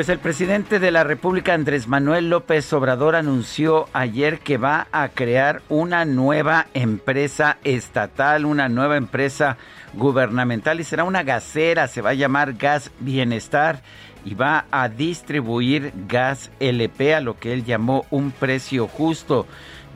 Pues el presidente de la República, Andrés Manuel López Obrador, anunció ayer que va a crear una nueva empresa estatal, una nueva empresa gubernamental y será una gasera, se va a llamar Gas Bienestar y va a distribuir gas LP a lo que él llamó un precio justo.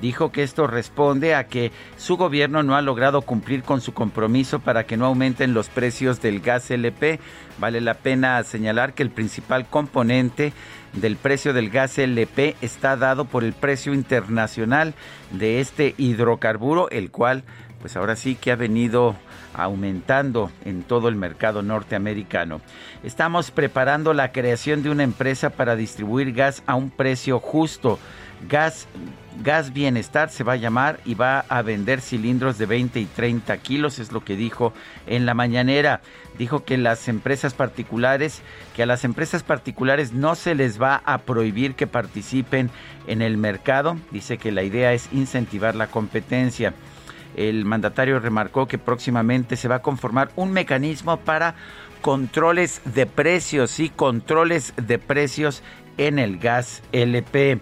Dijo que esto responde a que su gobierno no ha logrado cumplir con su compromiso para que no aumenten los precios del gas LP. Vale la pena señalar que el principal componente del precio del gas LP está dado por el precio internacional de este hidrocarburo, el cual pues ahora sí que ha venido aumentando en todo el mercado norteamericano. Estamos preparando la creación de una empresa para distribuir gas a un precio justo. Gas Gas Bienestar se va a llamar y va a vender cilindros de 20 y 30 kilos, es lo que dijo en la mañanera. Dijo que las empresas particulares, que a las empresas particulares no se les va a prohibir que participen en el mercado. Dice que la idea es incentivar la competencia. El mandatario remarcó que próximamente se va a conformar un mecanismo para controles de precios y controles de precios en el gas LP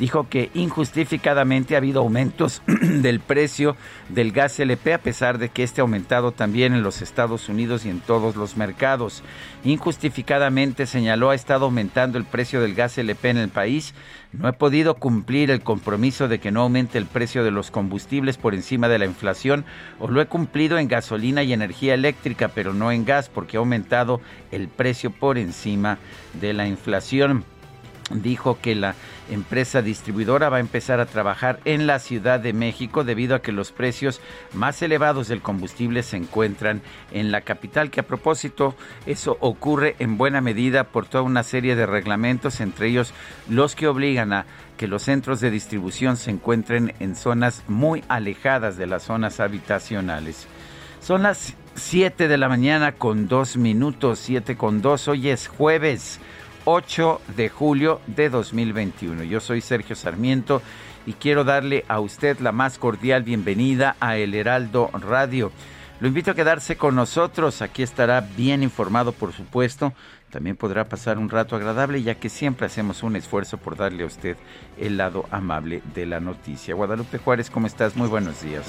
dijo que injustificadamente ha habido aumentos del precio del gas LP a pesar de que este ha aumentado también en los Estados Unidos y en todos los mercados. Injustificadamente señaló ha estado aumentando el precio del gas LP en el país. No he podido cumplir el compromiso de que no aumente el precio de los combustibles por encima de la inflación o lo he cumplido en gasolina y energía eléctrica, pero no en gas porque ha aumentado el precio por encima de la inflación dijo que la empresa distribuidora va a empezar a trabajar en la Ciudad de México debido a que los precios más elevados del combustible se encuentran en la capital, que a propósito eso ocurre en buena medida por toda una serie de reglamentos, entre ellos los que obligan a que los centros de distribución se encuentren en zonas muy alejadas de las zonas habitacionales. Son las 7 de la mañana con 2 minutos, 7 con 2, hoy es jueves 8 de julio de 2021. Yo soy Sergio Sarmiento y quiero darle a usted la más cordial bienvenida a El Heraldo Radio. Lo invito a quedarse con nosotros, aquí estará bien informado por supuesto también podrá pasar un rato agradable ya que siempre hacemos un esfuerzo por darle a usted el lado amable de la noticia. Guadalupe Juárez, ¿cómo estás? Muy buenos días.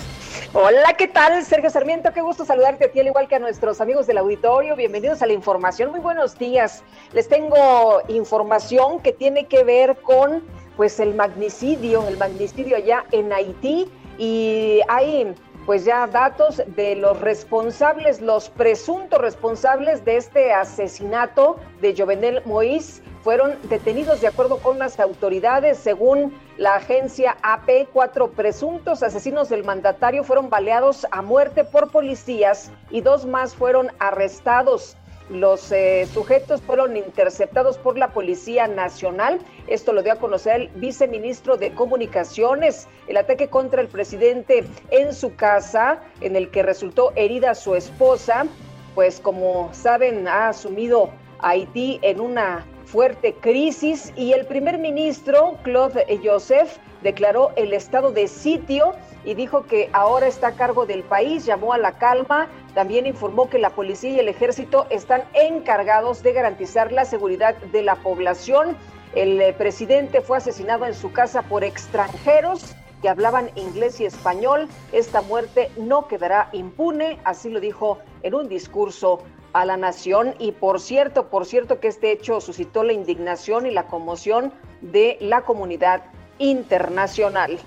Hola, ¿qué tal? Sergio Sarmiento, qué gusto saludarte a ti, al igual que a nuestros amigos del auditorio. Bienvenidos a la información. Muy buenos días. Les tengo información que tiene que ver con pues el magnicidio, el magnicidio allá en Haití y hay pues ya datos de los responsables, los presuntos responsables de este asesinato de Jovenel Moïse fueron detenidos de acuerdo con las autoridades. Según la agencia AP, cuatro presuntos asesinos del mandatario fueron baleados a muerte por policías y dos más fueron arrestados. Los eh, sujetos fueron interceptados por la Policía Nacional. Esto lo dio a conocer el viceministro de Comunicaciones. El ataque contra el presidente en su casa, en el que resultó herida su esposa, pues como saben, ha asumido Haití en una fuerte crisis y el primer ministro, Claude Joseph, declaró el estado de sitio y dijo que ahora está a cargo del país, llamó a la calma, también informó que la policía y el ejército están encargados de garantizar la seguridad de la población. El eh, presidente fue asesinado en su casa por extranjeros que hablaban inglés y español. Esta muerte no quedará impune, así lo dijo en un discurso a la nación. Y por cierto, por cierto que este hecho suscitó la indignación y la conmoción de la comunidad internacional.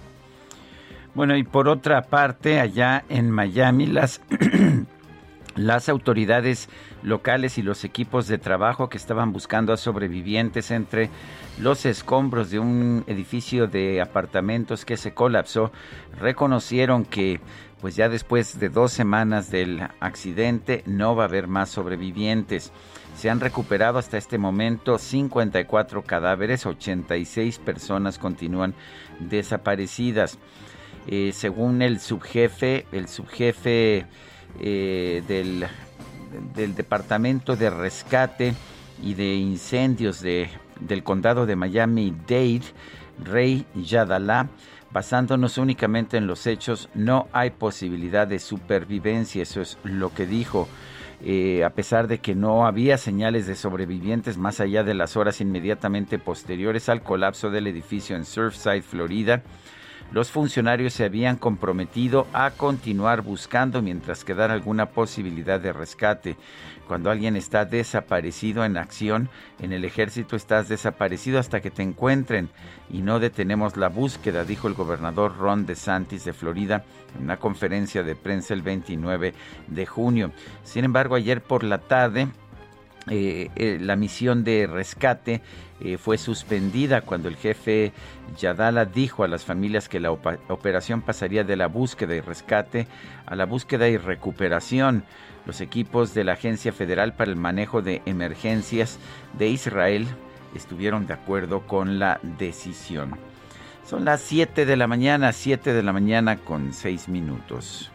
Bueno, y por otra parte, allá en Miami, las, las autoridades locales y los equipos de trabajo que estaban buscando a sobrevivientes entre los escombros de un edificio de apartamentos que se colapsó, reconocieron que pues ya después de dos semanas del accidente no va a haber más sobrevivientes. Se han recuperado hasta este momento 54 cadáveres, 86 personas continúan desaparecidas. Eh, según el subjefe, el subjefe eh, del, del, Departamento de Rescate y de Incendios de, del Condado de Miami-Dade, Rey Yadalá, basándonos únicamente en los hechos, no hay posibilidad de supervivencia, eso es lo que dijo. Eh, a pesar de que no había señales de sobrevivientes más allá de las horas inmediatamente posteriores al colapso del edificio en Surfside, Florida, los funcionarios se habían comprometido a continuar buscando mientras quedara alguna posibilidad de rescate. Cuando alguien está desaparecido en acción, en el ejército estás desaparecido hasta que te encuentren y no detenemos la búsqueda, dijo el gobernador Ron DeSantis de Florida en una conferencia de prensa el 29 de junio. Sin embargo, ayer por la tarde, eh, eh, la misión de rescate eh, fue suspendida cuando el jefe Yadala dijo a las familias que la operación pasaría de la búsqueda y rescate a la búsqueda y recuperación. Los equipos de la Agencia Federal para el Manejo de Emergencias de Israel estuvieron de acuerdo con la decisión. Son las 7 de la mañana, 7 de la mañana con 6 minutos.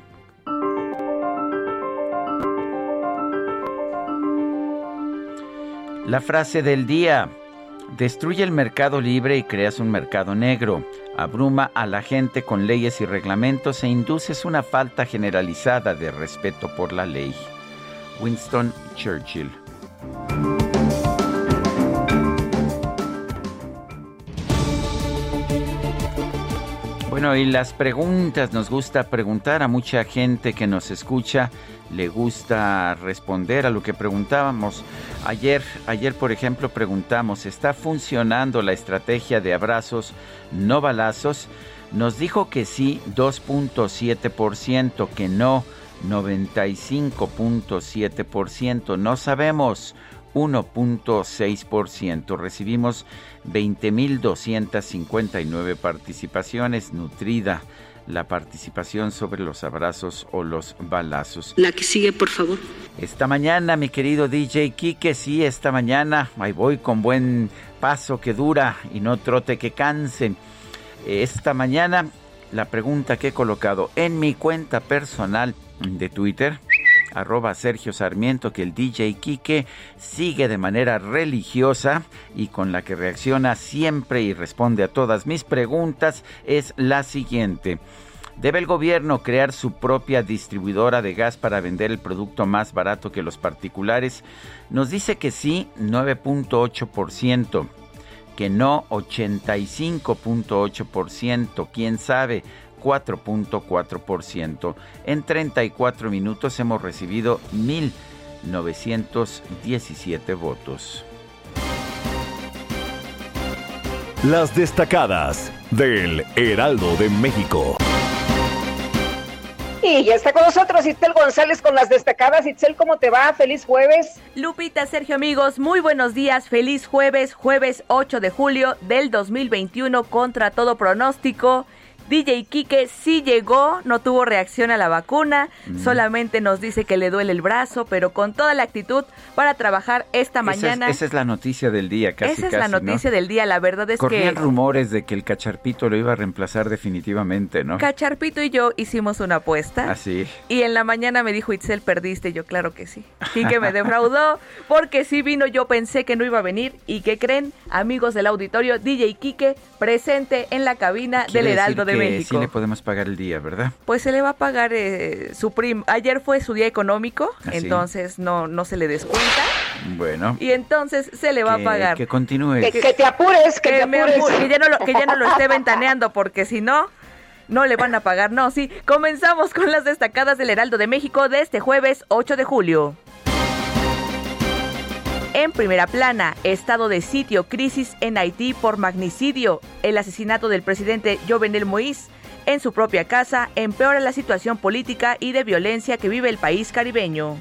La frase del día. Destruye el mercado libre y creas un mercado negro. Abruma a la gente con leyes y reglamentos e induces una falta generalizada de respeto por la ley. Winston Churchill. Bueno, y las preguntas, nos gusta preguntar a mucha gente que nos escucha le gusta responder a lo que preguntábamos. Ayer, ayer por ejemplo, preguntamos, ¿está funcionando la estrategia de abrazos no balazos? Nos dijo que sí, 2.7%, que no, 95.7%, no sabemos, 1.6%. Recibimos 20.259 participaciones, nutrida la participación sobre los abrazos o los balazos. La que sigue, por favor. Esta mañana, mi querido DJ Kike, sí, esta mañana, ahí voy con buen paso que dura y no trote que canse. Esta mañana, la pregunta que he colocado en mi cuenta personal de Twitter, arroba Sergio Sarmiento, que el DJ Quique sigue de manera religiosa y con la que reacciona siempre y responde a todas mis preguntas, es la siguiente. ¿Debe el gobierno crear su propia distribuidora de gas para vender el producto más barato que los particulares? Nos dice que sí, 9.8%, que no, 85.8%, quién sabe, 4.4%. En 34 minutos hemos recibido 1.917 votos. Las destacadas del Heraldo de México. Y ya está con nosotros Itzel González con las destacadas. Itzel, ¿cómo te va? Feliz jueves. Lupita, Sergio, amigos, muy buenos días. Feliz jueves, jueves 8 de julio del 2021 contra todo pronóstico. DJ Kike sí llegó, no tuvo reacción a la vacuna, solamente nos dice que le duele el brazo, pero con toda la actitud para trabajar esta mañana. esa es la noticia del día, casi. Esa es la noticia del día, la verdad es Corrían que... rumores de que el cacharpito lo iba a reemplazar definitivamente, ¿no? Cacharpito y yo hicimos una apuesta. Así. Ah, y en la mañana me dijo, Itzel, perdiste. Yo, claro que sí. Quique me defraudó porque sí vino, yo pensé que no iba a venir. ¿Y qué creen? Amigos del auditorio, DJ Quique presente en la cabina del Heraldo de México. Sí le podemos pagar el día, ¿verdad? Pues se le va a pagar eh, su prim. Ayer fue su día económico, ¿Ah, entonces no no se le descuenta. Bueno. Y entonces se le va a pagar. Que continúe. Que, te apures, que, te apures. que, ya no lo, que ya no lo esté ventaneando, porque si no No le van a pagar, no, sí. Comenzamos con las destacadas del Heraldo de México de este jueves 8 de julio. En primera plana, estado de sitio, crisis en Haití por magnicidio. El asesinato del presidente Jovenel Moïse en su propia casa empeora la situación política y de violencia que vive el país caribeño.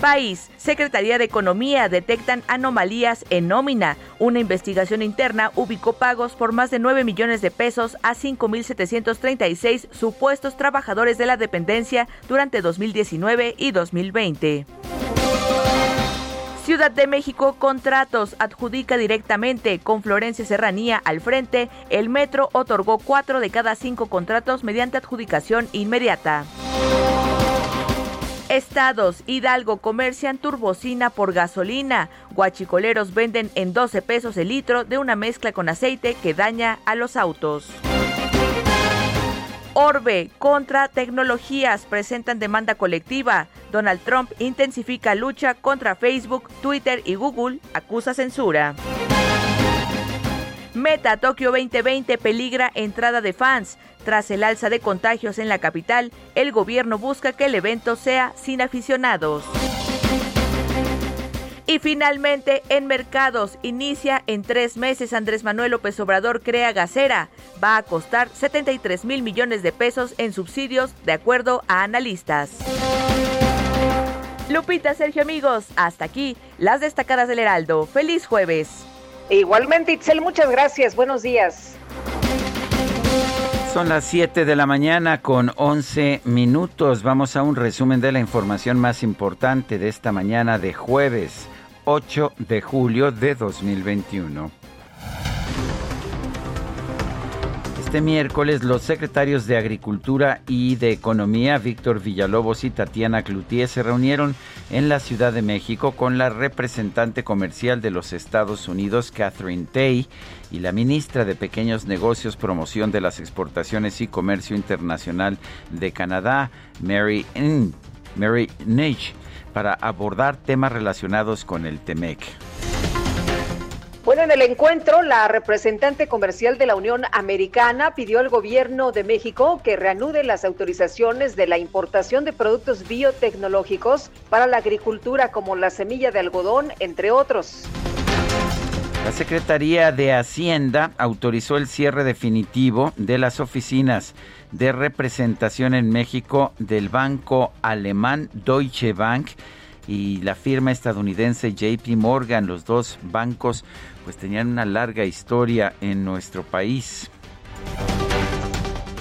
País, Secretaría de Economía detectan anomalías en nómina. Una investigación interna ubicó pagos por más de 9 millones de pesos a 5.736 supuestos trabajadores de la dependencia durante 2019 y 2020. Ciudad de México contratos adjudica directamente con Florencia Serranía al frente. El metro otorgó cuatro de cada cinco contratos mediante adjudicación inmediata. Estados Hidalgo comercian turbocina por gasolina. Guachicoleros venden en 12 pesos el litro de una mezcla con aceite que daña a los autos. Orbe contra tecnologías presentan demanda colectiva. Donald Trump intensifica lucha contra Facebook, Twitter y Google, acusa censura. Meta Tokio 2020 peligra entrada de fans. Tras el alza de contagios en la capital, el gobierno busca que el evento sea sin aficionados. Y finalmente, en mercados, inicia en tres meses Andrés Manuel López Obrador crea Gacera. Va a costar 73 mil millones de pesos en subsidios, de acuerdo a analistas. Lupita, Sergio, amigos, hasta aquí las destacadas del Heraldo. Feliz jueves. Igualmente, Itzel, muchas gracias. Buenos días. Son las 7 de la mañana con 11 minutos. Vamos a un resumen de la información más importante de esta mañana de jueves 8 de julio de 2021. Este miércoles los secretarios de Agricultura y de Economía, Víctor Villalobos y Tatiana Cloutier, se reunieron en la Ciudad de México con la representante comercial de los Estados Unidos, Catherine Tay, y la ministra de Pequeños Negocios, Promoción de las Exportaciones y Comercio Internacional de Canadá, Mary, Mary Nage para abordar temas relacionados con el TEMEC. Bueno, en el encuentro, la representante comercial de la Unión Americana pidió al gobierno de México que reanude las autorizaciones de la importación de productos biotecnológicos para la agricultura como la semilla de algodón, entre otros. La Secretaría de Hacienda autorizó el cierre definitivo de las oficinas de representación en México del banco alemán Deutsche Bank y la firma estadounidense JP Morgan. Los dos bancos pues tenían una larga historia en nuestro país.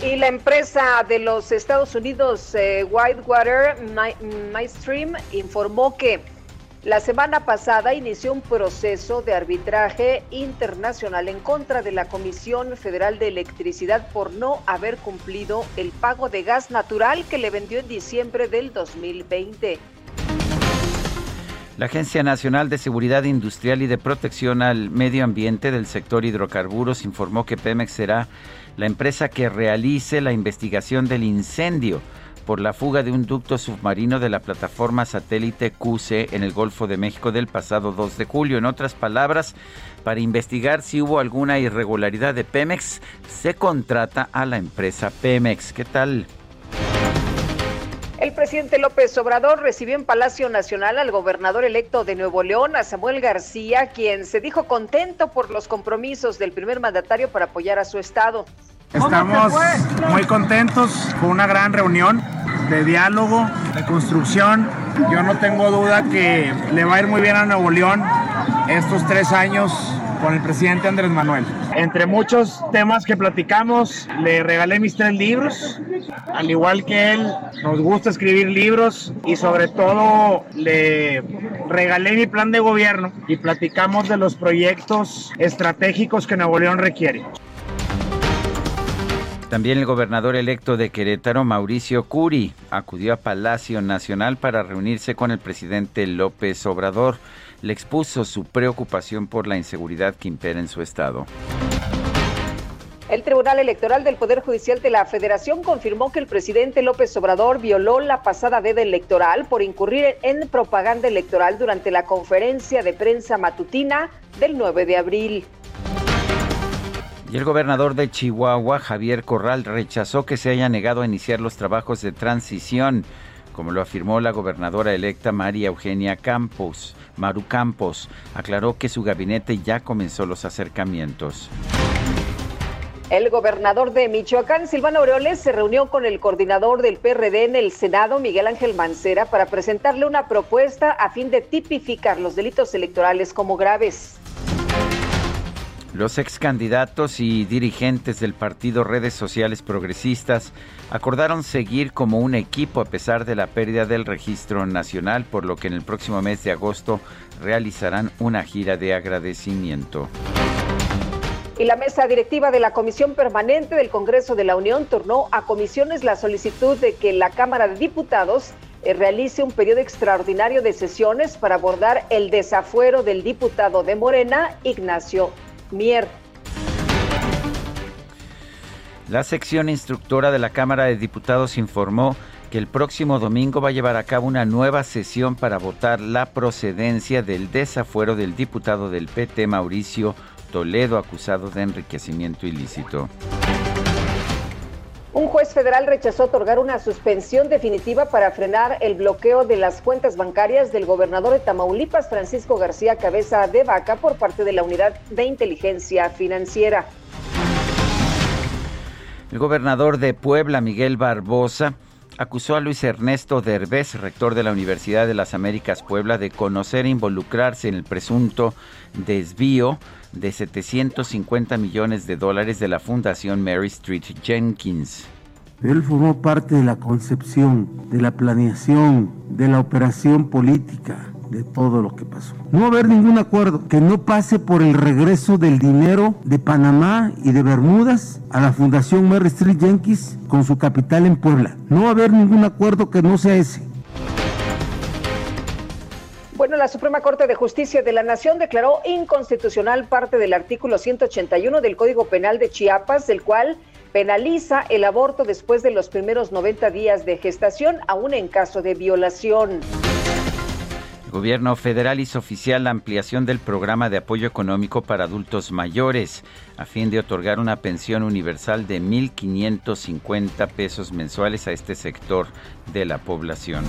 Y la empresa de los Estados Unidos, eh, Whitewater MyStream, informó que la semana pasada inició un proceso de arbitraje internacional en contra de la Comisión Federal de Electricidad por no haber cumplido el pago de gas natural que le vendió en diciembre del 2020. La Agencia Nacional de Seguridad Industrial y de Protección al Medio Ambiente del sector hidrocarburos informó que Pemex será la empresa que realice la investigación del incendio por la fuga de un ducto submarino de la plataforma satélite QC en el Golfo de México del pasado 2 de julio. En otras palabras, para investigar si hubo alguna irregularidad de Pemex, se contrata a la empresa Pemex. ¿Qué tal? El presidente López Obrador recibió en Palacio Nacional al gobernador electo de Nuevo León, a Samuel García, quien se dijo contento por los compromisos del primer mandatario para apoyar a su estado. Estamos muy contentos, con una gran reunión de diálogo, de construcción. Yo no tengo duda que le va a ir muy bien a Nuevo León estos tres años con el presidente Andrés Manuel. Entre muchos temas que platicamos, le regalé mis tres libros. Al igual que él, nos gusta escribir libros y sobre todo le regalé mi plan de gobierno y platicamos de los proyectos estratégicos que Nuevo León requiere. También el gobernador electo de Querétaro, Mauricio Curi, acudió a Palacio Nacional para reunirse con el presidente López Obrador. Le expuso su preocupación por la inseguridad que impera en su estado. El Tribunal Electoral del Poder Judicial de la Federación confirmó que el presidente López Obrador violó la pasada veda electoral por incurrir en propaganda electoral durante la conferencia de prensa matutina del 9 de abril. Y el gobernador de Chihuahua, Javier Corral, rechazó que se haya negado a iniciar los trabajos de transición, como lo afirmó la gobernadora electa María Eugenia Campos. Maru Campos aclaró que su gabinete ya comenzó los acercamientos. El gobernador de Michoacán, Silvano Aureoles, se reunió con el coordinador del PRD en el Senado, Miguel Ángel Mancera, para presentarle una propuesta a fin de tipificar los delitos electorales como graves. Los ex candidatos y dirigentes del partido Redes Sociales Progresistas acordaron seguir como un equipo a pesar de la pérdida del registro nacional, por lo que en el próximo mes de agosto realizarán una gira de agradecimiento. Y la mesa directiva de la Comisión Permanente del Congreso de la Unión tornó a comisiones la solicitud de que la Cámara de Diputados eh, realice un periodo extraordinario de sesiones para abordar el desafuero del diputado de Morena, Ignacio Mier. La sección instructora de la Cámara de Diputados informó que el próximo domingo va a llevar a cabo una nueva sesión para votar la procedencia del desafuero del diputado del PT Mauricio Toledo acusado de enriquecimiento ilícito. Un juez federal rechazó otorgar una suspensión definitiva para frenar el bloqueo de las cuentas bancarias del gobernador de Tamaulipas, Francisco García Cabeza de Vaca, por parte de la Unidad de Inteligencia Financiera. El gobernador de Puebla, Miguel Barbosa, acusó a Luis Ernesto Derbez, rector de la Universidad de las Américas Puebla, de conocer e involucrarse en el presunto desvío de 750 millones de dólares de la Fundación Mary Street Jenkins. Él formó parte de la concepción, de la planeación, de la operación política, de todo lo que pasó. No va a haber ningún acuerdo que no pase por el regreso del dinero de Panamá y de Bermudas a la Fundación Mary Street Jenkins con su capital en Puebla. No va a haber ningún acuerdo que no sea ese. Bueno, la Suprema Corte de Justicia de la Nación declaró inconstitucional parte del artículo 181 del Código Penal de Chiapas, del cual penaliza el aborto después de los primeros 90 días de gestación, aún en caso de violación. El gobierno federal hizo oficial la ampliación del programa de apoyo económico para adultos mayores, a fin de otorgar una pensión universal de 1.550 pesos mensuales a este sector de la población.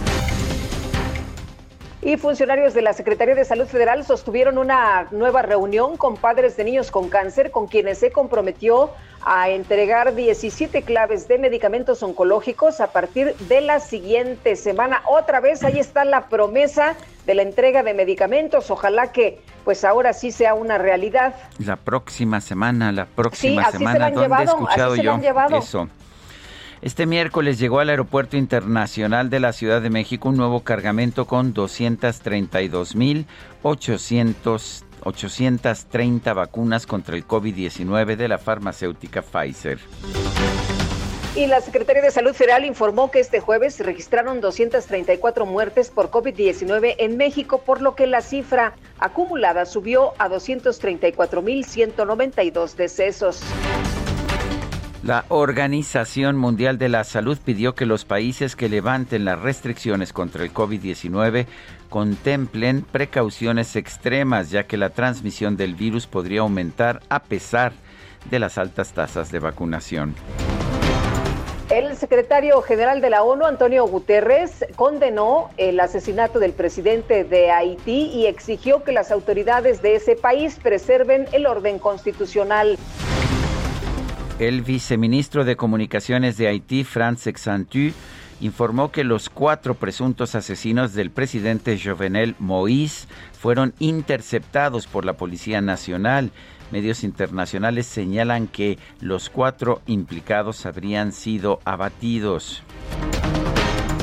Y funcionarios de la Secretaría de Salud Federal sostuvieron una nueva reunión con padres de niños con cáncer, con quienes se comprometió a entregar 17 claves de medicamentos oncológicos a partir de la siguiente semana. Otra vez ahí está la promesa de la entrega de medicamentos. Ojalá que pues ahora sí sea una realidad. La próxima semana, la próxima sí, así semana. Se la han llevado, he escuchado así se yo han llevado. eso? Este miércoles llegó al Aeropuerto Internacional de la Ciudad de México un nuevo cargamento con 232.830 vacunas contra el COVID-19 de la farmacéutica Pfizer. Y la Secretaría de Salud Federal informó que este jueves se registraron 234 muertes por COVID-19 en México, por lo que la cifra acumulada subió a 234.192 decesos. La Organización Mundial de la Salud pidió que los países que levanten las restricciones contra el COVID-19 contemplen precauciones extremas, ya que la transmisión del virus podría aumentar a pesar de las altas tasas de vacunación. El secretario general de la ONU, Antonio Guterres, condenó el asesinato del presidente de Haití y exigió que las autoridades de ese país preserven el orden constitucional. El viceministro de Comunicaciones de Haití, Franz Exantu, informó que los cuatro presuntos asesinos del presidente Jovenel Moïse fueron interceptados por la Policía Nacional. Medios internacionales señalan que los cuatro implicados habrían sido abatidos.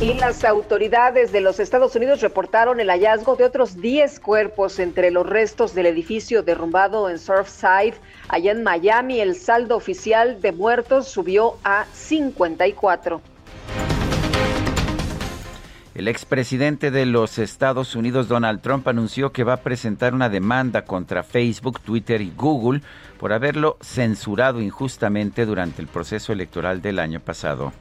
Y las autoridades de los Estados Unidos reportaron el hallazgo de otros 10 cuerpos entre los restos del edificio derrumbado en Surfside, allá en Miami. El saldo oficial de muertos subió a 54. El expresidente de los Estados Unidos, Donald Trump, anunció que va a presentar una demanda contra Facebook, Twitter y Google por haberlo censurado injustamente durante el proceso electoral del año pasado.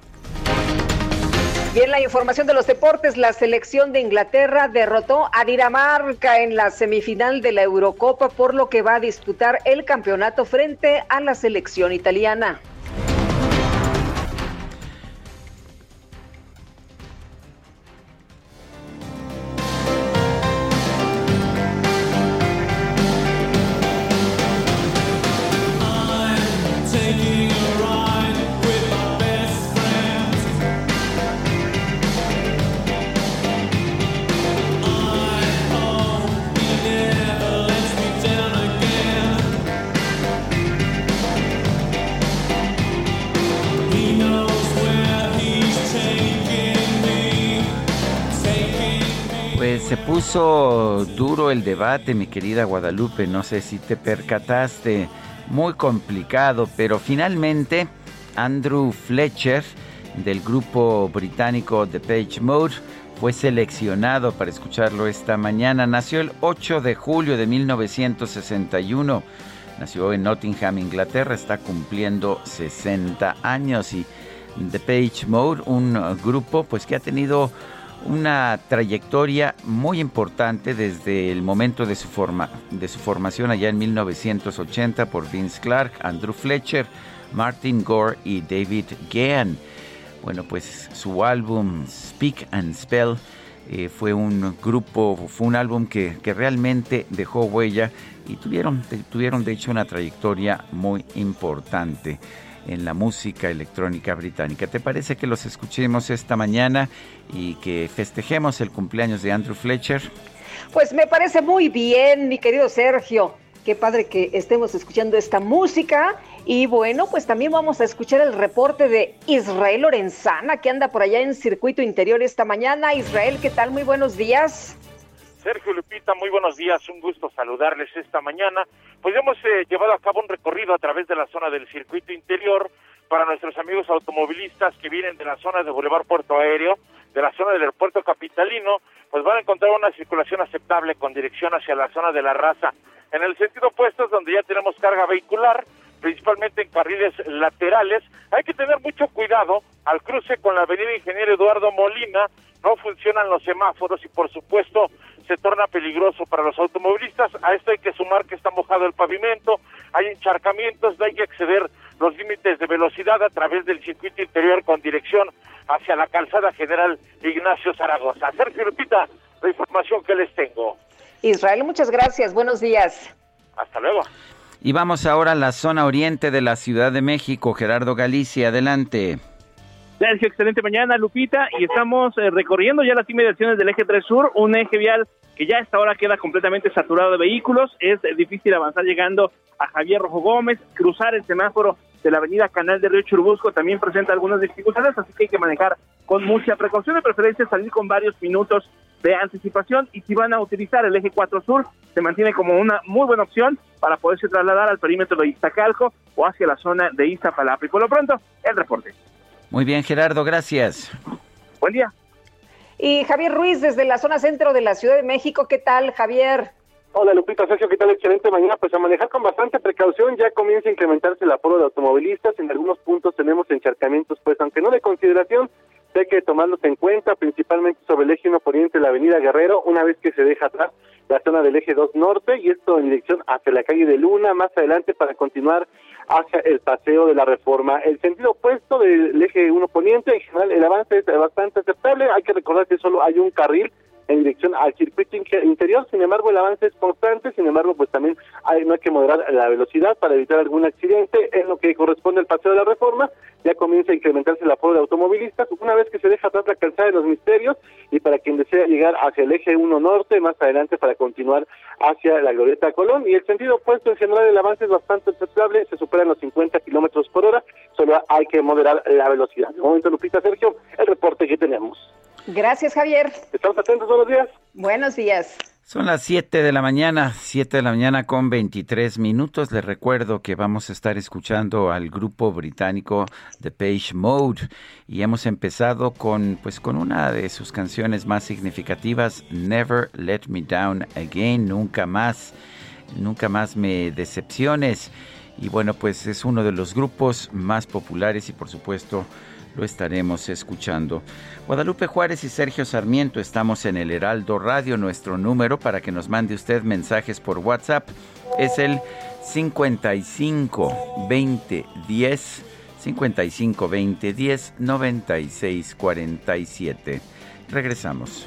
Bien, la información de los deportes, la selección de Inglaterra derrotó a Dinamarca en la semifinal de la Eurocopa, por lo que va a disputar el campeonato frente a la selección italiana. Se puso duro el debate, mi querida Guadalupe, no sé si te percataste, muy complicado, pero finalmente Andrew Fletcher del grupo británico The Page Mode fue seleccionado para escucharlo esta mañana. Nació el 8 de julio de 1961. Nació en Nottingham, Inglaterra, está cumpliendo 60 años y The Page Mode, un grupo pues que ha tenido una trayectoria muy importante desde el momento de su, forma, de su formación allá en 1980 por Vince Clark, Andrew Fletcher, Martin Gore y David Gann. Bueno, pues su álbum Speak and Spell eh, fue un grupo, fue un álbum que, que realmente dejó huella y tuvieron, tuvieron de hecho una trayectoria muy importante en la música electrónica británica. ¿Te parece que los escuchemos esta mañana y que festejemos el cumpleaños de Andrew Fletcher? Pues me parece muy bien, mi querido Sergio. Qué padre que estemos escuchando esta música. Y bueno, pues también vamos a escuchar el reporte de Israel Lorenzana, que anda por allá en circuito interior esta mañana. Israel, ¿qué tal? Muy buenos días. Sergio Lupita, muy buenos días, un gusto saludarles esta mañana. Pues hemos eh, llevado a cabo un recorrido a través de la zona del circuito interior para nuestros amigos automovilistas que vienen de la zona de Boulevard Puerto Aéreo, de la zona del aeropuerto capitalino, pues van a encontrar una circulación aceptable con dirección hacia la zona de la raza. En el sentido opuesto es donde ya tenemos carga vehicular, principalmente en carriles laterales. Hay que tener mucho cuidado al cruce con la avenida Ingeniero Eduardo Molina, no funcionan los semáforos y por supuesto se torna peligroso para los automovilistas. A esto hay que sumar que está mojado el pavimento, hay encharcamientos, hay que exceder los límites de velocidad a través del circuito interior con dirección hacia la calzada general Ignacio Zaragoza. Sergio Lupita, la información que les tengo. Israel, muchas gracias. Buenos días. Hasta luego. Y vamos ahora a la zona oriente de la Ciudad de México. Gerardo Galicia, adelante. Sergio, excelente mañana, Lupita, y estamos eh, recorriendo ya las inmediaciones del eje 3 Sur, un eje vial que ya a esta hora queda completamente saturado de vehículos. Es difícil avanzar llegando a Javier Rojo Gómez, cruzar el semáforo de la avenida Canal de Río Churubusco también presenta algunas dificultades, así que hay que manejar con mucha precaución, de preferencia salir con varios minutos de anticipación y si van a utilizar el eje 4 Sur, se mantiene como una muy buena opción para poderse trasladar al perímetro de Iztacalco o hacia la zona de Iztapalapa. Y por lo pronto, el reporte. Muy bien, Gerardo, gracias. Buen día. Y Javier Ruiz, desde la zona centro de la Ciudad de México, ¿qué tal, Javier? Hola Lupita, Sergio, ¿qué tal? Excelente mañana. Pues a manejar con bastante precaución, ya comienza a incrementarse el aforo de automovilistas. En algunos puntos tenemos encharcamientos, pues aunque no de consideración, hay que tomarlos en cuenta, principalmente sobre el eje 1 poniente de la avenida Guerrero, una vez que se deja atrás la zona del eje 2 norte, y esto en dirección hacia la calle de Luna, más adelante para continuar hacia el paseo de la reforma. El sentido opuesto del eje 1 poniente, en general el avance es bastante aceptable, hay que recordar que solo hay un carril en dirección al circuito interior, sin embargo el avance es constante, sin embargo pues también hay, no hay que moderar la velocidad para evitar algún accidente, en lo que corresponde al paseo de la reforma, ya comienza a incrementarse la aforo de automovilistas, una vez que se deja atrás la calzada de los misterios y para quien desea llegar hacia el eje 1 norte, más adelante para continuar hacia la Glorieta Colón, y el sentido opuesto en general el avance es bastante aceptable, se superan los 50 kilómetros por hora, solo hay que moderar la velocidad. De momento, Lupita Sergio, el reporte que tenemos. Gracias, Javier. Estamos atentos, buenos días. Buenos días. Son las 7 de la mañana, 7 de la mañana con 23 minutos. Les recuerdo que vamos a estar escuchando al grupo británico The Page Mode y hemos empezado con pues con una de sus canciones más significativas, Never Let Me Down Again, nunca más, nunca más me decepciones. Y bueno, pues es uno de los grupos más populares y por supuesto lo estaremos escuchando. Guadalupe Juárez y Sergio Sarmiento estamos en el Heraldo Radio. Nuestro número para que nos mande usted mensajes por WhatsApp es el 55 20 10 55 20 10 96 47. Regresamos.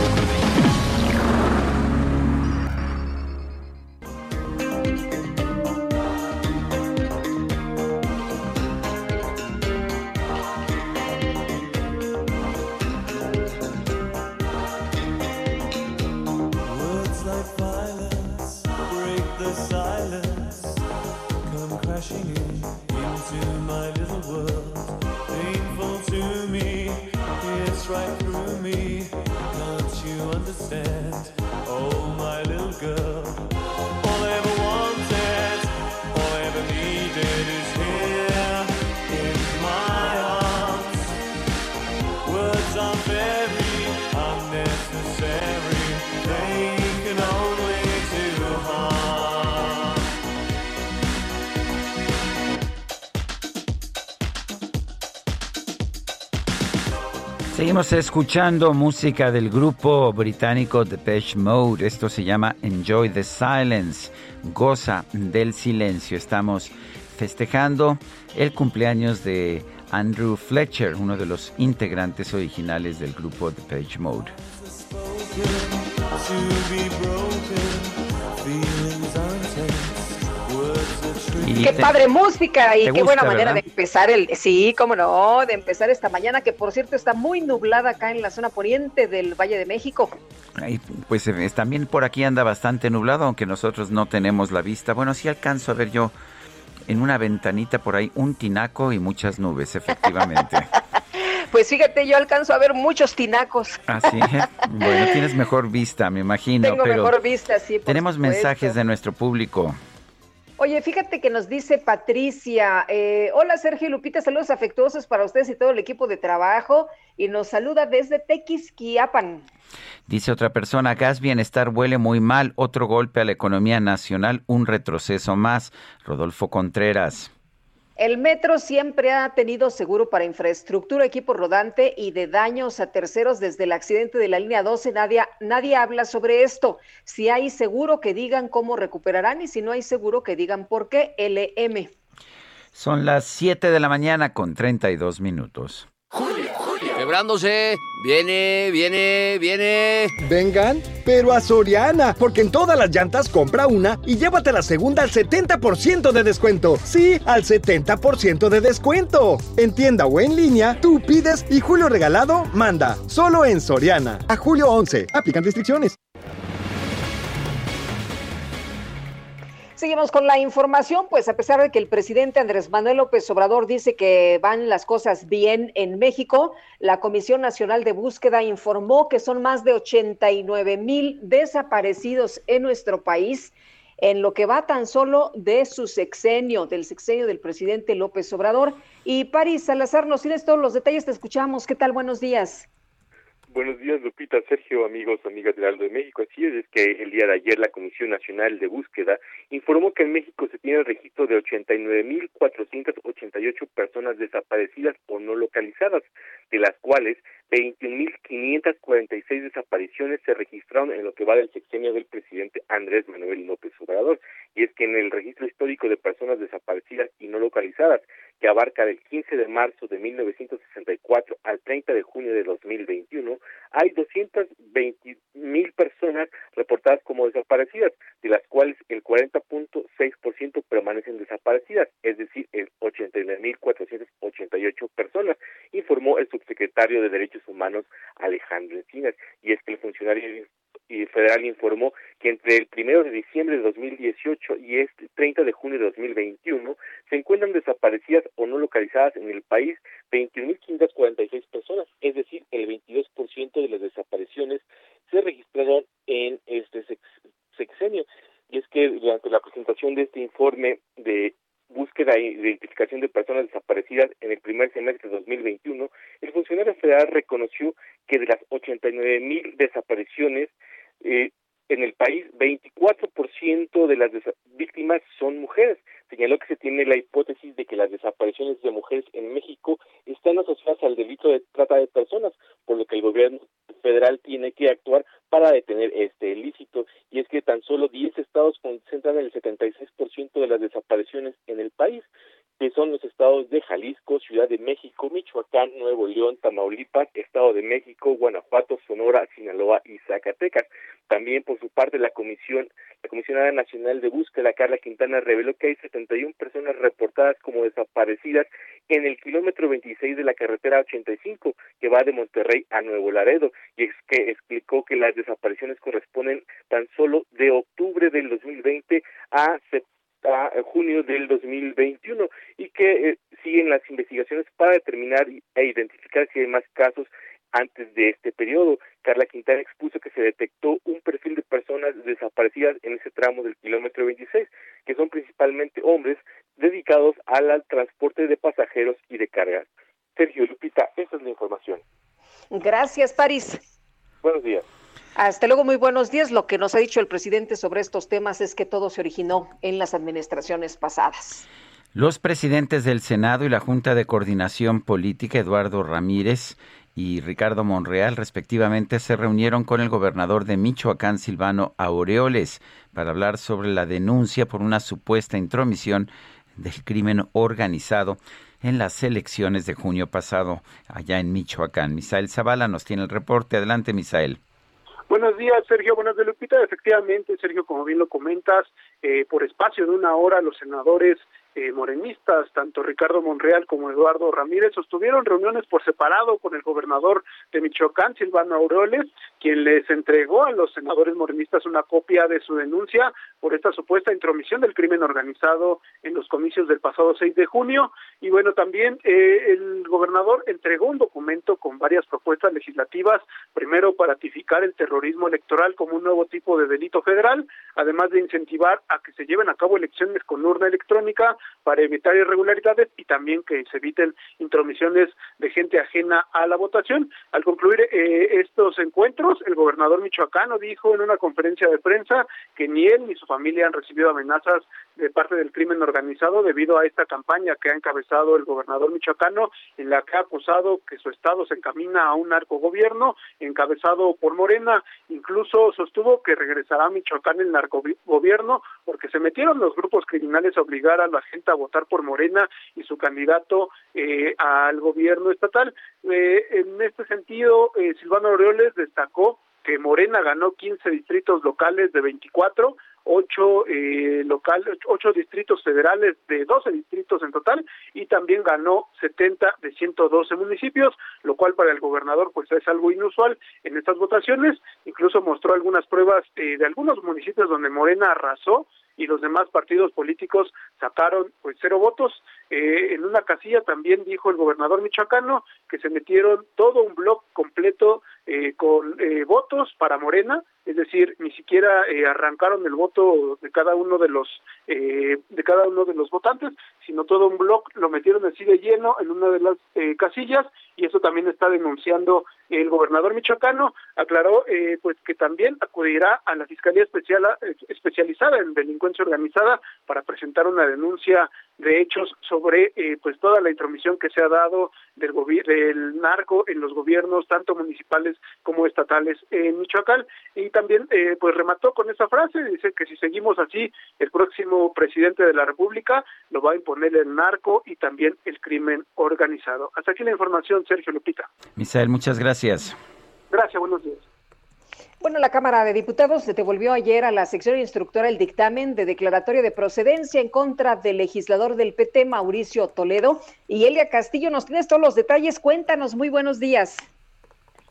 Seguimos escuchando música del grupo británico Depeche Mode. Esto se llama Enjoy the Silence. Goza del silencio. Estamos festejando el cumpleaños de Andrew Fletcher, uno de los integrantes originales del grupo Depeche Mode. Qué padre música y qué buena manera de empezar el, sí, cómo no, de empezar esta mañana que por cierto está muy nublada acá en la zona poniente del Valle de México. pues eh, también por aquí anda bastante nublado, aunque nosotros no tenemos la vista. Bueno, sí alcanzo a ver yo en una ventanita por ahí un tinaco y muchas nubes, efectivamente. Pues fíjate, yo alcanzo a ver muchos tinacos. Así, ¿Ah, bueno, tienes mejor vista, me imagino. Tengo mejor vista, sí. tenemos mensajes de nuestro público. Oye, fíjate que nos dice Patricia, eh, hola Sergio y Lupita, saludos afectuosos para ustedes y todo el equipo de trabajo y nos saluda desde Tequisquiapan. Dice otra persona, gas bienestar huele muy mal, otro golpe a la economía nacional, un retroceso más. Rodolfo Contreras. El metro siempre ha tenido seguro para infraestructura, equipo rodante y de daños a terceros desde el accidente de la línea 12. Nadie, nadie habla sobre esto. Si hay seguro, que digan cómo recuperarán y si no hay seguro, que digan por qué. LM. Son las 7 de la mañana con 32 minutos. Viene, viene, viene. Vengan, pero a Soriana, porque en todas las llantas compra una y llévate la segunda al 70% de descuento. Sí, al 70% de descuento. En tienda o en línea, tú pides y Julio Regalado manda. Solo en Soriana. A julio 11. Aplican restricciones. Seguimos con la información, pues a pesar de que el presidente Andrés Manuel López Obrador dice que van las cosas bien en México, la Comisión Nacional de Búsqueda informó que son más de 89 mil desaparecidos en nuestro país en lo que va tan solo de su sexenio, del sexenio del presidente López Obrador. Y París Salazar, nos tienes todos los detalles, te escuchamos. ¿Qué tal? Buenos días. Buenos días, Lupita, Sergio, amigos, amigas del Aldo de México. Así es, es que el día de ayer la Comisión Nacional de Búsqueda informó que en México se tiene el registro de 89.488 personas desaparecidas o no localizadas, de las cuales 21.546 desapariciones se registraron en lo que va del sexenio del presidente Andrés Manuel López Obrador. Y es que en el registro histórico de personas desaparecidas y no localizadas, que abarca del 15 de marzo de 1964 al 30 de junio de 2021, hay 220 mil personas reportadas como desaparecidas, de las cuales el 40.6% permanecen desaparecidas, es decir, el 89.488 personas, informó el subsecretario de Derechos Humanos Alejandro Encinas. Y es que el funcionario federal informó que entre el primero de diciembre de 2018 y este 30 de junio de 2021 se encuentran desaparecidas o no localizadas en el país 21.546 personas, es decir, el 22% de las desapariciones se registraron en este sexenio. Y es que durante la presentación de este informe de búsqueda e identificación de personas desaparecidas en el primer semestre de 2021, el funcionario federal reconoció que de las 89 mil desapariciones eh, en el país, 24% de las víctimas son mujeres. Señaló que se tiene la hipótesis de que las desapariciones de mujeres en México están asociadas al delito de trata de personas, por lo que el gobierno federal tiene que actuar para detener este ilícito. Y es que tan solo 10 estados concentran el 76% de las desapariciones en el país que son los estados de Jalisco, Ciudad de México, Michoacán, Nuevo León, Tamaulipas, Estado de México, Guanajuato, Sonora, Sinaloa y Zacatecas. También por su parte la comisión, la comisionada nacional de búsqueda Carla Quintana reveló que hay 71 personas reportadas como desaparecidas en el kilómetro 26 de la carretera 85 que va de Monterrey a Nuevo Laredo y es que explicó que las desapariciones corresponden tan solo de octubre del 2020 a septiembre a junio del 2021 y que eh, siguen las investigaciones para determinar e identificar si hay más casos antes de este periodo. Carla Quintana expuso que se detectó un perfil de personas desaparecidas en ese tramo del kilómetro 26, que son principalmente hombres dedicados al transporte de pasajeros y de cargas. Sergio Lupita, esa es la información. Gracias, París. Buenos días. Hasta luego, muy buenos días. Lo que nos ha dicho el presidente sobre estos temas es que todo se originó en las administraciones pasadas. Los presidentes del Senado y la Junta de Coordinación Política, Eduardo Ramírez y Ricardo Monreal, respectivamente, se reunieron con el gobernador de Michoacán, Silvano Aureoles, para hablar sobre la denuncia por una supuesta intromisión del crimen organizado en las elecciones de junio pasado allá en Michoacán. Misael Zavala nos tiene el reporte. Adelante, Misael. Buenos días, Sergio. Buenos de Lupita. Efectivamente, Sergio, como bien lo comentas, eh, por espacio de una hora los senadores eh, morenistas, tanto Ricardo Monreal como Eduardo Ramírez, sostuvieron reuniones por separado con el gobernador de Michoacán, Silvano Aureoles, quien les entregó a los senadores morenistas una copia de su denuncia por esta supuesta intromisión del crimen organizado en los comicios del pasado 6 de junio. Y bueno, también eh, el gobernador entregó un documento con varias propuestas legislativas, primero para ratificar el terrorismo electoral como un nuevo tipo de delito federal, además de incentivar a que se lleven a cabo elecciones con urna electrónica para evitar irregularidades y también que se eviten intromisiones de gente ajena a la votación. Al concluir eh, estos encuentros, el gobernador michoacano dijo en una conferencia de prensa que ni él ni su familia han recibido amenazas de parte del crimen organizado debido a esta campaña que ha encabezado el gobernador michoacano en la que ha acusado que su estado se encamina a un narcogobierno encabezado por Morena. Incluso sostuvo que regresará a Michoacán el narcogobierno porque se metieron los grupos criminales a obligar a la gente a votar por Morena y su candidato eh, al gobierno estatal. Eh, en este sentido, eh, Silvano Aureoles destacó que Morena ganó 15 distritos locales de 24, ocho eh, locales, ocho distritos federales de 12 distritos en total y también ganó 70 de 112 municipios, lo cual para el gobernador pues es algo inusual en estas votaciones. Incluso mostró algunas pruebas eh, de algunos municipios donde Morena arrasó y los demás partidos políticos sacaron pues cero votos. Eh, en una casilla también dijo el gobernador michoacano que se metieron todo un bloque completo eh, con eh, votos para Morena, es decir, ni siquiera eh, arrancaron el voto de cada uno de los eh, de cada uno de los votantes, sino todo un bloque lo metieron así de lleno en una de las eh, casillas y eso también está denunciando el gobernador michoacano. Aclaró pues que también acudirá a la fiscalía especial, especializada en delincuencia organizada para presentar una denuncia de hechos sobre pues toda la intromisión que se ha dado del del narco en los gobiernos tanto municipales como estatales en Michoacán y también eh, pues remató con esa frase, dice que si seguimos así, el próximo presidente de la República lo va a imponer el narco y también el crimen organizado. Hasta aquí la información, Sergio Lupita. Misael, muchas gracias. Gracias, buenos días. Bueno, la Cámara de Diputados se devolvió ayer a la sección instructora el dictamen de declaratoria de procedencia en contra del legislador del PT, Mauricio Toledo. Y Elia Castillo, nos tienes todos los detalles. Cuéntanos, muy buenos días.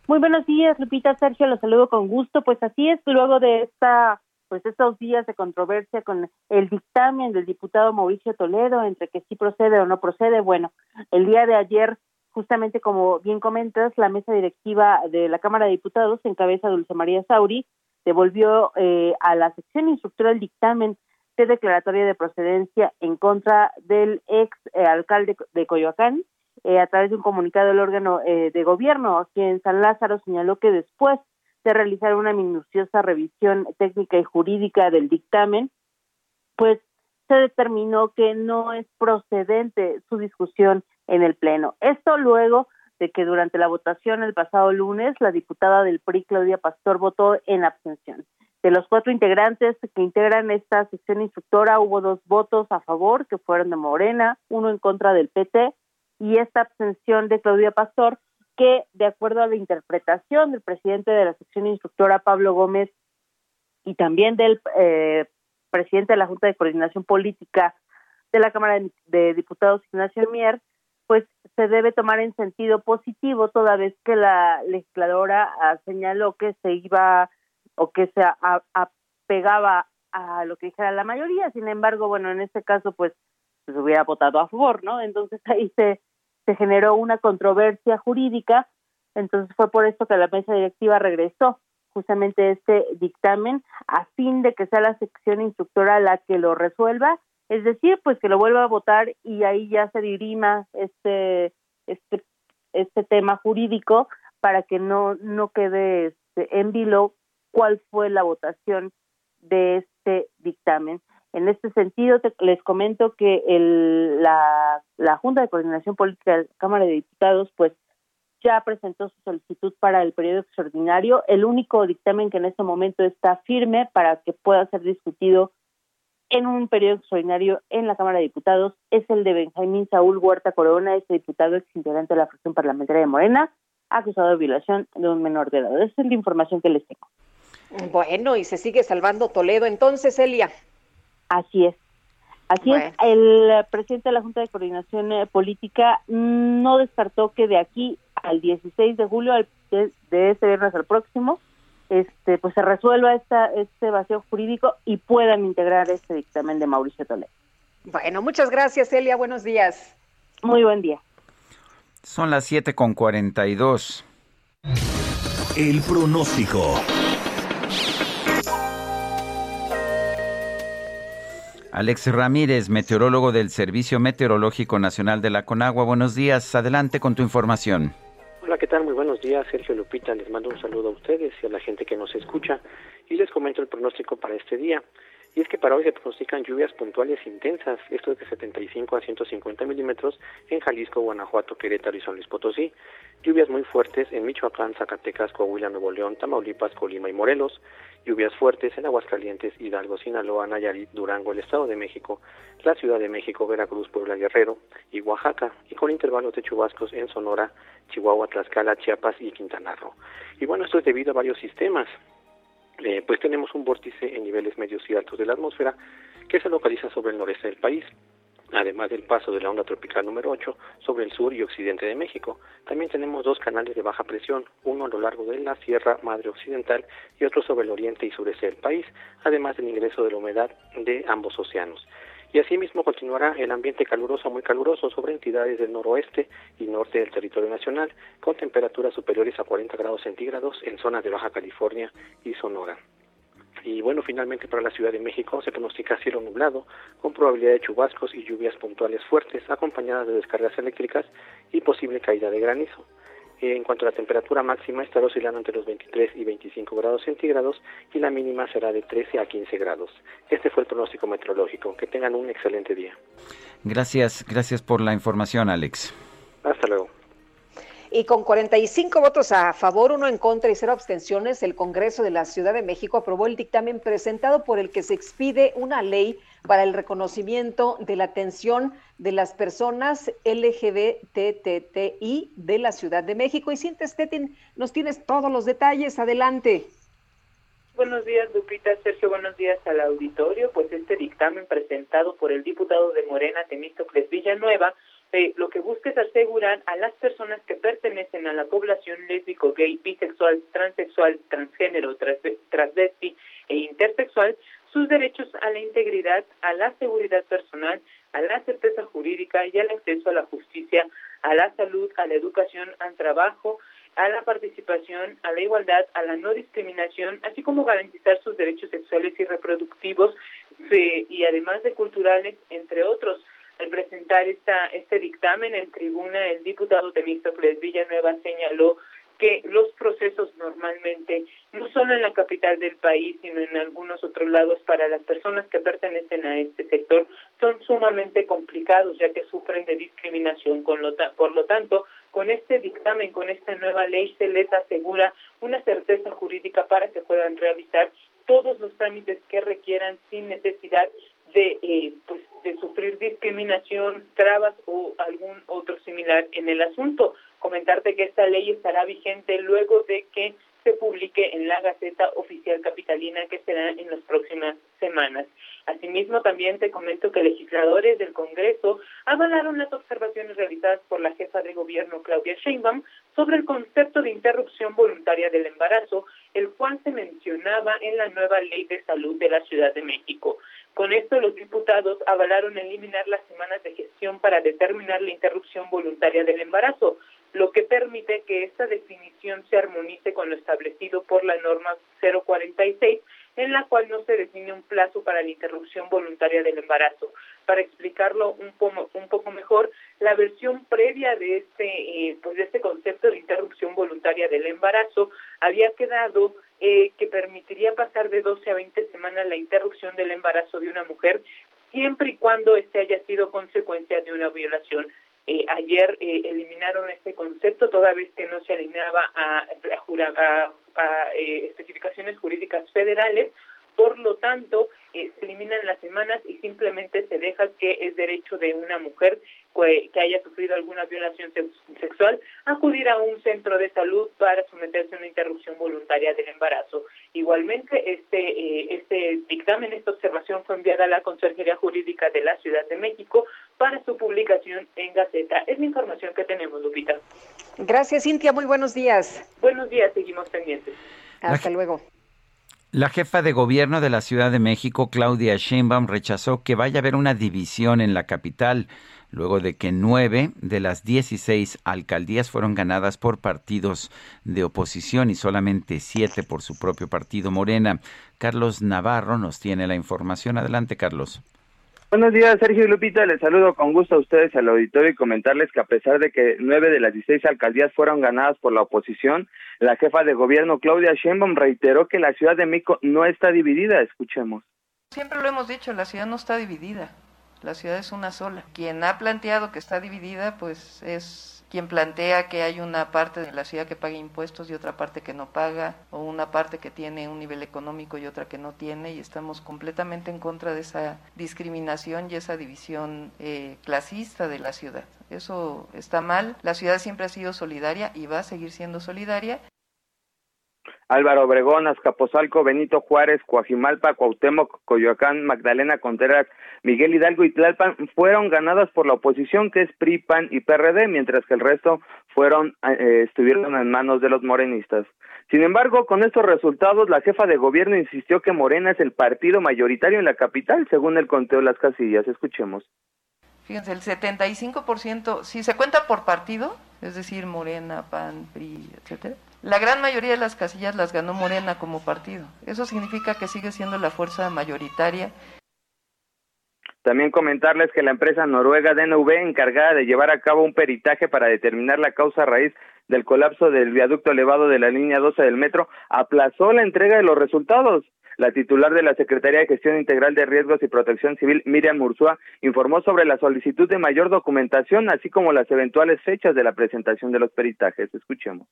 Muy buenos días, Lupita Sergio, los saludo con gusto. Pues así es, luego de esta pues estos días de controversia con el dictamen del diputado Mauricio Toledo entre que sí procede o no procede. Bueno, el día de ayer justamente como bien comentas, la mesa directiva de la Cámara de Diputados, en cabeza Dulce María Sauri, devolvió eh, a la sección instructora el dictamen de declaratoria de procedencia en contra del ex eh, alcalde de Coyoacán, eh, a través de un comunicado del órgano de gobierno, quien San Lázaro señaló que después de realizar una minuciosa revisión técnica y jurídica del dictamen, pues se determinó que no es procedente su discusión en el Pleno. Esto luego de que durante la votación el pasado lunes la diputada del PRI, Claudia Pastor, votó en abstención. De los cuatro integrantes que integran esta sección instructora, hubo dos votos a favor, que fueron de Morena, uno en contra del PT, y esta abstención de Claudia Pastor, que de acuerdo a la interpretación del presidente de la sección instructora, Pablo Gómez, y también del eh, presidente de la Junta de Coordinación Política de la Cámara de Diputados, Ignacio Mier, pues se debe tomar en sentido positivo toda vez que la legisladora ah, señaló que se iba o que se apegaba a lo que dijera la mayoría, sin embargo, bueno, en este caso pues se hubiera votado a favor, ¿no? Entonces ahí se, se generó una controversia jurídica, entonces fue por esto que la mesa directiva regresó justamente este dictamen a fin de que sea la sección instructora la que lo resuelva es decir, pues que lo vuelva a votar y ahí ya se dirima este este este tema jurídico para que no no quede este, en vilo cuál fue la votación de este dictamen. En este sentido, les comento que el, la, la Junta de Coordinación Política de la Cámara de Diputados, pues ya presentó su solicitud para el periodo extraordinario. El único dictamen que en este momento está firme para que pueda ser discutido en un periodo extraordinario en la Cámara de Diputados es el de Benjamín Saúl Huerta Corona, este diputado ex integrante de la fracción parlamentaria de Morena, acusado de violación de un menor de edad. Esa es la información que les tengo. Bueno, y se sigue salvando Toledo entonces, Elia. Así es. Así es, el presidente de la Junta de Coordinación eh, Política no descartó que de aquí al 16 de julio, de este viernes al próximo, este, pues se resuelva esta, este vacío jurídico y puedan integrar este dictamen de Mauricio Toledo. Bueno, muchas gracias, Elia. Buenos días. Muy buen día. Son las 7 con 42. El pronóstico. Alex Ramírez, meteorólogo del Servicio Meteorológico Nacional de la Conagua. Buenos días. Adelante con tu información. Hola, ¿qué tal? Muy buenos días, Sergio Lupita. Les mando un saludo a ustedes y a la gente que nos escucha y les comento el pronóstico para este día. Y es que para hoy se pronostican lluvias puntuales intensas, esto es de 75 a 150 milímetros en Jalisco, Guanajuato, Querétaro y San Luis Potosí. Lluvias muy fuertes en Michoacán, Zacatecas, Coahuila, Nuevo León, Tamaulipas, Colima y Morelos. Lluvias fuertes en Aguascalientes, Hidalgo, Sinaloa, Nayarit, Durango, el Estado de México, la Ciudad de México, Veracruz, Puebla, Guerrero y Oaxaca, y con intervalos de chubascos en Sonora, Chihuahua, Tlaxcala, Chiapas y Quintana Roo. Y bueno, esto es debido a varios sistemas. Eh, pues tenemos un vórtice en niveles medios y altos de la atmósfera que se localiza sobre el noreste del país, además del paso de la onda tropical número 8 sobre el sur y occidente de México. También tenemos dos canales de baja presión, uno a lo largo de la Sierra Madre Occidental y otro sobre el oriente y sureste del país, además del ingreso de la humedad de ambos océanos y asimismo continuará el ambiente caluroso muy caluroso sobre entidades del noroeste y norte del territorio nacional, con temperaturas superiores a 40 grados centígrados en zonas de Baja California y Sonora. Y bueno, finalmente para la Ciudad de México se pronostica cielo nublado, con probabilidad de chubascos y lluvias puntuales fuertes, acompañadas de descargas eléctricas y posible caída de granizo. Eh, en cuanto a la temperatura máxima, estará oscilando entre los 23 y 25 grados centígrados y la mínima será de 13 a 15 grados. Este fue el pronóstico meteorológico. Que tengan un excelente día. Gracias, gracias por la información, Alex. Hasta luego. Y con 45 votos a favor, uno en contra y cero abstenciones, el Congreso de la Ciudad de México aprobó el dictamen presentado por el que se expide una ley para el reconocimiento de la atención de las personas LGBTTI de la Ciudad de México. Y sientes, Tetin, nos tienes todos los detalles. Adelante. Buenos días, Lupita. Sergio, buenos días al auditorio. Pues este dictamen presentado por el diputado de Morena, Temístocles Villanueva, eh, lo que busca es asegurar a las personas que pertenecen a la población lésbico, gay, bisexual, transexual, transgénero, transvesti e intersexual sus derechos a la integridad, a la seguridad personal, a la certeza jurídica y al acceso a la justicia, a la salud, a la educación, al trabajo, a la participación, a la igualdad, a la no discriminación, así como garantizar sus derechos sexuales y reproductivos y además de culturales, entre otros. Al presentar esta, este dictamen en tribuna, el diputado Temístocles Villanueva señaló que los procesos normalmente, no solo en la capital del país, sino en algunos otros lados, para las personas que pertenecen a este sector, son sumamente complicados, ya que sufren de discriminación. Con lo por lo tanto, con este dictamen, con esta nueva ley, se les asegura una certeza jurídica para que puedan realizar todos los trámites que requieran sin necesidad de eh, pues de sufrir discriminación, trabas o algún otro similar en el asunto. Comentarte que esta ley estará vigente luego de que se publique en la Gaceta Oficial Capitalina que será en las próximas semanas. Asimismo, también te comento que legisladores del Congreso avalaron las observaciones realizadas por la jefa de gobierno Claudia Sheinbaum sobre el concepto de interrupción voluntaria del embarazo, el cual se mencionaba en la nueva Ley de Salud de la Ciudad de México. Con esto, los diputados avalaron eliminar las semanas de gestión para determinar la interrupción voluntaria del embarazo, lo que permite que esta definición se armonice con lo establecido por la norma 046 en la cual no se define un plazo para la interrupción voluntaria del embarazo. Para explicarlo un poco, un poco mejor, la versión previa de este, eh, pues de este concepto de interrupción voluntaria del embarazo había quedado eh, que permitiría pasar de 12 a 20 semanas la interrupción del embarazo de una mujer siempre y cuando este haya sido consecuencia de una violación. Eh, ayer eliminaron este concepto toda vez que no se alineaba a, a, a eh, especificaciones jurídicas federales, por lo tanto, eh, se eliminan las semanas y simplemente se deja que es derecho de una mujer que haya sufrido alguna violación sexual acudir a un centro de salud para someterse a una interrupción voluntaria del embarazo. Igualmente, este, eh, este dictamen, esta observación fue enviada a la Consejería Jurídica de la Ciudad de México para su publicación en Gaceta. Es la información que tenemos, Lupita. Gracias, Cintia. Muy buenos días. Buenos días, seguimos pendientes. Hasta luego. La jefa de gobierno de la Ciudad de México, Claudia Sheinbaum, rechazó que vaya a haber una división en la capital, luego de que nueve de las dieciséis alcaldías fueron ganadas por partidos de oposición y solamente siete por su propio partido Morena. Carlos Navarro nos tiene la información. Adelante, Carlos. Buenos días, Sergio y Lupita. Les saludo con gusto a ustedes al auditorio y comentarles que a pesar de que nueve de las dieciséis alcaldías fueron ganadas por la oposición, la jefa de gobierno Claudia Sheinbaum reiteró que la Ciudad de México no está dividida. Escuchemos. Siempre lo hemos dicho, la ciudad no está dividida. La ciudad es una sola. Quien ha planteado que está dividida, pues es quien plantea que hay una parte de la ciudad que paga impuestos y otra parte que no paga, o una parte que tiene un nivel económico y otra que no tiene, y estamos completamente en contra de esa discriminación y esa división eh, clasista de la ciudad. Eso está mal. La ciudad siempre ha sido solidaria y va a seguir siendo solidaria. Álvaro Obregón, Azcapotzalco, Benito Juárez, Coajimalpa, Cuauhtémoc, Coyoacán, Magdalena Contreras, Miguel Hidalgo y Tlalpan fueron ganadas por la oposición que es PRI, PAN y PRD, mientras que el resto fueron eh, estuvieron en manos de los morenistas. Sin embargo, con estos resultados, la jefa de gobierno insistió que Morena es el partido mayoritario en la capital, según el conteo de las casillas. Escuchemos. Fíjense, el 75%, si se cuenta por partido, es decir, Morena, PAN, PRI, etcétera, la gran mayoría de las casillas las ganó Morena como partido. Eso significa que sigue siendo la fuerza mayoritaria. También comentarles que la empresa noruega DNV, encargada de llevar a cabo un peritaje para determinar la causa raíz del colapso del viaducto elevado de la línea 12 del metro, aplazó la entrega de los resultados. La titular de la Secretaría de Gestión Integral de Riesgos y Protección Civil, Miriam Mursúa, informó sobre la solicitud de mayor documentación, así como las eventuales fechas de la presentación de los peritajes. Escuchemos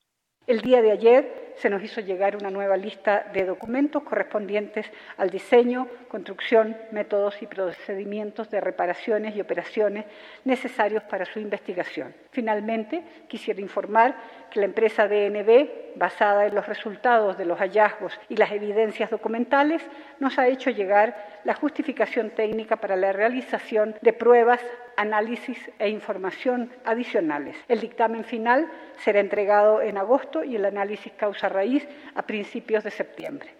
El día de ayer se nos hizo llegar una nueva lista de documentos correspondientes al diseño, construcción, métodos y procedimientos de reparaciones y operaciones necesarios para su investigación. Finalmente, quisiera informar que la empresa DNB, basada en los resultados de los hallazgos y las evidencias documentales, nos ha hecho llegar la justificación técnica para la realización de pruebas, análisis e información adicionales. El dictamen final será entregado en agosto y el análisis causa raíz a principios de septiembre.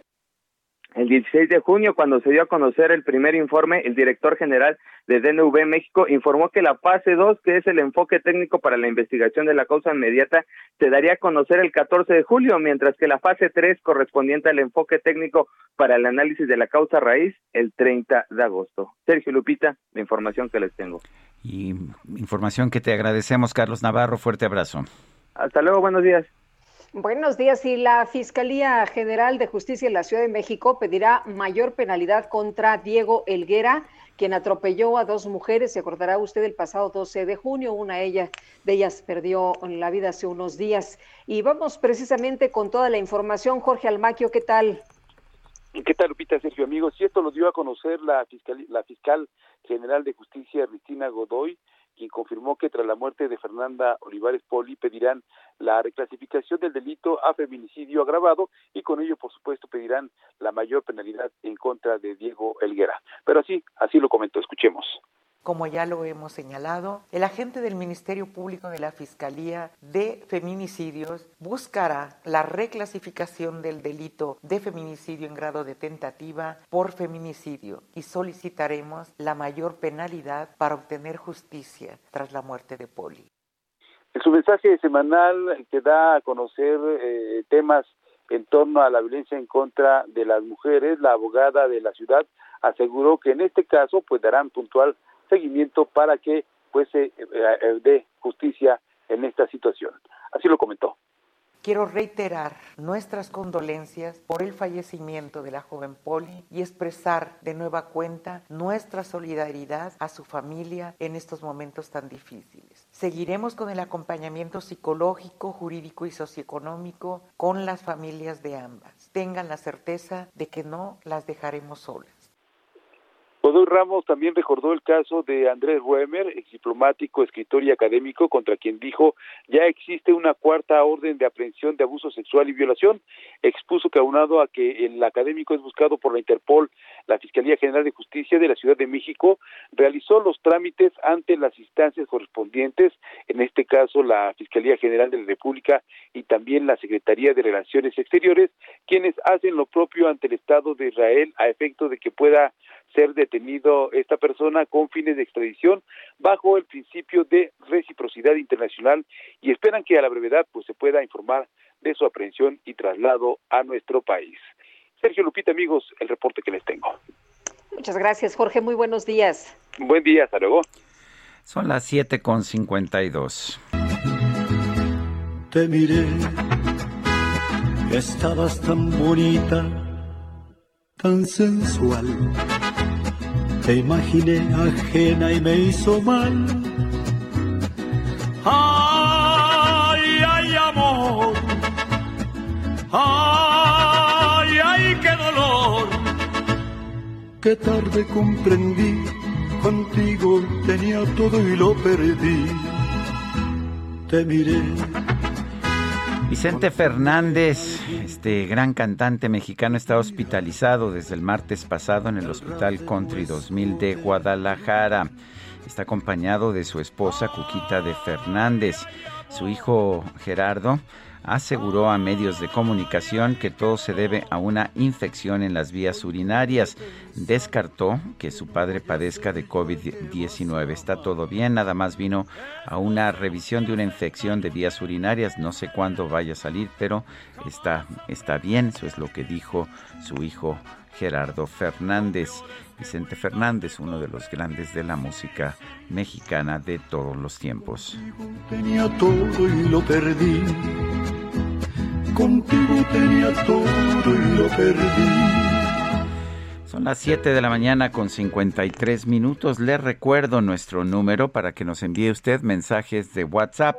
El 16 de junio, cuando se dio a conocer el primer informe, el director general de DNV México informó que la fase 2, que es el enfoque técnico para la investigación de la causa inmediata, se daría a conocer el 14 de julio, mientras que la fase 3, correspondiente al enfoque técnico para el análisis de la causa raíz, el 30 de agosto. Sergio Lupita, la información que les tengo. Y información que te agradecemos, Carlos Navarro. Fuerte abrazo. Hasta luego, buenos días. Buenos días. Y la Fiscalía General de Justicia de la Ciudad de México pedirá mayor penalidad contra Diego Elguera, quien atropelló a dos mujeres. Se acordará usted el pasado 12 de junio. Una de ellas perdió la vida hace unos días. Y vamos precisamente con toda la información. Jorge Almaquio, ¿qué tal? ¿Qué tal, Lupita, Sergio, amigos? Y esto lo dio a conocer la fiscal, la fiscal general de justicia, Cristina Godoy, quien confirmó que tras la muerte de Fernanda Olivares Poli pedirán la reclasificación del delito a feminicidio agravado y con ello, por supuesto, pedirán la mayor penalidad en contra de Diego Elguera. Pero así, así lo comentó, escuchemos. Como ya lo hemos señalado, el agente del Ministerio Público de la Fiscalía de Feminicidios buscará la reclasificación del delito de feminicidio en grado de tentativa por feminicidio y solicitaremos la mayor penalidad para obtener justicia tras la muerte de Poli. En su mensaje semanal que da a conocer eh, temas en torno a la violencia en contra de las mujeres, la abogada de la ciudad aseguró que en este caso pues darán puntual seguimiento para que pues se eh, eh, dé justicia en esta situación. Así lo comentó. Quiero reiterar nuestras condolencias por el fallecimiento de la joven Poli y expresar de nueva cuenta nuestra solidaridad a su familia en estos momentos tan difíciles. Seguiremos con el acompañamiento psicológico, jurídico y socioeconómico con las familias de ambas. Tengan la certeza de que no las dejaremos solas. Godoy Ramos también recordó el caso de Andrés Ruemer, ex diplomático, escritor y académico, contra quien dijo ya existe una cuarta orden de aprehensión de abuso sexual y violación. Expuso que aunado a que el académico es buscado por la Interpol, la Fiscalía General de Justicia de la Ciudad de México realizó los trámites ante las instancias correspondientes, en este caso la Fiscalía General de la República y también la Secretaría de Relaciones Exteriores, quienes hacen lo propio ante el Estado de Israel a efecto de que pueda ser detenido esta persona con fines de extradición bajo el principio de reciprocidad internacional y esperan que a la brevedad pues se pueda informar de su aprehensión y traslado a nuestro país. Sergio Lupita, amigos, el reporte que les tengo. Muchas gracias, Jorge. Muy buenos días. Buen día, hasta luego. Son las 7 con 52. Te miré, estabas tan bonita, tan sensual te imaginé ajena y me hizo mal. Ay, ay, amor. Ay, ay, qué dolor. Qué tarde comprendí, contigo tenía todo y lo perdí. Te miré Vicente Fernández, este gran cantante mexicano, está hospitalizado desde el martes pasado en el Hospital Country 2000 de Guadalajara. Está acompañado de su esposa Cuquita de Fernández. Su hijo Gerardo aseguró a medios de comunicación que todo se debe a una infección en las vías urinarias. Descartó que su padre padezca de COVID-19. Está todo bien, nada más vino a una revisión de una infección de vías urinarias. No sé cuándo vaya a salir, pero está, está bien. Eso es lo que dijo su hijo Gerardo Fernández. Vicente Fernández, uno de los grandes de la música mexicana de todos los tiempos. Tenía todo y lo perdí. Contigo tenía todo y lo perdí. Son las 7 de la mañana con 53 minutos. Le recuerdo nuestro número para que nos envíe usted mensajes de WhatsApp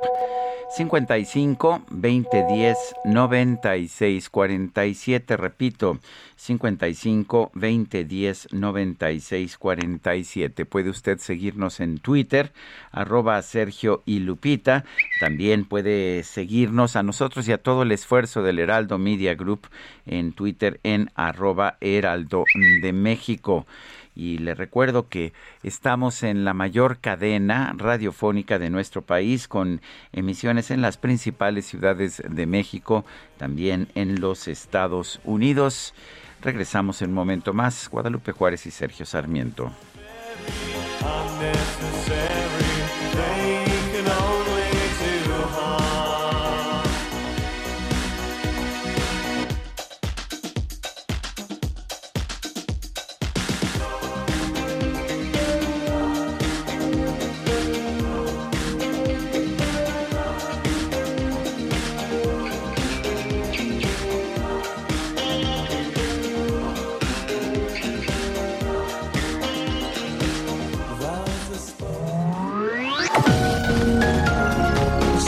55 2010 96 47, repito, 55 2010 96 47. Puede usted seguirnos en Twitter, arroba Sergio y Lupita. También puede seguirnos a nosotros y a todo el esfuerzo del Heraldo Media Group en Twitter en arroba Heraldo de México y le recuerdo que estamos en la mayor cadena radiofónica de nuestro país con emisiones en las principales ciudades de México, también en los Estados Unidos. Regresamos en un momento más. Guadalupe Juárez y Sergio Sarmiento.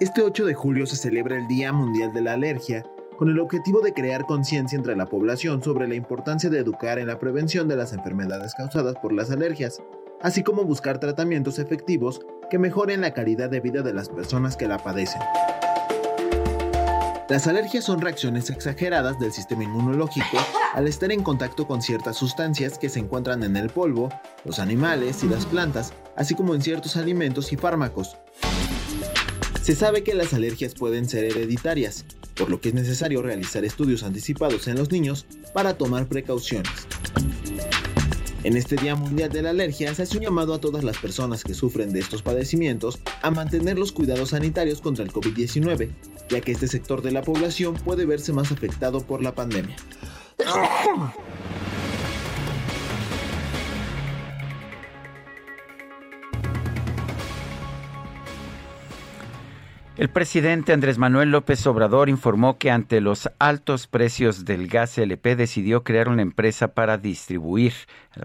Este 8 de julio se celebra el Día Mundial de la Alergia, con el objetivo de crear conciencia entre la población sobre la importancia de educar en la prevención de las enfermedades causadas por las alergias, así como buscar tratamientos efectivos que mejoren la calidad de vida de las personas que la padecen. Las alergias son reacciones exageradas del sistema inmunológico al estar en contacto con ciertas sustancias que se encuentran en el polvo, los animales y las plantas, así como en ciertos alimentos y fármacos. Se sabe que las alergias pueden ser hereditarias, por lo que es necesario realizar estudios anticipados en los niños para tomar precauciones. En este Día Mundial de la Alergia se hace un llamado a todas las personas que sufren de estos padecimientos a mantener los cuidados sanitarios contra el COVID-19, ya que este sector de la población puede verse más afectado por la pandemia. El presidente Andrés Manuel López Obrador informó que ante los altos precios del gas LP decidió crear una empresa para distribuir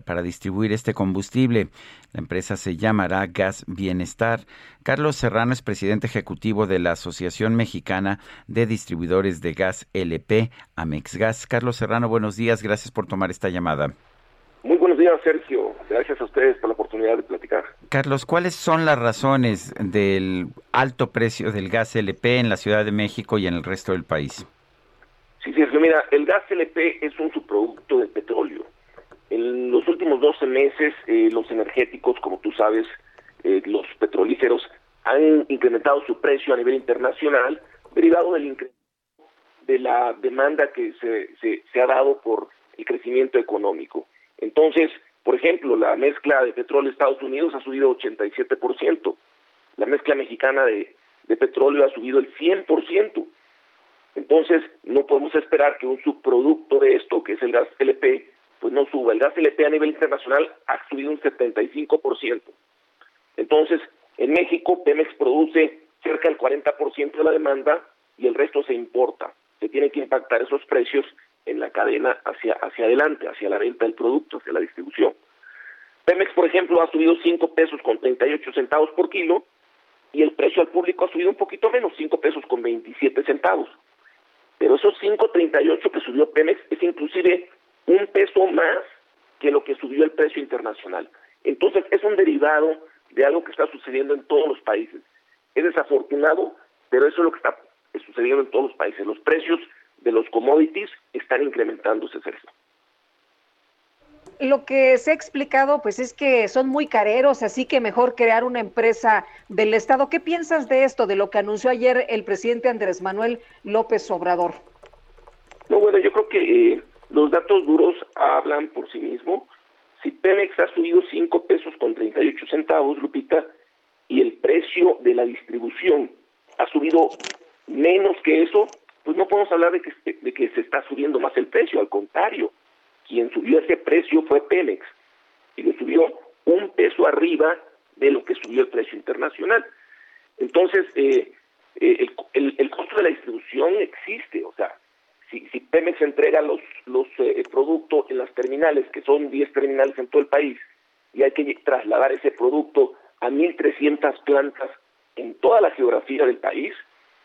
para distribuir este combustible. La empresa se llamará Gas Bienestar. Carlos Serrano es presidente ejecutivo de la Asociación Mexicana de Distribuidores de Gas LP, Amexgas. Carlos Serrano, buenos días, gracias por tomar esta llamada. Muy buenos días, Sergio. Gracias a ustedes por la oportunidad de platicar. Carlos, ¿cuáles son las razones del alto precio del gas LP en la Ciudad de México y en el resto del país? Sí, Sergio, mira, el gas LP es un subproducto del petróleo. En los últimos 12 meses, eh, los energéticos, como tú sabes, eh, los petrolíferos, han incrementado su precio a nivel internacional, derivado del incremento de la demanda que se, se, se ha dado por el crecimiento económico. Entonces, por ejemplo, la mezcla de petróleo de Estados Unidos ha subido 87%, la mezcla mexicana de, petróleo ha subido el 100%. Entonces, no podemos esperar que un subproducto de esto, que es el gas LP, pues no suba. El gas LP a nivel internacional ha subido un 75%. Entonces, en México, Pemex produce cerca del 40% de la demanda y el resto se importa. Se tienen que impactar esos precios en la cadena hacia, hacia adelante, hacia la venta del producto, hacia la distribución. Pemex, por ejemplo, ha subido 5 pesos con 38 centavos por kilo y el precio al público ha subido un poquito menos, 5 pesos con 27 centavos. Pero esos 5.38 que subió Pemex es inclusive un peso más que lo que subió el precio internacional. Entonces es un derivado de algo que está sucediendo en todos los países. Es desafortunado, pero eso es lo que está sucediendo en todos los países. Los precios de los commodities están incrementándose, Sergio. Lo que se ha explicado, pues es que son muy careros, así que mejor crear una empresa del Estado. ¿Qué piensas de esto, de lo que anunció ayer el presidente Andrés Manuel López Obrador? No, bueno, yo creo que eh, los datos duros hablan por sí mismos. Si Pemex ha subido 5 pesos con 38 centavos, Lupita, y el precio de la distribución ha subido menos que eso, pues no podemos hablar de que, se está subiendo más el precio, al contrario, quien subió ese precio fue Pemex y le subió un peso arriba de lo que subió el precio internacional. Entonces, eh, eh, el, costo de la distribución existe, o sea, si, si Pemex entrega los, los eh, productos en las terminales, que son 10 terminales en todo el país, y hay que trasladar ese producto a 1.300 plantas en toda la geografía del país,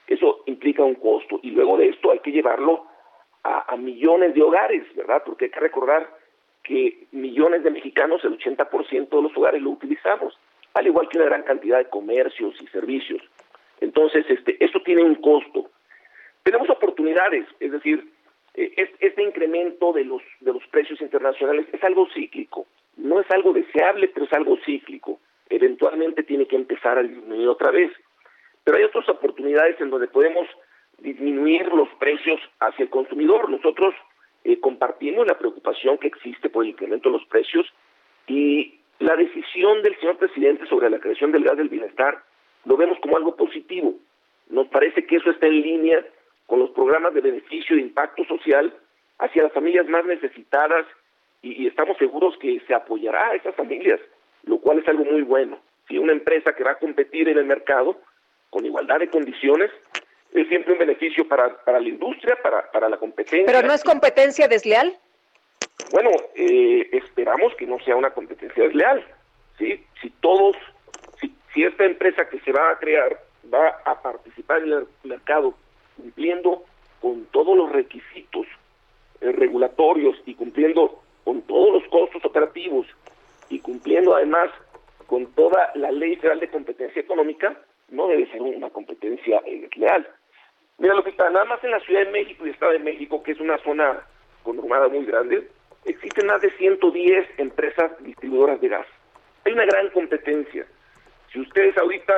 eso implica un costo. Y luego de esto hay que llevarlo a, millones de hogares, ¿verdad? Porque hay que recordar que millones de mexicanos, el 80% de los hogares lo utilizamos, al igual que una gran cantidad de comercios y servicios. Entonces, este, eso tiene un costo. Tenemos oportunidades, es decir, eh, este incremento de los, de los precios internacionales es algo cíclico, no es algo deseable, pero es algo cíclico. Eventualmente tiene que empezar a disminuir otra vez. Pero hay otras oportunidades en donde podemos disminuir los precios hacia el consumidor. Nosotros eh, compartimos la preocupación que existe por el incremento de los precios y la decisión del señor presidente sobre la creación del gas del bienestar lo vemos como algo positivo. Nos parece que eso está en línea con los programas de beneficio e impacto social hacia las familias más necesitadas y, estamos seguros que se apoyará a esas familias, lo cual es algo muy bueno. Si una empresa que va a competir en el mercado con igualdad de condiciones es siempre un beneficio para, para la industria, para, para la competencia. ¿Pero no es competencia desleal? Bueno, eh, esperamos que no sea una competencia desleal. ¿sí? Si todos, si, si esta empresa que se va a crear va a participar en el mercado cumpliendo con todos los requisitos eh, regulatorios y cumpliendo con todos los costos operativos y cumpliendo además con toda la ley federal de competencia económica, no debe ser una competencia eh, desleal. Mira, lo que está nada más en la Ciudad de México y Estado de México, que es una zona conurmada muy grande, existen más de 110 empresas distribuidoras de gas. Hay una gran competencia. Si ustedes ahorita,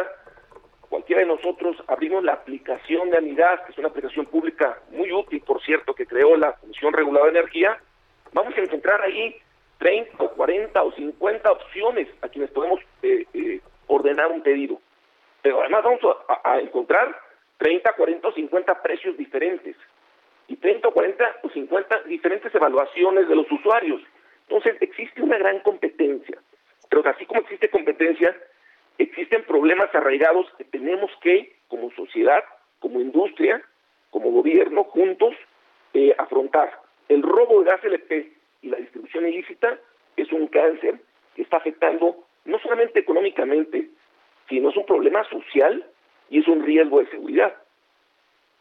cualquiera de nosotros, abrimos la aplicación de Amigas, que es una aplicación pública muy útil, por cierto, que creó la Comisión Regulada de Energía, vamos a encontrar ahí 30 o 40 o 50 opciones a quienes podemos eh, eh, ordenar un pedido. Pero además vamos a encontrar 30, 40 o 50 precios diferentes y 30 o 40 o 50 diferentes evaluaciones de los usuarios. Entonces existe una gran competencia, pero así como existe competencia, existen problemas arraigados que tenemos que, como sociedad, como industria, como gobierno, juntos, eh, afrontar. El robo de gas LP y la distribución ilícita es un cáncer que está afectando no solamente económicamente, sino es un problema social y es un riesgo de seguridad.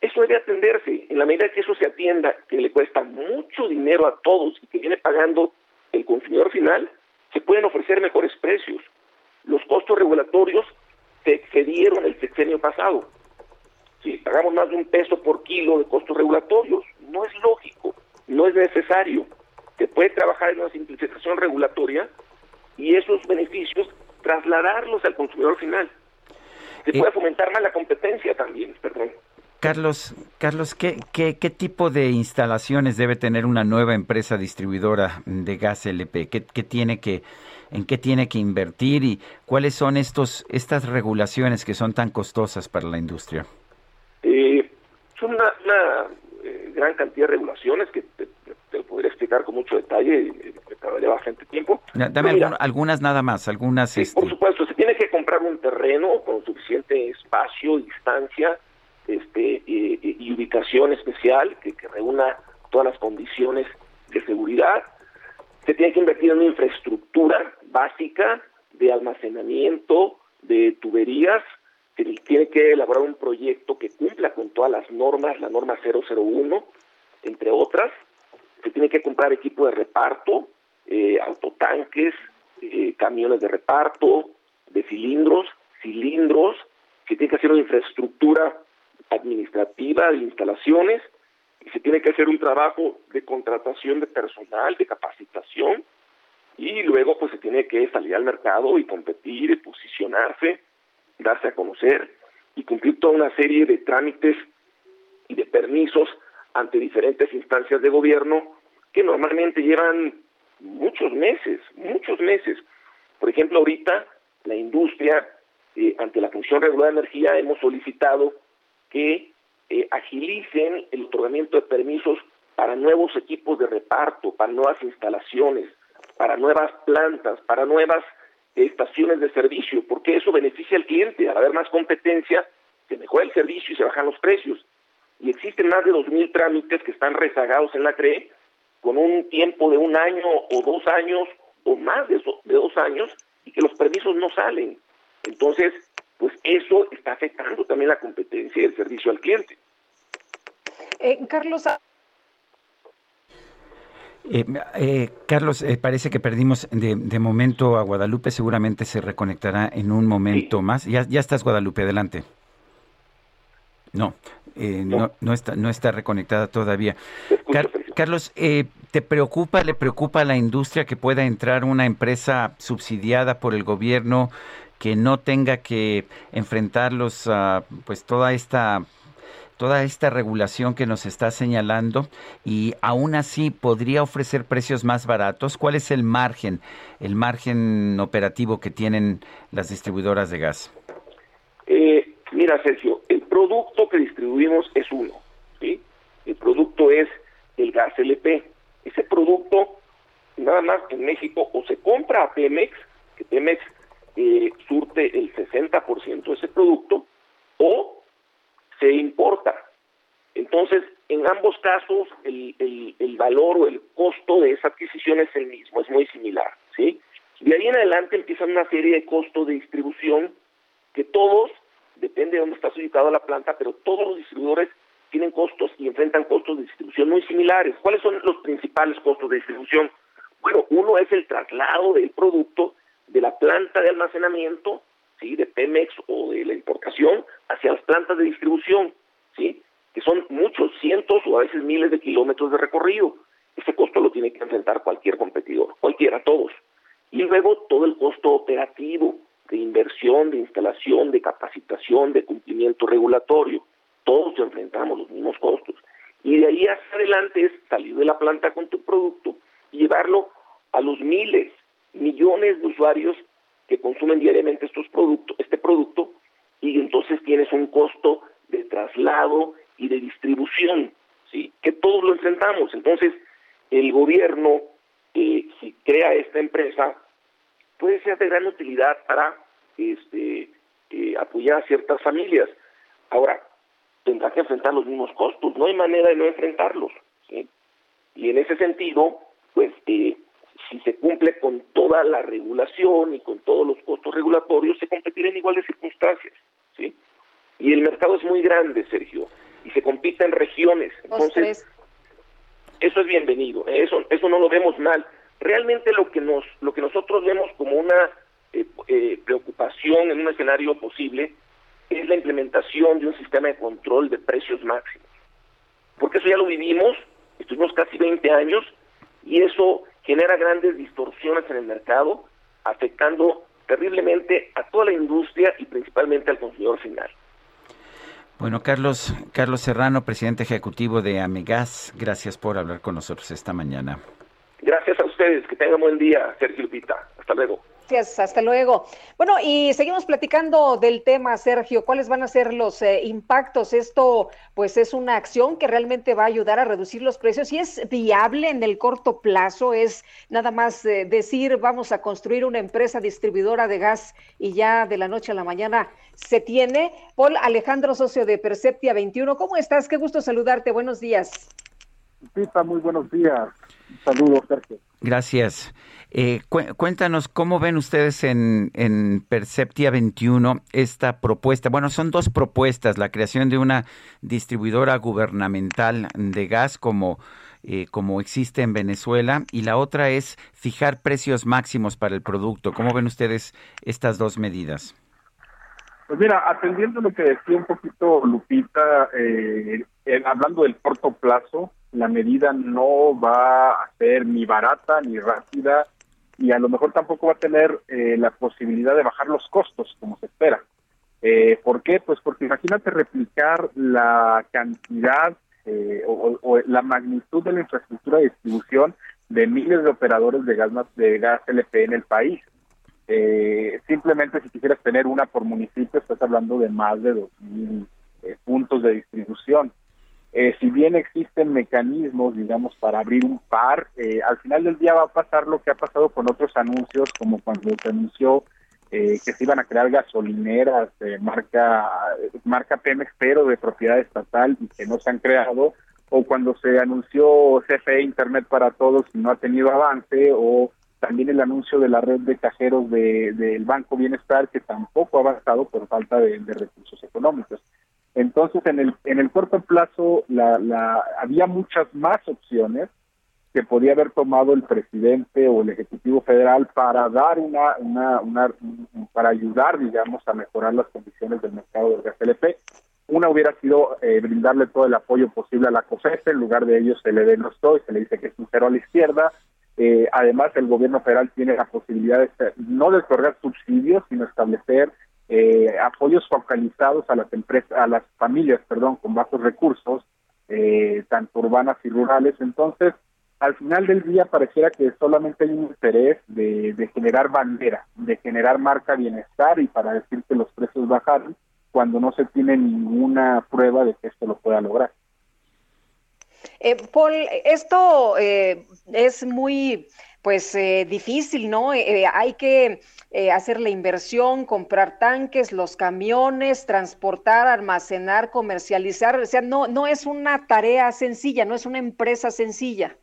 Eso debe atenderse. En la medida que eso se atienda, que le cuesta mucho dinero a todos y que viene pagando el consumidor final, se pueden ofrecer mejores precios. Los costos regulatorios se excedieron el sexenio pasado. Si pagamos más de un peso por kilo de costos regulatorios, no es lógico, no es necesario. Se puede trabajar en una simplificación regulatoria y esos beneficios trasladarlos al consumidor final. Se puede fomentar más la competencia también, perdón. Carlos, Carlos, ¿qué, qué, tipo de instalaciones debe tener una nueva empresa distribuidora de gas LP? ¿Qué, tiene que, ¿En qué tiene que invertir y cuáles son estos, estas regulaciones que son tan costosas para la industria? Eh, son una, eh, gran cantidad de regulaciones que te, podría explicar con mucho detalle, eh, me lleva bastante tiempo. Dame algunas nada más, algunas... Este por supuesto, se tiene que comprar un terreno con suficiente espacio, distancia, este, y, ubicación especial que, reúna todas las condiciones de seguridad. Se tiene que invertir en una infraestructura básica de almacenamiento, de tuberías, tiene que elaborar un proyecto que cumpla con todas las normas, la norma 001, entre otras. Se tiene que comprar equipo de reparto, eh, autotanques, eh, camiones de reparto, de cilindros, cilindros, se tiene que hacer una infraestructura administrativa de instalaciones y se tiene que hacer un trabajo de contratación de personal, de capacitación y luego pues se tiene que salir al mercado y competir y posicionarse, darse a conocer y cumplir toda una serie de trámites y de permisos ante diferentes instancias de gobierno que normalmente llevan muchos meses, muchos meses. Por ejemplo, ahorita la industria, eh, ante la Comisión Regular de Energía, hemos solicitado que eh, agilicen el otorgamiento de permisos para nuevos equipos de reparto, para nuevas instalaciones, para nuevas plantas, para nuevas estaciones de servicio, porque eso beneficia al cliente. Al haber más competencia, se mejora el servicio y se bajan los precios. Y existen más de 2.000 trámites que están rezagados en la CRE con un tiempo de un año o dos años o más de, de dos años y que los permisos no salen. Entonces, pues eso está afectando también la competencia y el servicio al cliente. Eh, Carlos, eh, eh, Carlos, eh, parece que perdimos de, momento a Guadalupe, seguramente se reconectará en un momento más. Ya, ya estás, Guadalupe, adelante. No, no, no, está, no está reconectada todavía. Carlos, ¿te preocupa, le preocupa a la industria que pueda entrar una empresa subsidiada por el gobierno que no tenga que enfrentarlos a pues toda esta toda esta regulación que nos está señalando y aún así podría ofrecer precios más baratos? ¿Cuál es el margen, el margen operativo que tienen las distribuidoras de gas? Eh, mira, Sergio, el producto que distribuimos es uno, ¿sí? El producto es el gas LP. Ese producto, nada más en México, o se compra a Pemex, que Pemex eh, surte el 60% de ese producto, o se importa. Entonces, en ambos casos, el, el, valor o el costo de esa adquisición es el mismo, es muy similar, ¿sí? De ahí en adelante empiezan una serie de costos de distribución que todos, depende de dónde está ubicada la planta, pero todos los distribuidores tienen costos y enfrentan costos de distribución muy similares. ¿Cuáles son los principales costos de distribución? Bueno, uno es el traslado del producto de la planta de almacenamiento ¿sí? de Pemex o de la importación hacia las plantas de distribución, ¿sí? que son muchos cientos o a veces miles de kilómetros de recorrido. Ese costo lo tiene que enfrentar cualquier competidor, cualquiera, todos. Y luego todo el costo operativo, de inversión, de instalación, de capacitación, de cumplimiento regulatorio. Todos enfrentamos los mismos costos. Y de ahí hacia adelante es salir de la planta con tu producto y llevarlo a los miles, millones de usuarios que consumen diariamente estos productos, este producto, y entonces tienes un costo de traslado y de distribución, ¿sí? que todos lo enfrentamos. Entonces, el gobierno, eh, si crea esta empresa, puede ser de gran utilidad para este, eh, apoyar a ciertas familias. Ahora, tendrá que enfrentar los mismos costos, no hay manera de no enfrentarlos. ¿sí? Y en ese sentido, pues eh, si se cumple con toda la regulación y con todos los costos regulatorios, se competirá en iguales circunstancias, ¿sí? Y el mercado es muy grande, Sergio, y se compite en regiones. Entonces, eso es bienvenido, ¿eh? eso, eso no lo vemos mal. Realmente lo que nos, lo que nosotros vemos como una eh, eh, preocupación en un escenario posible es la implementación de un sistema de control de precios máximos. Porque eso ya lo vivimos, estuvimos casi 20 años, y eso genera grandes distorsiones en el mercado, afectando terriblemente a toda la industria y principalmente al consumidor final. Bueno, Carlos, Carlos Serrano, presidente ejecutivo de Amegas, gracias por hablar con nosotros esta mañana. Gracias a ustedes, que tengan buen día, Sergio Lupita. Hasta luego. Gracias, hasta luego. Bueno, y seguimos platicando del tema, Sergio. ¿Cuáles van a ser los eh, impactos? Esto, pues, es una acción que realmente va a ayudar a reducir los precios y es viable en el corto plazo. Es nada más eh, decir, vamos a construir una empresa distribuidora de gas y ya de la noche a la mañana se tiene. Paul Alejandro, socio de Perceptia 21. ¿Cómo estás? Qué gusto saludarte. Buenos días. Pita, muy buenos días. Saludos, Sergio. Gracias. Eh, cuéntanos cómo ven ustedes en, en, Perceptia 21 esta propuesta. Bueno, son dos propuestas, la creación de una distribuidora gubernamental de gas como, eh, como existe en Venezuela y la otra es fijar precios máximos para el producto. ¿Cómo ven ustedes estas dos medidas? Pues mira, atendiendo lo que decía un poquito Lupita, eh, hablando del corto plazo, la medida no va a ser ni barata ni rápida y a lo mejor tampoco va a tener eh, la posibilidad de bajar los costos como se espera. Eh, ¿Por qué? Pues porque imagínate replicar la cantidad eh, o, la magnitud de la infraestructura de distribución de miles de operadores de gas, de gas LP en el país. Eh, simplemente si quisieras tener una por municipio, estás hablando de más de 2.000 eh, puntos de distribución. Eh, si bien existen mecanismos, digamos, para abrir un par, eh, al final del día va a pasar lo que ha pasado con otros anuncios, como cuando se anunció que se iban a crear gasolineras de marca, marca Pemex, pero de propiedad estatal y que no se han creado, o cuando se anunció CFE Internet para Todos y no ha tenido avance, o también el anuncio de la red de cajeros del Banco Bienestar que tampoco ha avanzado por falta de, recursos económicos. Entonces, en el, en el corto plazo la, la, había muchas más opciones que podía haber tomado el presidente o el Ejecutivo Federal para dar una, una, una para ayudar, digamos, a mejorar las condiciones del mercado del gas LP. Una hubiera sido eh, brindarle todo el apoyo posible a la COFESE, en lugar de ello se le denostó y se le dice que es un cero a la izquierda, eh, además, el gobierno federal tiene la posibilidad de no de subsidios, sino establecer eh, apoyos focalizados a las empresas, a las familias, perdón, con bajos recursos, eh, tanto urbanas y rurales. Entonces, al final del día pareciera que solamente hay un interés de, generar bandera, de generar marca bienestar y para decir que los precios bajaron, cuando no se tiene ninguna prueba de que esto lo pueda lograr. Eh, Paul, esto eh, es muy pues eh, difícil, ¿no? hay que hacer la inversión, comprar tanques, los camiones, transportar, almacenar, comercializar, o sea, no, no es una tarea sencilla, no es una empresa sencilla.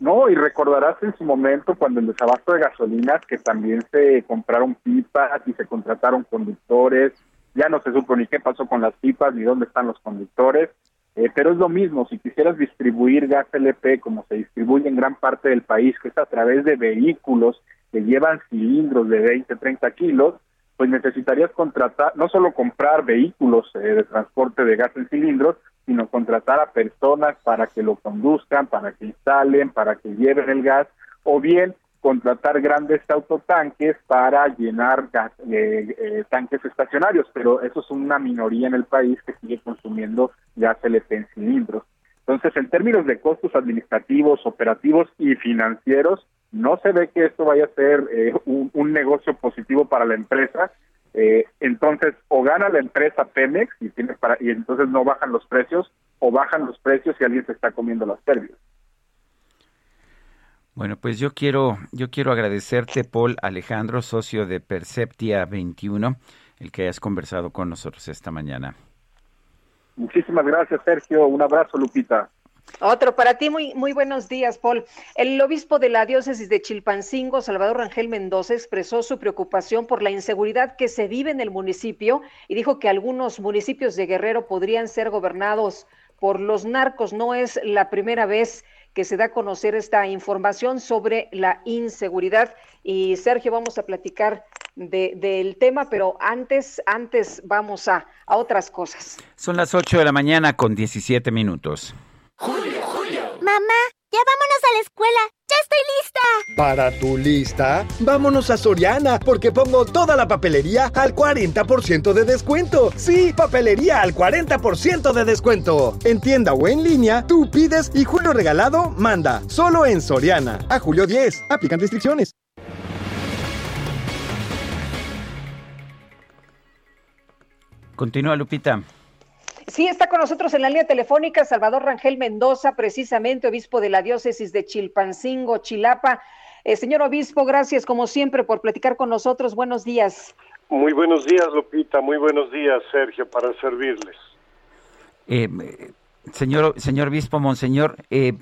No, y recordarás en su momento cuando el desabasto de gasolinas que también se compraron pipas y se contrataron conductores, ya no se supo ni qué pasó con las pipas ni dónde están los conductores, eh, pero es lo mismo, si quisieras distribuir gas LP como se distribuye en gran parte del país, que es a través de vehículos que llevan cilindros de 20, 30 kilos, pues necesitarías contratar, no solo comprar vehículos eh, de transporte de gas en cilindros, sino contratar a personas para que lo conduzcan, para que instalen, para que lleven el gas, o bien contratar grandes autotanques para llenar eh, eh, tanques estacionarios, pero eso es una minoría en el país que sigue consumiendo gas LP en cilindros. Entonces, en términos de costos administrativos, operativos y financieros, no se ve que esto vaya a ser eh, un, negocio positivo para la empresa. entonces, o gana la empresa Pemex y, tiene para, y entonces no bajan los precios, o bajan los precios y alguien se está comiendo las pérdidas. Bueno, pues yo quiero, yo quiero agradecerte, Paul Alejandro, socio de Perceptia 21, el que hayas conversado con nosotros esta mañana. Muchísimas gracias, Sergio. Un abrazo, Lupita. Otro para ti, muy, muy buenos días, Paul. El obispo de la diócesis de Chilpancingo, Salvador Rangel Mendoza, expresó su preocupación por la inseguridad que se vive en el municipio y dijo que algunos municipios de Guerrero podrían ser gobernados por los narcos. No es la primera vez que se da a conocer esta información sobre la inseguridad. Y Sergio, vamos a platicar del tema, pero antes, antes vamos a, a otras cosas. Son las 8 de la mañana con 17 minutos. Julio, Julio. Mamá, ya vámonos a la escuela. ¡Ya estoy lista! Para tu lista, vámonos a Soriana, porque pongo toda la papelería al 40% de descuento. Sí, papelería al 40% de descuento. En tienda o en línea, tú pides y Julio Regalado manda. Solo en Soriana. A julio 10. Aplican restricciones. Continúa, Lupita. Sí, está con nosotros en la línea telefónica Salvador Rangel Mendoza, precisamente obispo de la diócesis de Chilpancingo, Chilapa. Eh, señor obispo, gracias como siempre por platicar con nosotros. Buenos días. Muy buenos días, Lupita. Muy buenos días, Sergio, para servirles. Eh, señor, señor obispo, monseñor, eh,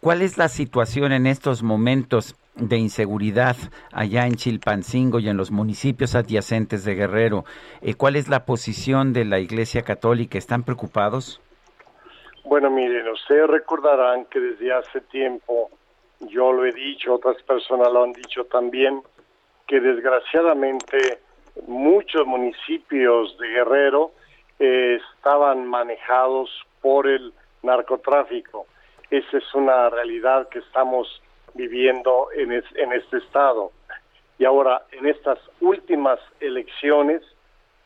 ¿cuál es la situación en estos momentos de inseguridad allá en Chilpancingo y en los municipios adyacentes de Guerrero. Eh, ¿Cuál es la posición de la Iglesia Católica? ¿Están preocupados? Bueno, miren, ustedes recordarán que desde hace tiempo, yo lo he dicho, otras personas lo han dicho también, que desgraciadamente muchos municipios de Guerrero eh, estaban manejados por el narcotráfico. Esa es una realidad que estamos viviendo en, en este estado. Y ahora, en estas últimas elecciones,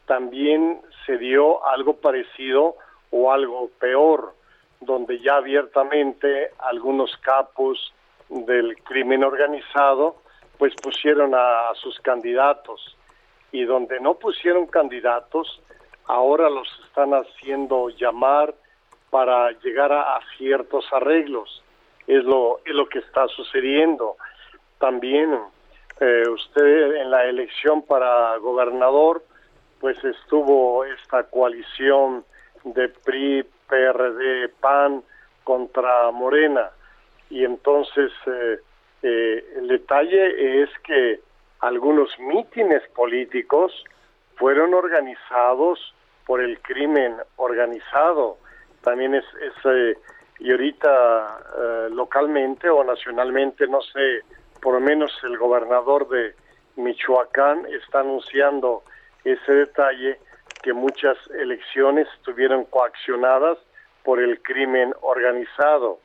también se dio algo parecido o algo peor. donde ya abiertamente algunos capos del crimen organizado pues pusieron a, sus candidatos y donde no pusieron candidatos ahora los están haciendo llamar para llegar a, ciertos arreglos es lo es lo que está sucediendo también eh, usted en la elección para gobernador pues estuvo esta coalición de PRI PRD PAN contra Morena y entonces eh, eh, el detalle es que algunos mítines políticos fueron organizados por el crimen organizado. También es, eh, y ahorita eh, localmente o nacionalmente, no sé, por lo menos el gobernador de Michoacán está anunciando ese detalle que muchas elecciones estuvieron coaccionadas por el crimen organizado.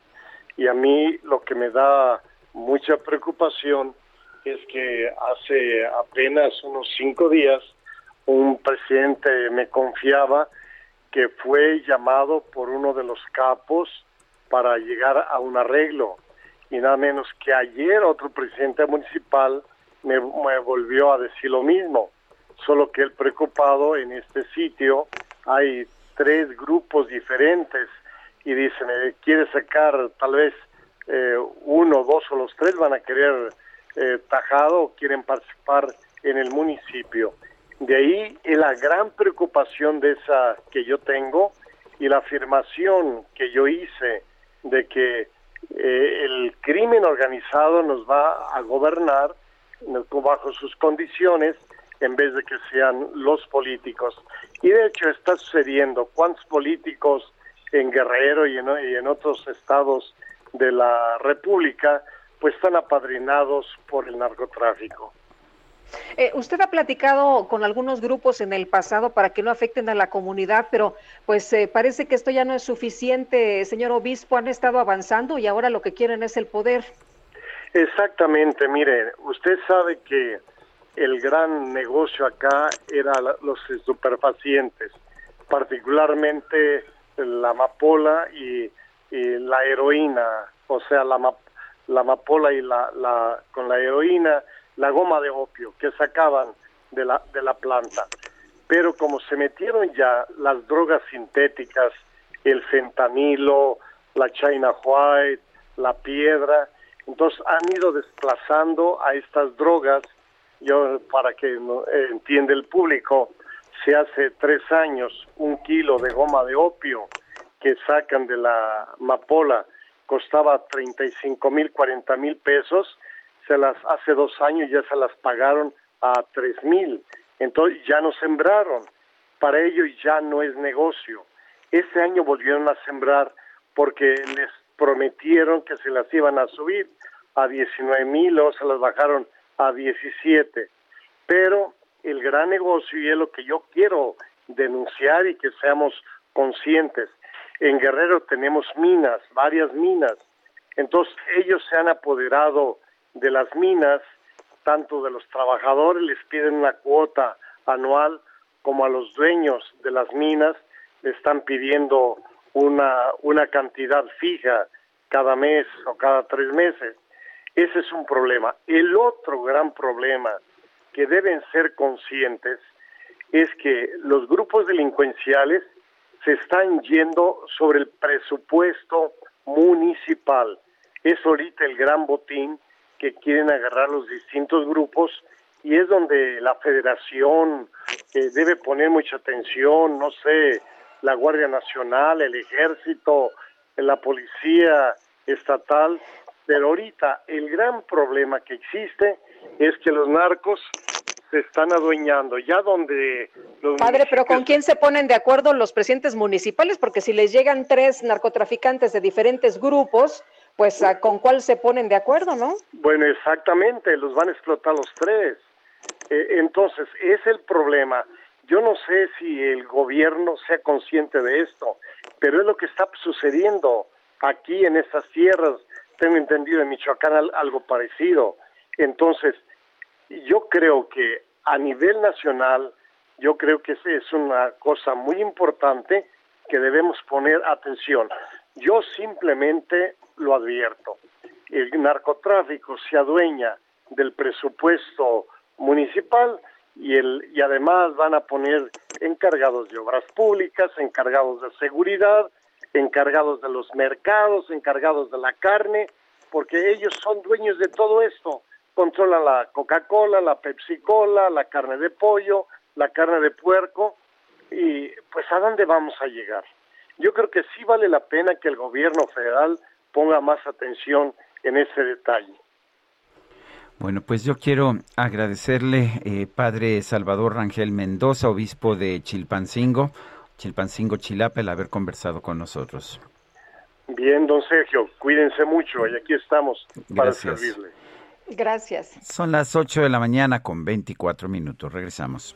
Y a mí lo que me da mucha preocupación es que hace apenas unos cinco días un presidente me confiaba que fue llamado por uno de los capos para llegar a un arreglo y nada menos que ayer otro presidente municipal me, me volvió a decir lo mismo, solo que el preocupado en este sitio hay tres grupos diferentes y dicen, quiere sacar tal vez eh, uno, dos o los tres van a querer eh, tajado o quieren participar en el municipio. De ahí la gran preocupación de esa que yo tengo y la afirmación que yo hice de que eh, el crimen organizado nos va a gobernar bajo sus condiciones en vez de que sean los políticos. Y de hecho está sucediendo. ¿Cuántos políticos en Guerrero y en otros estados de la República, pues están apadrinados por el narcotráfico. Eh, usted ha platicado con algunos grupos en el pasado para que no afecten a la comunidad, pero pues eh, parece que esto ya no es suficiente, señor obispo. Han estado avanzando y ahora lo que quieren es el poder. Exactamente, mire, usted sabe que el gran negocio acá era los superfacientes, particularmente la amapola y la heroína, o sea, la, la amapola y la, la, con la heroína, la goma de opio que sacaban de la, de la planta. Pero como se metieron ya las drogas sintéticas, el fentanilo, la China White, la piedra, entonces han ido desplazando a estas drogas. Yo, para que eh, entienda el público, se hace tres años un kilo de goma de opio que sacan de la Mapola costaba 35 mil, 40 mil pesos, se las hace dos años ya se las pagaron a 3 mil, entonces ya no sembraron, para ellos ya no es negocio. Este año volvieron a sembrar porque les prometieron que se las iban a subir a 19 mil o se las bajaron a 17. Pero el gran negocio y es lo que yo quiero denunciar y que seamos conscientes. En Guerrero tenemos minas, varias minas. Entonces ellos se han apoderado de las minas, tanto de los trabajadores les piden una cuota anual como a los dueños de las minas le están pidiendo una, una cantidad fija cada mes o cada tres meses. Ese es un problema. El otro gran problema que deben ser conscientes es que los grupos delincuenciales se están yendo sobre el presupuesto municipal. Es ahorita el gran botín que quieren agarrar los distintos grupos y es donde la federación eh, debe poner mucha atención, no sé, la Guardia Nacional, el Ejército, la Policía Estatal, pero ahorita el gran problema que existe es que los narcos se están adueñando, ya donde... Padre, pero ¿con quién se ponen de acuerdo los presidentes municipales? Porque si les llegan tres narcotraficantes de diferentes grupos, pues ¿con cuál se ponen de acuerdo, no? Bueno, exactamente, los van a explotar los tres. Eh, entonces, es el problema. Yo no sé si el gobierno sea consciente de esto, pero es lo que está sucediendo aquí en estas tierras. Tengo entendido en Michoacán algo parecido. Entonces, yo creo que a nivel nacional, yo creo que es una cosa muy importante que debemos poner atención. Yo simplemente lo advierto. El narcotráfico se adueña del presupuesto municipal y, el, y además van a poner encargados de obras públicas, encargados de seguridad, encargados de los mercados, encargados de la carne, porque ellos son dueños de todo esto. Controlan la Coca-Cola, la Pepsi-Cola, la carne de pollo, la carne de puerco, y pues a dónde vamos a llegar. Yo creo que sí vale la pena que el gobierno federal ponga más atención en ese detalle. Bueno, pues yo quiero agradecerle, eh, Padre Salvador Rangel Mendoza, obispo de Chilpancingo, Chilpancingo, Chilapa, el haber conversado con nosotros. Bien, don Sergio, cuídense mucho y aquí estamos para servirle. Gracias. Son las 8 de la mañana con 24 minutos. Regresamos.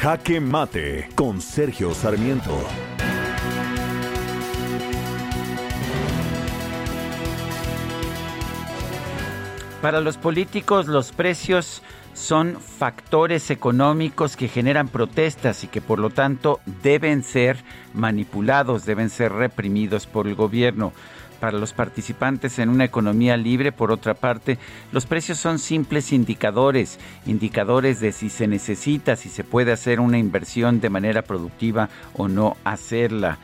Jaque Mate con Sergio Sarmiento. Para los políticos los precios son factores económicos que generan protestas y que por lo tanto deben ser manipulados, deben ser reprimidos por el gobierno para los participantes en una economía libre. Por otra parte, los precios son simples indicadores, indicadores de si se necesita, si se puede hacer una inversión de manera productiva o no hacerla.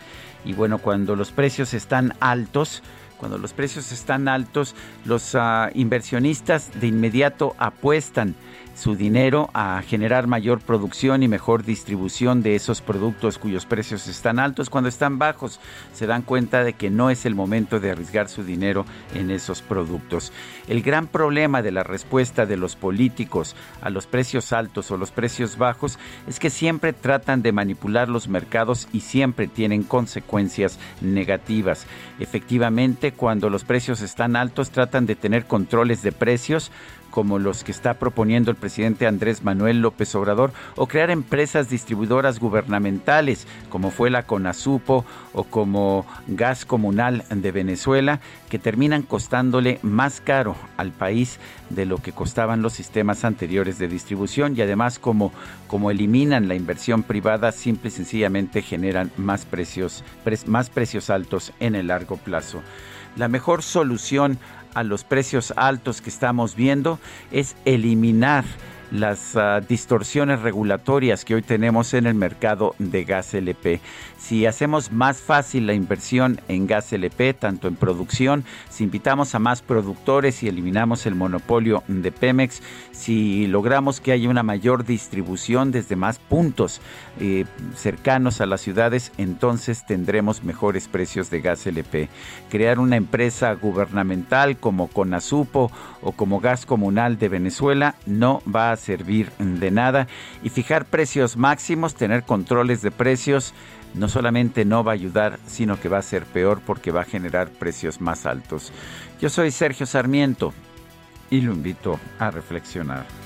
Y bueno, cuando los precios están altos, cuando los precios están altos, los uh, inversionistas de inmediato apuestan su dinero a generar mayor producción y mejor distribución de esos productos cuyos precios están altos. Cuando están bajos, se dan cuenta de que no es el momento de arriesgar su dinero en esos productos. El gran problema de la respuesta de los políticos a los precios altos o los precios bajos es que siempre tratan de manipular los mercados y siempre tienen consecuencias negativas. Efectivamente, cuando los precios están altos, tratan de tener controles de precios como los que está proponiendo el presidente Andrés Manuel López Obrador, o crear empresas distribuidoras gubernamentales, como fue la CONASUPO o como Gas Comunal de Venezuela, que terminan costándole más caro al país de lo que costaban los sistemas anteriores de distribución y además como, como eliminan la inversión privada, simple y sencillamente generan más precios, más precios altos en el largo plazo. La mejor solución a los precios altos que estamos viendo es eliminar las uh, distorsiones regulatorias que hoy tenemos en el mercado de gas LP. Si hacemos más fácil la inversión en gas LP, tanto en producción, si invitamos a más productores y eliminamos el monopolio de Pemex, si logramos que haya una mayor distribución desde más puntos eh, cercanos a las ciudades, entonces tendremos mejores precios de gas LP. Crear una empresa gubernamental como Conasupo o como Gas Comunal de Venezuela no va a servir de nada y fijar precios máximos, tener controles de precios, no solamente no va a ayudar, sino que va a ser peor porque va a generar precios más altos. Yo soy Sergio Sarmiento y lo invito a reflexionar.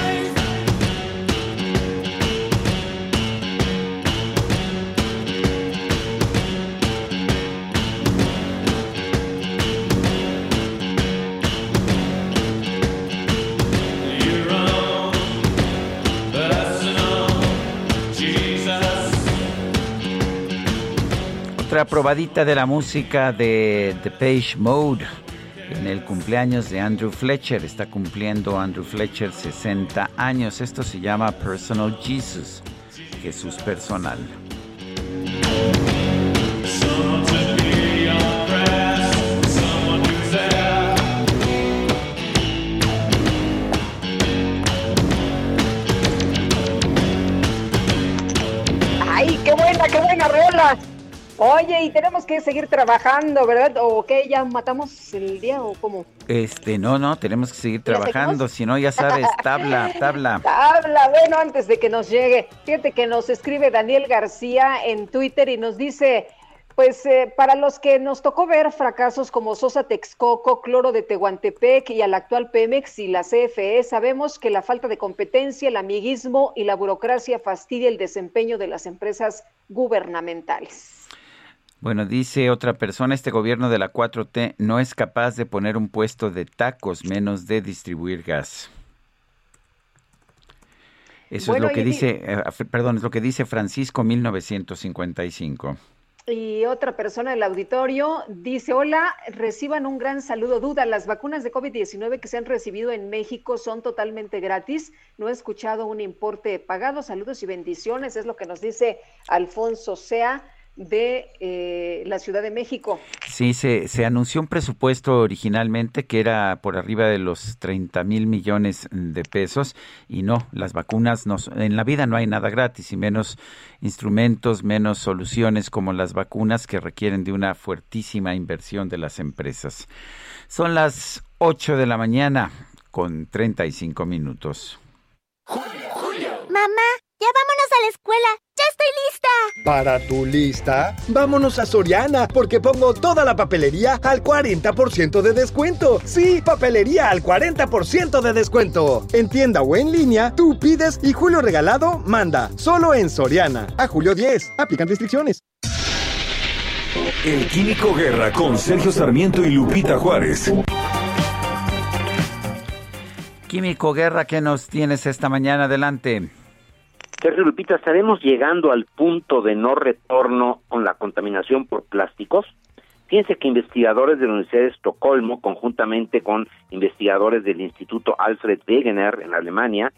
Otra probadita de la música de The Page Mode en el cumpleaños de Andrew Fletcher. Está cumpliendo Andrew Fletcher 60 años. Esto se llama Personal Jesus, Jesús personal. ¡Ay, qué buena, qué buena rola! Oye, y tenemos que seguir trabajando, ¿verdad? ¿O qué? ¿Ya matamos el día o cómo? Este, no, no, tenemos que seguir trabajando, si no, ya sabes, tabla, tabla. Tabla, bueno, antes de que nos llegue, fíjate que nos escribe Daniel García en Twitter y nos dice, pues eh, para los que nos tocó ver fracasos como Sosa Texcoco, Cloro de Tehuantepec y al actual Pemex y la CFE, sabemos que la falta de competencia, el amiguismo y la burocracia fastidia el desempeño de las empresas gubernamentales. Bueno, dice otra persona, este gobierno de la 4T no es capaz de poner un puesto de tacos, menos de distribuir gas. Eso es lo que dice, eh, perdón, es lo que dice Francisco 1955. Y otra persona del auditorio dice, hola, reciban un gran saludo. Duda, las vacunas de COVID-19 que se han recibido en México son totalmente gratis. No he escuchado un importe pagado. Saludos y bendiciones, es lo que nos dice Alfonso Sea de eh, la Ciudad de México. Sí, se, se, anunció un presupuesto originalmente que era por arriba de los 30 mil millones de pesos y no, las vacunas, no, en la vida no hay nada gratis y menos instrumentos, menos soluciones como las vacunas que requieren de una fuertísima inversión de las empresas. Son las 8 de la mañana con 35 minutos. Mamá, ya vámonos a la escuela. ¡Ya estoy lista! Para tu lista, vámonos a Soriana, porque pongo toda la papelería al 40% de descuento. Sí, papelería al 40% de descuento. En tienda o en línea, tú pides y Julio Regalado manda. Solo en Soriana. A julio 10. Aplican restricciones. El Químico Guerra con Sergio Sarmiento y Lupita Juárez. Químico Guerra, ¿qué nos tienes esta mañana? Adelante. Sergio Lupita, ¿estaremos llegando al punto de no retorno con la contaminación por plásticos? Fíjense que investigadores de la Universidad de Estocolmo, conjuntamente con investigadores del Instituto Alfred Wegener en Alemania,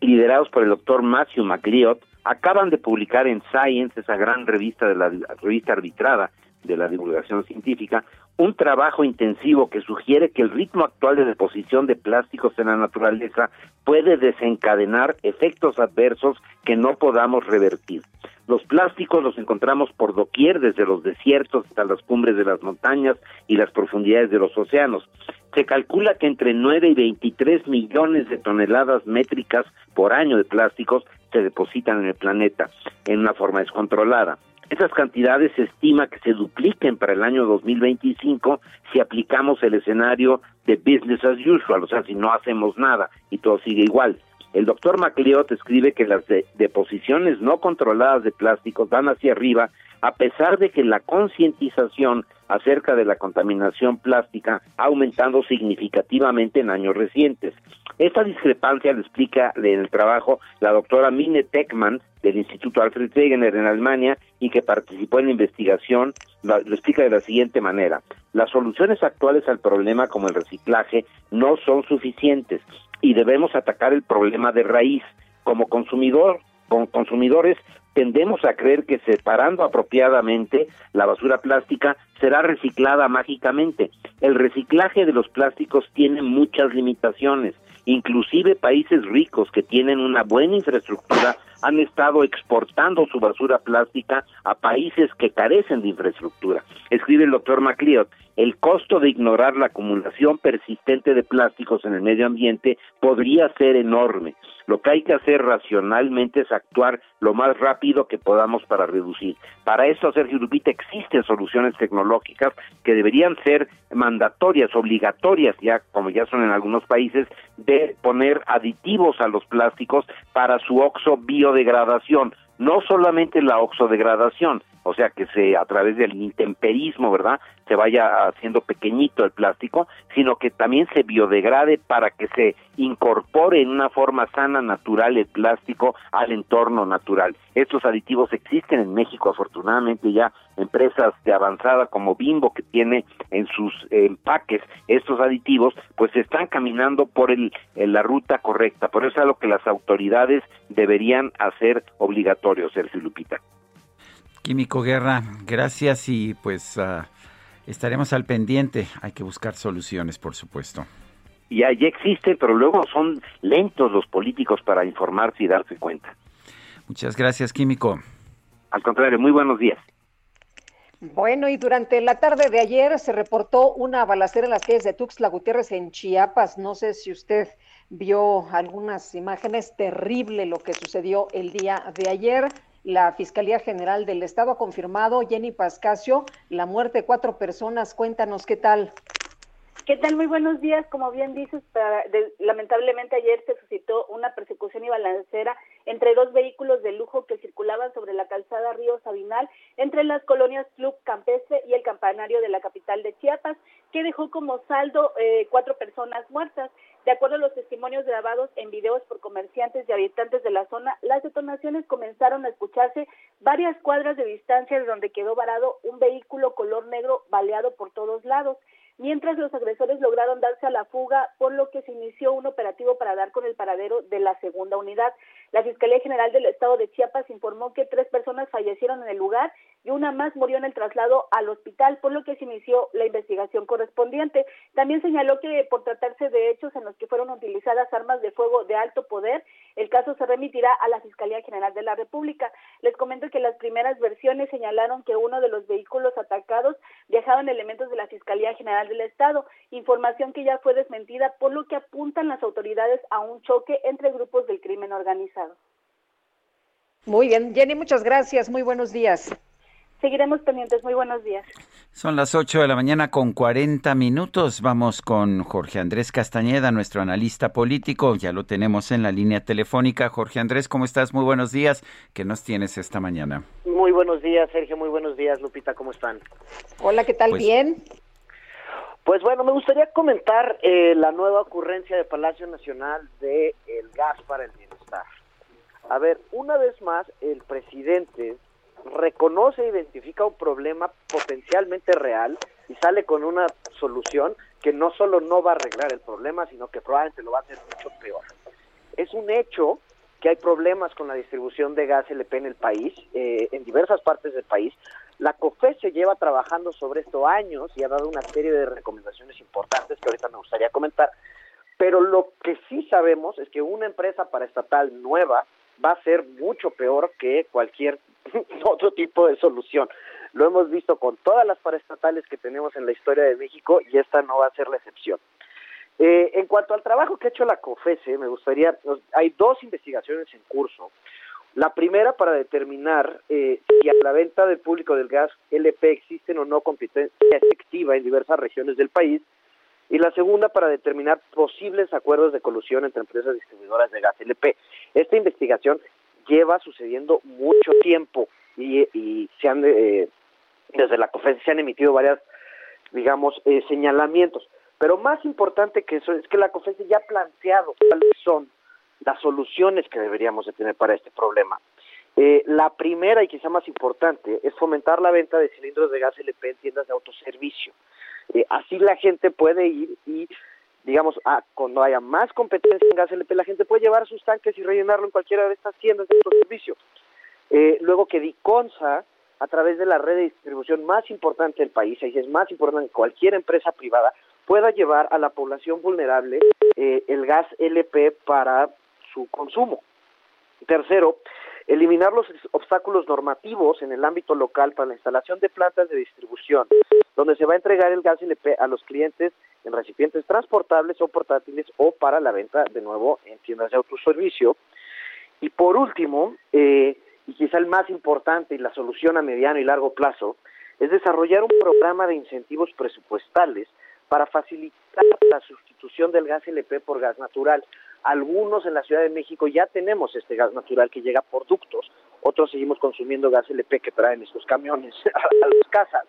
liderados por el doctor Matthew McLeod, acaban de publicar en Science, esa gran revista de la revista arbitrada de la divulgación científica, un trabajo intensivo que sugiere que el ritmo actual de deposición de plásticos en la naturaleza puede desencadenar efectos adversos que no podamos revertir. Los plásticos los encontramos por doquier, desde los desiertos hasta las cumbres de las montañas y las profundidades de los océanos. Se calcula que entre 9 y 23 millones de toneladas métricas por año de plásticos se depositan en el planeta en una forma descontrolada. Esas cantidades se estima que se dupliquen para el año 2025 si aplicamos el escenario de business as usual, o sea, si no hacemos nada y todo sigue igual. El doctor MacLeod escribe que las deposiciones no controladas de plásticos van hacia arriba a pesar de que la concientización acerca de la contaminación plástica ha aumentado significativamente en años recientes. Esta discrepancia le explica en el trabajo la doctora Mine Teckman del Instituto Alfred Wegener en Alemania y que participó en la investigación, lo explica de la siguiente manera. Las soluciones actuales al problema como el reciclaje no son suficientes y debemos atacar el problema de raíz. Como consumidor, como consumidores tendemos a creer que separando apropiadamente la basura plástica será reciclada mágicamente. El reciclaje de los plásticos tiene muchas limitaciones. Inclusive países ricos que tienen una buena infraestructura han estado exportando su basura plástica a países que carecen de infraestructura. Escribe el doctor MacLeod, el costo de ignorar la acumulación persistente de plásticos en el medio ambiente podría ser enorme. Lo que hay que hacer racionalmente es actuar lo más rápido que podamos para reducir. Para eso, Sergio Lupita, existen soluciones tecnológicas que deberían ser mandatorias, obligatorias, ya como ya son en algunos países, de poner aditivos a los plásticos para su oxo biodegradación. No solamente la oxodegradación, o sea, que se a través del intemperismo, ¿verdad? Se vaya haciendo pequeñito el plástico, sino que también se biodegrade para que se incorpore en una forma sana, natural el plástico al entorno natural. Estos aditivos existen en México, afortunadamente ya empresas de avanzada como Bimbo que tiene en sus empaques estos aditivos, pues están caminando por el, la ruta correcta. Por eso es algo que las autoridades deberían hacer obligatorio, Sergio Lupita. Químico Guerra, gracias y pues ah, estaremos al pendiente. Hay que buscar soluciones, por supuesto. Ya, ya existen, pero luego son lentos los políticos para informarse y darse cuenta. Muchas gracias, Químico. Al contrario, muy buenos días. Bueno, y durante la tarde de ayer se reportó una balacera en las calles de Tuxtla Gutiérrez en Chiapas. No sé si usted vio algunas imágenes. Terrible lo que sucedió el día de ayer. La Fiscalía General del Estado ha confirmado, Jenny Pascasio, la muerte de cuatro personas. Cuéntanos qué tal. ¿Qué tal? Muy buenos días. Como bien dices, lamentablemente ayer se suscitó una persecución y balancera entre dos vehículos de lujo que circulaban sobre la calzada Río Sabinal entre las colonias Club Campestre y el campanario de la capital de Chiapas, que dejó como saldo eh, cuatro personas muertas. De acuerdo a los testimonios grabados en videos por comerciantes y habitantes de la zona, las detonaciones comenzaron a escucharse varias cuadras de distancia de donde quedó varado un vehículo color negro baleado por todos lados mientras los agresores lograron darse a la fuga, por lo que se inició un operativo para dar con el paradero de la segunda unidad. La Fiscalía General del Estado de Chiapas informó que tres personas fallecieron en el lugar y una más murió en el traslado al hospital, por lo que se inició la investigación correspondiente. También señaló que por tratarse de hechos en los que fueron utilizadas armas de fuego de alto poder, el caso se remitirá a la Fiscalía General de la República. Les comento que las primeras versiones señalaron que uno de los vehículos atacados viajaban elementos de la Fiscalía General del Estado, información que ya fue desmentida, por lo que apuntan las autoridades a un choque entre grupos del crimen organizado. Muy bien, Jenny, muchas gracias. Muy buenos días. Seguiremos pendientes. Muy buenos días. Son las 8 de la mañana con 40 minutos. Vamos con Jorge Andrés Castañeda, nuestro analista político. Ya lo tenemos en la línea telefónica. Jorge Andrés, ¿cómo estás? Muy buenos días. ¿Qué nos tienes esta mañana? Muy buenos días, Sergio. Muy buenos días, Lupita. ¿Cómo están? Hola, ¿qué tal? Pues, Bien. Pues bueno, me gustaría comentar eh, la nueva ocurrencia de Palacio Nacional de el gas para el bienestar. A ver, una vez más, el presidente reconoce e identifica un problema potencialmente real y sale con una solución que no solo no va a arreglar el problema, sino que probablemente lo va a hacer mucho peor. Es un hecho que hay problemas con la distribución de gas LP en el país, eh, en diversas partes del país. La COFE se lleva trabajando sobre esto años y ha dado una serie de recomendaciones importantes que ahorita me gustaría comentar. Pero lo que sí sabemos es que una empresa paraestatal nueva va a ser mucho peor que cualquier otro tipo de solución. Lo hemos visto con todas las paraestatales que tenemos en la historia de México y esta no va a ser la excepción. Eh, en cuanto al trabajo que ha hecho la COFESE, me gustaría, hay dos investigaciones en curso. La primera para determinar eh, si a la venta del público del gas LP existen o no competencia efectiva en diversas regiones del país. Y la segunda para determinar posibles acuerdos de colusión entre empresas distribuidoras de gas LP. Esta investigación lleva sucediendo mucho tiempo y, se han, eh, desde la conferencia se han emitido varias, digamos, eh, señalamientos. Pero más importante que eso es que la conferencia ya ha planteado cuáles son las soluciones que deberíamos de tener para este problema. Eh, la primera y quizá más importante es fomentar la venta de cilindros de gas LP en tiendas de autoservicio. Así la gente puede ir y digamos, ah, cuando haya más competencia en gas LP, la gente puede llevar sus tanques y rellenarlo en cualquiera de estas tiendas de servicio. Eh, luego que Diconsa, a través de la red de distribución más importante del país, y es más importante que cualquier empresa privada, pueda llevar a la población vulnerable eh, el gas LP para su consumo. Tercero, eliminar los obstáculos normativos en el ámbito local para la instalación de plantas de distribución, donde se va a entregar el gas LP a los clientes en recipientes transportables o portátiles o para la venta de nuevo en tiendas de autoservicio. Y por último, eh, y quizá el más importante y la solución a mediano y largo plazo, es desarrollar un programa de incentivos presupuestales para facilitar la sustitución del gas LP por gas natural. Algunos en la Ciudad de México ya tenemos este gas natural que llega por ductos, otros seguimos consumiendo gas LP que traen estos camiones a, las casas.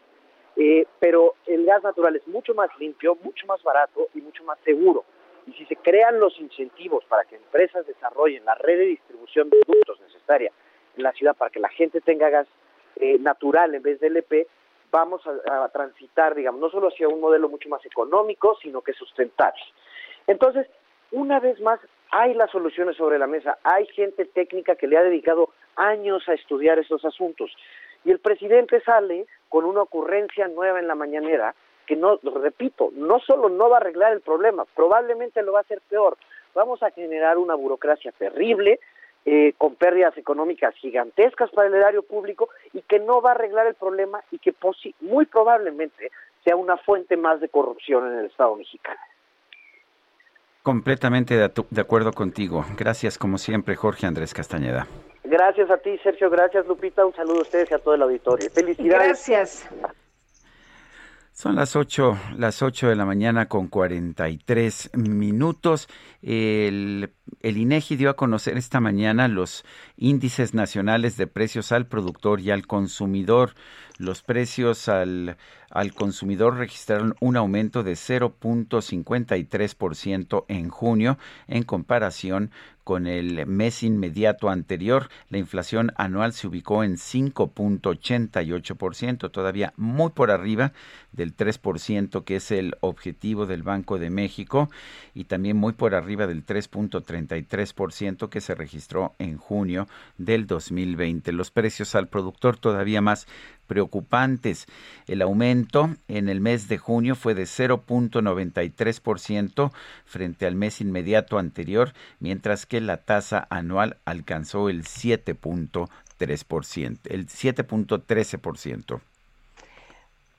Eh, pero el gas natural es mucho más limpio, mucho más barato y mucho más seguro. Y si se crean los incentivos para que empresas desarrollen la red de distribución de productos necesaria en la ciudad para que la gente tenga gas eh, natural en vez de LP, vamos a, transitar, digamos, no solo hacia un modelo mucho más económico, sino que sustentable. Entonces, una vez más, hay las soluciones sobre la mesa, hay gente técnica que le ha dedicado años a estudiar estos asuntos. Y el presidente sale con una ocurrencia nueva en la mañanera que no, repito, no solo no va a arreglar el problema, probablemente lo va a hacer peor. Vamos a generar una burocracia terrible, eh, con pérdidas económicas gigantescas para el erario público y que no va a arreglar el problema y que muy probablemente sea una fuente más de corrupción en el Estado mexicano. Completamente de, acuerdo contigo. Gracias, como siempre, Jorge Andrés Castañeda. Gracias a ti, Sergio. Gracias, Lupita. Un saludo a ustedes y a todo el auditorio. Felicidades. Gracias. Son las 8, las 8 de la mañana con 43 minutos. El, el INEGI dio a conocer esta mañana los índices nacionales de precios al productor y al consumidor. Los precios al, al consumidor registraron un aumento de 0.53% en junio en comparación con el mes inmediato anterior. La inflación anual se ubicó en 5.88%, todavía muy por arriba del 3% que es el objetivo del Banco de México y también muy por arriba del 3.33% que se registró en junio del 2020. Los precios al productor todavía más preocupantes. El aumento en el mes de junio fue de 0.93% frente al mes inmediato anterior, mientras que la tasa anual alcanzó el 7.3%, el 7.13%.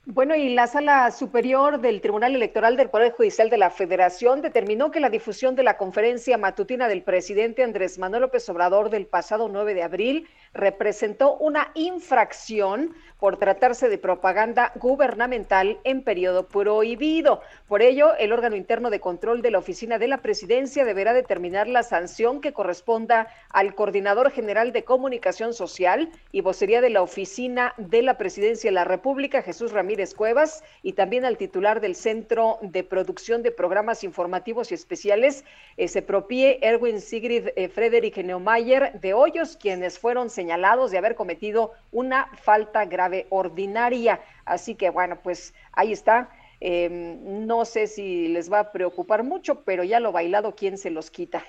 Bueno, y la Sala Superior del Tribunal Electoral del Poder Judicial de la Federación determinó que la difusión de la conferencia matutina del presidente Andrés Manuel López Obrador del pasado 9 de abril representó una infracción por tratarse de propaganda gubernamental en periodo prohibido. Por ello, el órgano interno de control de la Oficina de la Presidencia deberá determinar la sanción que corresponda al Coordinador General de Comunicación Social y vocería de la Oficina de la Presidencia de la República, Jesús Ramírez Cuevas, y también al titular del Centro de Producción de Programas Informativos y Especiales, ese propie Erwin Sigrid eh, Frederick Neumayer de Hoyos, quienes fueron señalados de haber cometido una falta grave ordinaria. Así que bueno, pues ahí está. Em, no sé si les va a preocupar mucho, pero ya lo bailado, ¿quién se los quita?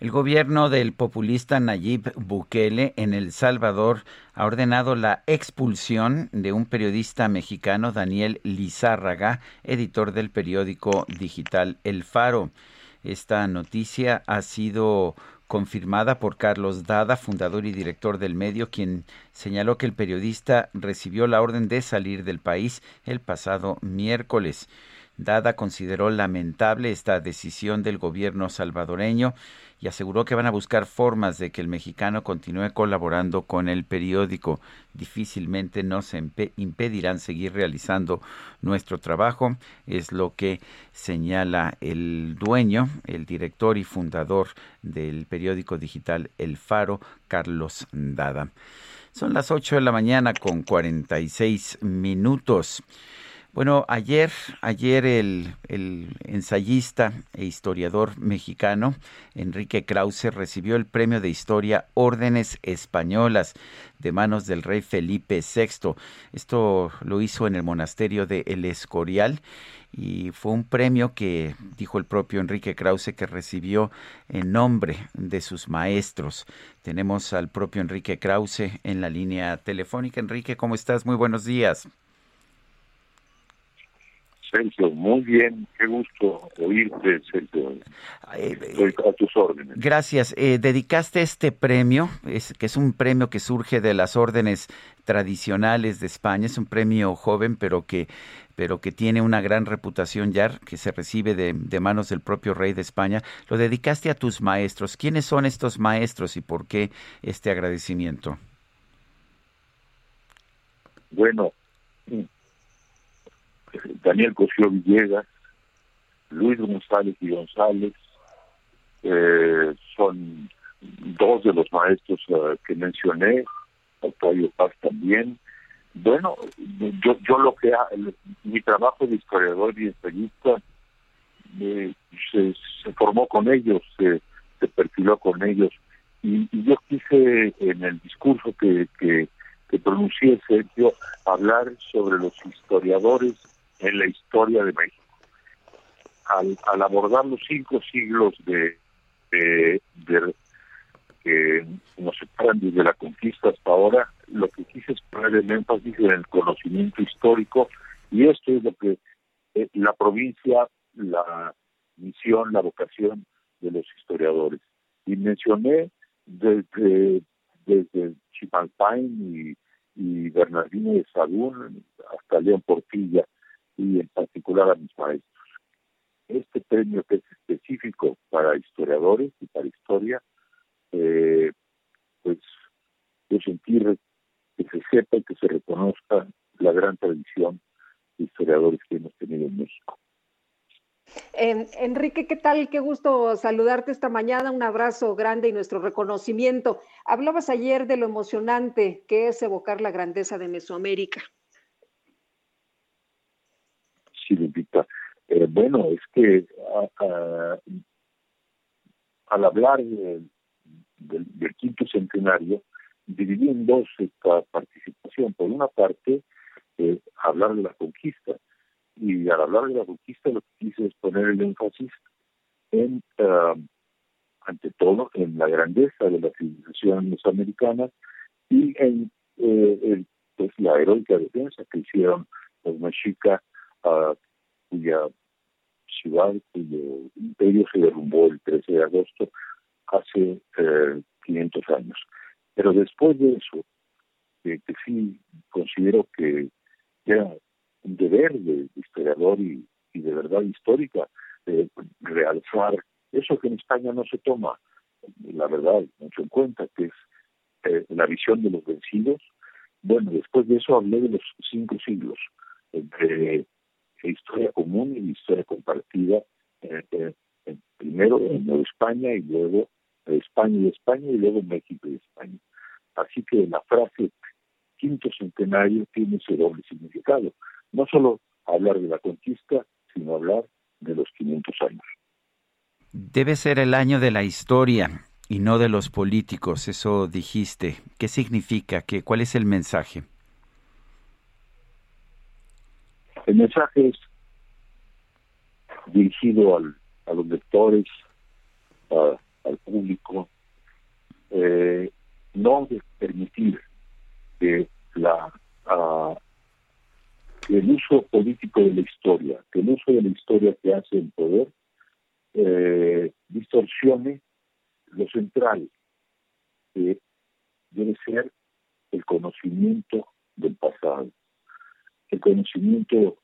El gobierno del populista Nayib Bukele en El Salvador ha ordenado la expulsión de un periodista mexicano, Daniel Lizárraga, editor del periódico digital El Faro. Esta noticia ha sido confirmada por Carlos Dada, fundador y director del medio, quien señaló que el periodista recibió la orden de salir del país el pasado miércoles. Dada consideró lamentable esta decisión del gobierno salvadoreño y aseguró que van a buscar formas de que el mexicano continúe colaborando con el periódico. Difícilmente nos impedirán seguir realizando nuestro trabajo, es lo que señala el dueño, el director y fundador del periódico digital El Faro, Carlos Dada. Son las 8 de la mañana con 46 minutos. Bueno, ayer, ayer el, ensayista e historiador mexicano Enrique Krause recibió el premio de historia Órdenes Españolas de manos del rey Felipe VI. Esto lo hizo en el monasterio de El Escorial y fue un premio que dijo el propio Enrique Krause que recibió en nombre de sus maestros. Tenemos al propio Enrique Krause en la línea telefónica. Enrique, ¿cómo estás? Muy buenos días. Sergio, muy bien, qué gusto oírte, Sergio. Estoy a tus órdenes. Gracias. Eh, dedicaste este premio, es, que es un premio que surge de las órdenes tradicionales de España, es un premio joven, pero que pero que tiene una gran reputación ya, que se recibe de, de, manos del propio rey de España, lo dedicaste a tus maestros. ¿Quiénes son estos maestros y por qué este agradecimiento? Bueno, Daniel Cosío Villegas, Luis González y González, eh, son dos de los maestros eh, que mencioné, Octavio Paz también. Bueno, yo, yo lo que mi trabajo de historiador y ensayista se, formó con ellos, se, se perfiló con ellos. Y, yo quise en el discurso que, que, que pronuncié, Sergio, hablar sobre los historiadores en la historia de México. Al, al abordar los cinco siglos de, de, que nos separan desde la conquista hasta ahora, lo que quise es poner el énfasis en el conocimiento histórico y esto es lo que eh, la provincia, la misión, la vocación de los historiadores. Y mencioné desde, desde Chimalpain y, y Bernardino de Sagún hasta León Portilla y en particular a mis maestros. Este premio que es específico para historiadores y para historia eh, pues de sentir que se sepa y que se reconozca la gran tradición de historiadores que hemos tenido en México. Enrique, ¿qué tal? Qué gusto saludarte esta mañana. Un abrazo grande y nuestro reconocimiento. Hablabas ayer de lo emocionante que es evocar la grandeza de Mesoamérica. Sí, Lupita. Eh, bueno, es que al hablar de, del, quinto centenario, dividí en dos esta participación. Por una parte, eh, hablar de la conquista, y al hablar de la conquista lo que quise es poner el énfasis en, uh, ante todo, en la grandeza de la civilización mesoamericana y en eh, el, pues, la heroica defensa que hicieron los mexicas, uh, cuya ciudad, cuyo imperio se derrumbó el 13 de agosto hace eh, 500 años. Pero después de eso, que sí considero que era un deber de, historiador y, de verdad histórica de realzar eso que en España no se toma, la verdad, mucho en cuenta, que es eh, la visión de los vencidos. Bueno, después de eso hablé de los cinco siglos, entre historia común y historia compartida, eh, primero en España y luego España y España y luego México y España. Así que la frase quinto centenario tiene ese doble significado. No solo hablar de la conquista, sino hablar de los 500 años. Debe ser el año de la historia y no de los políticos, eso dijiste. ¿Qué significa? ¿Qué, ¿Cuál es el mensaje? El mensaje es dirigido al, a los lectores, al público, eh, no de permitir que la el uso político de la historia, que el uso de la historia que hace el poder eh, distorsione lo central, que debe ser el conocimiento del pasado, el conocimiento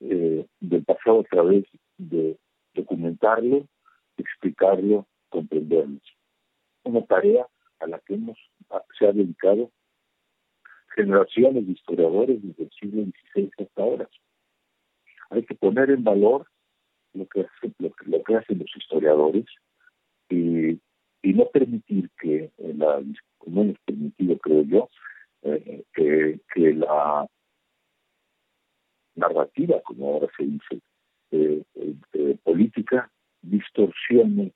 eh, del pasado a través de documentarlo, explicarlo comprendernos. Una tarea a la que hemos se ha dedicado generaciones de historiadores desde el siglo XVI hasta ahora. Hay que poner en valor lo que, lo, que hacen los historiadores y, y no permitir que la como hemos permitido creo yo eh, que, que la narrativa como ahora se dice eh, eh, política distorsione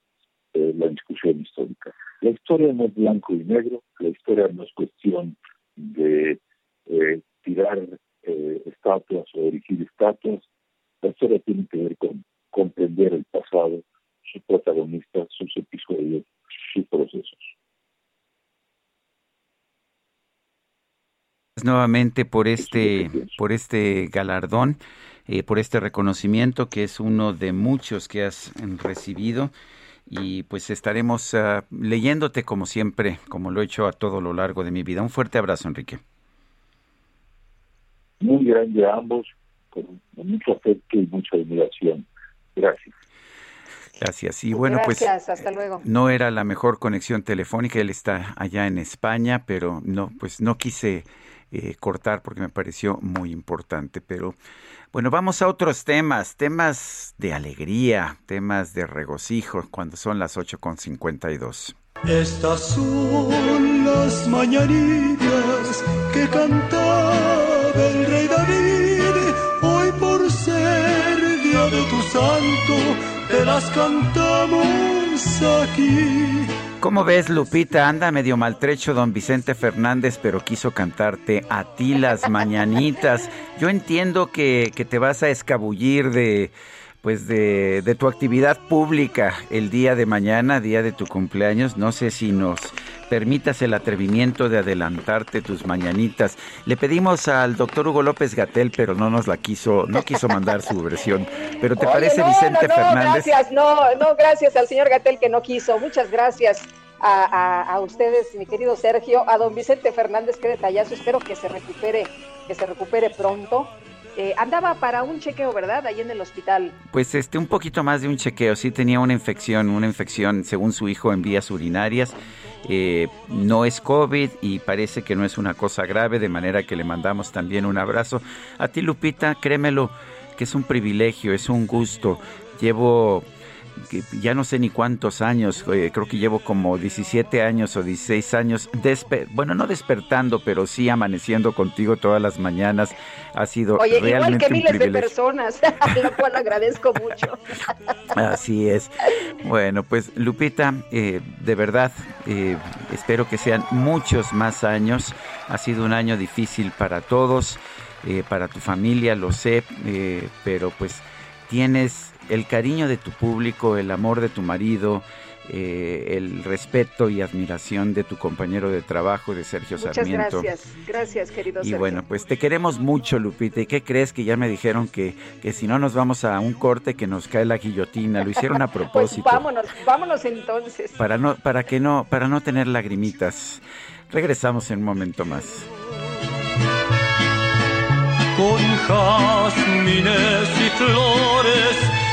eh, la discusión histórica. La historia no es blanco y negro, la historia no es cuestión de eh, tirar eh, estatuas o erigir estatuas, la historia tiene que ver con comprender el pasado, sus protagonistas, sus episodios, sus procesos. Nuevamente por este por este galardón por este reconocimiento que es uno de muchos que has recibido y pues estaremos ah, leyéndote como siempre, como lo he hecho a todo lo largo de mi vida. Un fuerte abrazo, Enrique. Muy grande a ambos, con mucho afecto y mucha admiración. Gracias. Gracias. Y bueno, pues hasta luego. no era la mejor conexión telefónica, él está allá en España, pero no, pues no quise eh, cortar porque me pareció muy importante. Pero bueno, vamos a otros temas, temas de alegría, temas de regocijo, cuando son las 8.52. Estas son las mañanitas que cantaba el rey David. Hoy por ser día de tu santo, te las cantamos aquí. ¿Cómo ves, Lupita? Anda medio maltrecho don Vicente Fernández, pero quiso cantarte a ti las mañanitas. Yo entiendo que, que te vas a escabullir de pues de, de, tu actividad pública el día de mañana, día de tu cumpleaños. No sé si nos permitas el atrevimiento de adelantarte tus mañanitas. Le pedimos al doctor Hugo López Gatel, pero no nos la quiso, no quiso mandar su versión. Pero ¿te parece, Vicente no, Fernández? Gracias, no, no, gracias al señor Gatel que no quiso. Muchas gracias. A, a, a, ustedes, mi querido Sergio, a don Vicente Fernández, qué detallazo, espero que se recupere, que se recupere pronto. Eh, andaba para un chequeo, ¿verdad? Ahí en el hospital. Pues este, un poquito más de un chequeo. Sí tenía una infección, una infección, según su hijo, en vías urinarias. Eh, no es COVID y parece que no es una cosa grave, de manera que le mandamos también un abrazo. A ti, Lupita, créemelo, que es un privilegio, es un gusto. Llevo ya no sé ni cuántos años, eh, creo que llevo como 17 años o 16 años, bueno, no despertando, pero sí amaneciendo contigo todas las mañanas. Ha sido Oye, realmente igual que miles un de privilegio. personas, lo cual agradezco mucho. Así es. Bueno, pues Lupita, eh, de verdad, eh, espero que sean muchos más años. Ha sido un año difícil para todos, eh, para tu familia, lo sé, eh, pero pues tienes el cariño de tu público, el amor de tu marido, eh, el respeto y admiración de tu compañero de trabajo, de Sergio Muchas Sarmiento. gracias, gracias querido Y Sergio. bueno, pues te queremos mucho, Lupita. ¿Y qué crees que ya me dijeron que, que si no nos vamos a un corte que nos cae la guillotina? Lo hicieron a Pues propósito. vámonos, vámonos entonces. para no, para que no, para no tener lagrimitas. Regresamos en un momento más. con jazmines y flores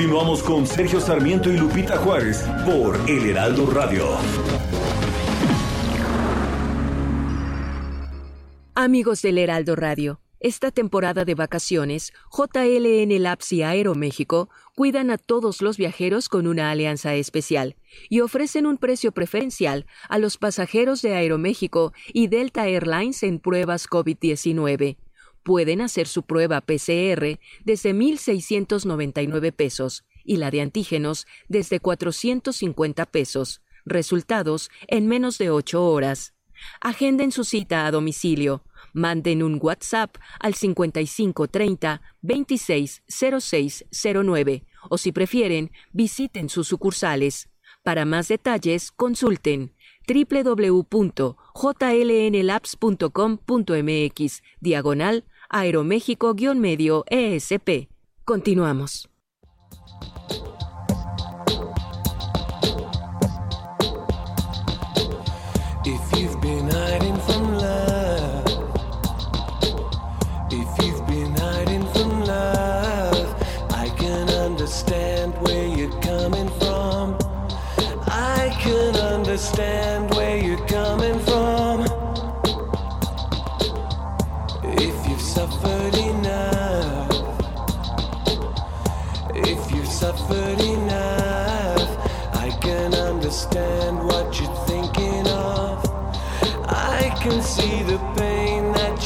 Continuamos con Sergio Sarmiento y Lupita Juárez por El Heraldo Radio. Amigos del Heraldo Radio, esta temporada de vacaciones, JLN Labs y Aeroméxico cuidan a todos los viajeros con una alianza especial y ofrecen un precio preferencial a los pasajeros de Aeroméxico y Delta Airlines en pruebas COVID-19. Pueden hacer su prueba PCR desde 1.699 pesos y la de antígenos desde 450 pesos. Resultados en menos de 8 horas. Agenden su cita a domicilio. Manden un WhatsApp al 5530 260609 o si prefieren, visiten sus sucursales. Para más detalles, consulten www.jlnlabs.com.mx diagonal aeroméxico-medio ESP. Continuamos. If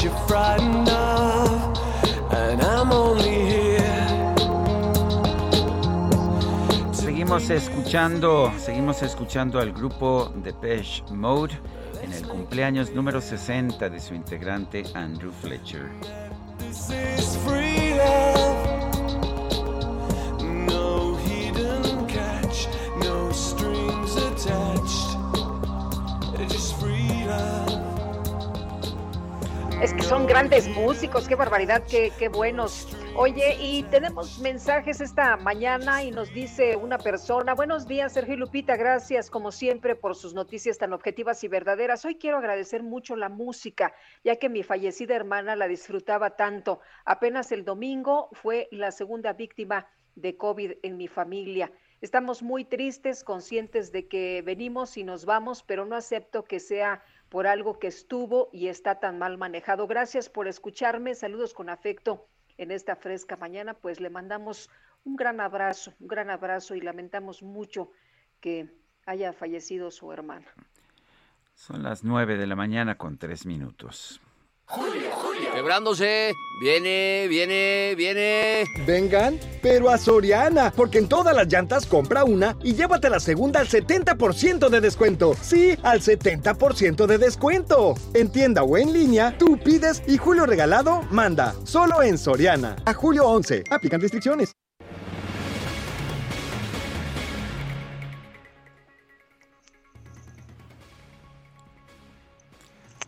you're frightened of, and I'm only here. Seguimos escuchando, seguimos escuchando al grupo Depeche Mode en el cumpleaños número 60 de su integrante Andrew Fletcher. This is free Es que son grandes músicos, qué barbaridad, qué, qué buenos. Oye, y tenemos mensajes esta mañana y nos dice una persona, buenos días Sergio y Lupita, gracias como siempre por sus noticias tan objetivas y verdaderas. Hoy quiero agradecer mucho la música, ya que mi fallecida hermana la disfrutaba tanto. Apenas el domingo fue la segunda víctima de COVID en mi familia. Estamos muy tristes, conscientes de que venimos y nos vamos, pero no acepto que sea por algo que estuvo y está tan mal manejado. Gracias por escucharme. Saludos con afecto en esta fresca mañana. Pues le mandamos un gran abrazo, un gran abrazo y lamentamos mucho que haya fallecido su hermana. Son las nueve de la mañana con tres minutos. Julio, Julio. Quebrándose. Viene, viene, viene. Vengan, pero a Soriana, porque en todas las llantas compra una y llévate la segunda al 70% de descuento. Sí, al 70% de descuento. En tienda o en línea, tú pides y Julio Regalado manda. Solo en Soriana. A julio 11. Aplican restricciones.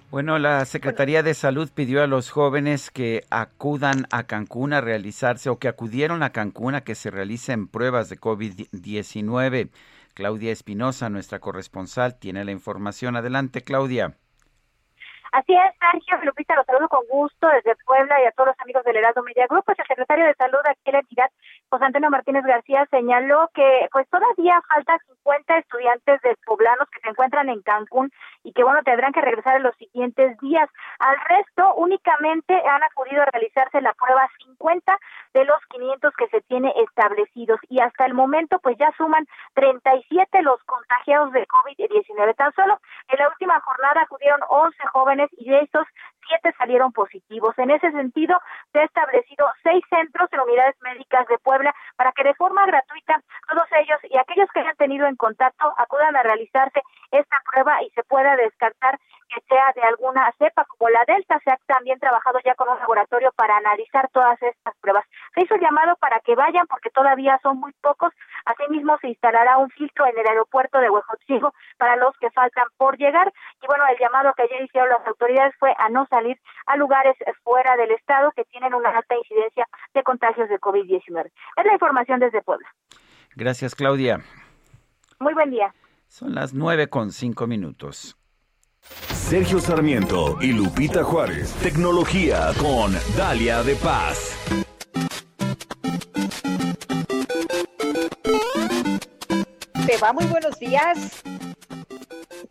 Bueno, la Secretaría de Salud pidió a los jóvenes que acudan a Cancún a realizarse o que acudieron a Cancún a que se realicen pruebas de COVID-19. Claudia Espinosa, nuestra corresponsal, tiene la información. Adelante, Claudia. Así es, Sergio Lupita, los saludo con gusto desde Puebla y a todos los amigos del Heraldo Media Group. Pues el secretario de Salud aquí en la entidad, José Antonio Martínez García, señaló que pues todavía faltan 50 estudiantes de poblanos que se encuentran en Cancún y que bueno, tendrán que regresar en los siguientes días. Al resto, únicamente han acudido a realizarse la prueba 50 de los 500 que se tiene establecidos y hasta el momento pues ya suman 37 los contagiados de COVID-19. Tan solo en la última jornada acudieron 11 jóvenes y de estos siete salieron positivos. En ese sentido, se ha establecido seis centros en unidades médicas de Puebla para que de forma gratuita todos ellos y aquellos que hayan tenido en contacto acudan a realizarse esta prueba y se pueda descartar que sea de alguna cepa como la Delta. Se ha también trabajado ya con un laboratorio para analizar todas estas pruebas. Se hizo llamado para que vayan porque todavía son muy pocos. Asimismo, se instalará un filtro en el aeropuerto de Huejotzingo para los que faltan por llegar. Y bueno, el llamado que ayer hicieron las autoridades fue a no salir a lugares fuera del estado que tienen una alta incidencia de contagios de COVID-19. Es la información desde Puebla. Gracias, Claudia. Muy buen día. Son las nueve con cinco minutos. Sergio Sarmiento y Lupita Juárez. Tecnología con Dalia de Paz. Te va, muy buenos días.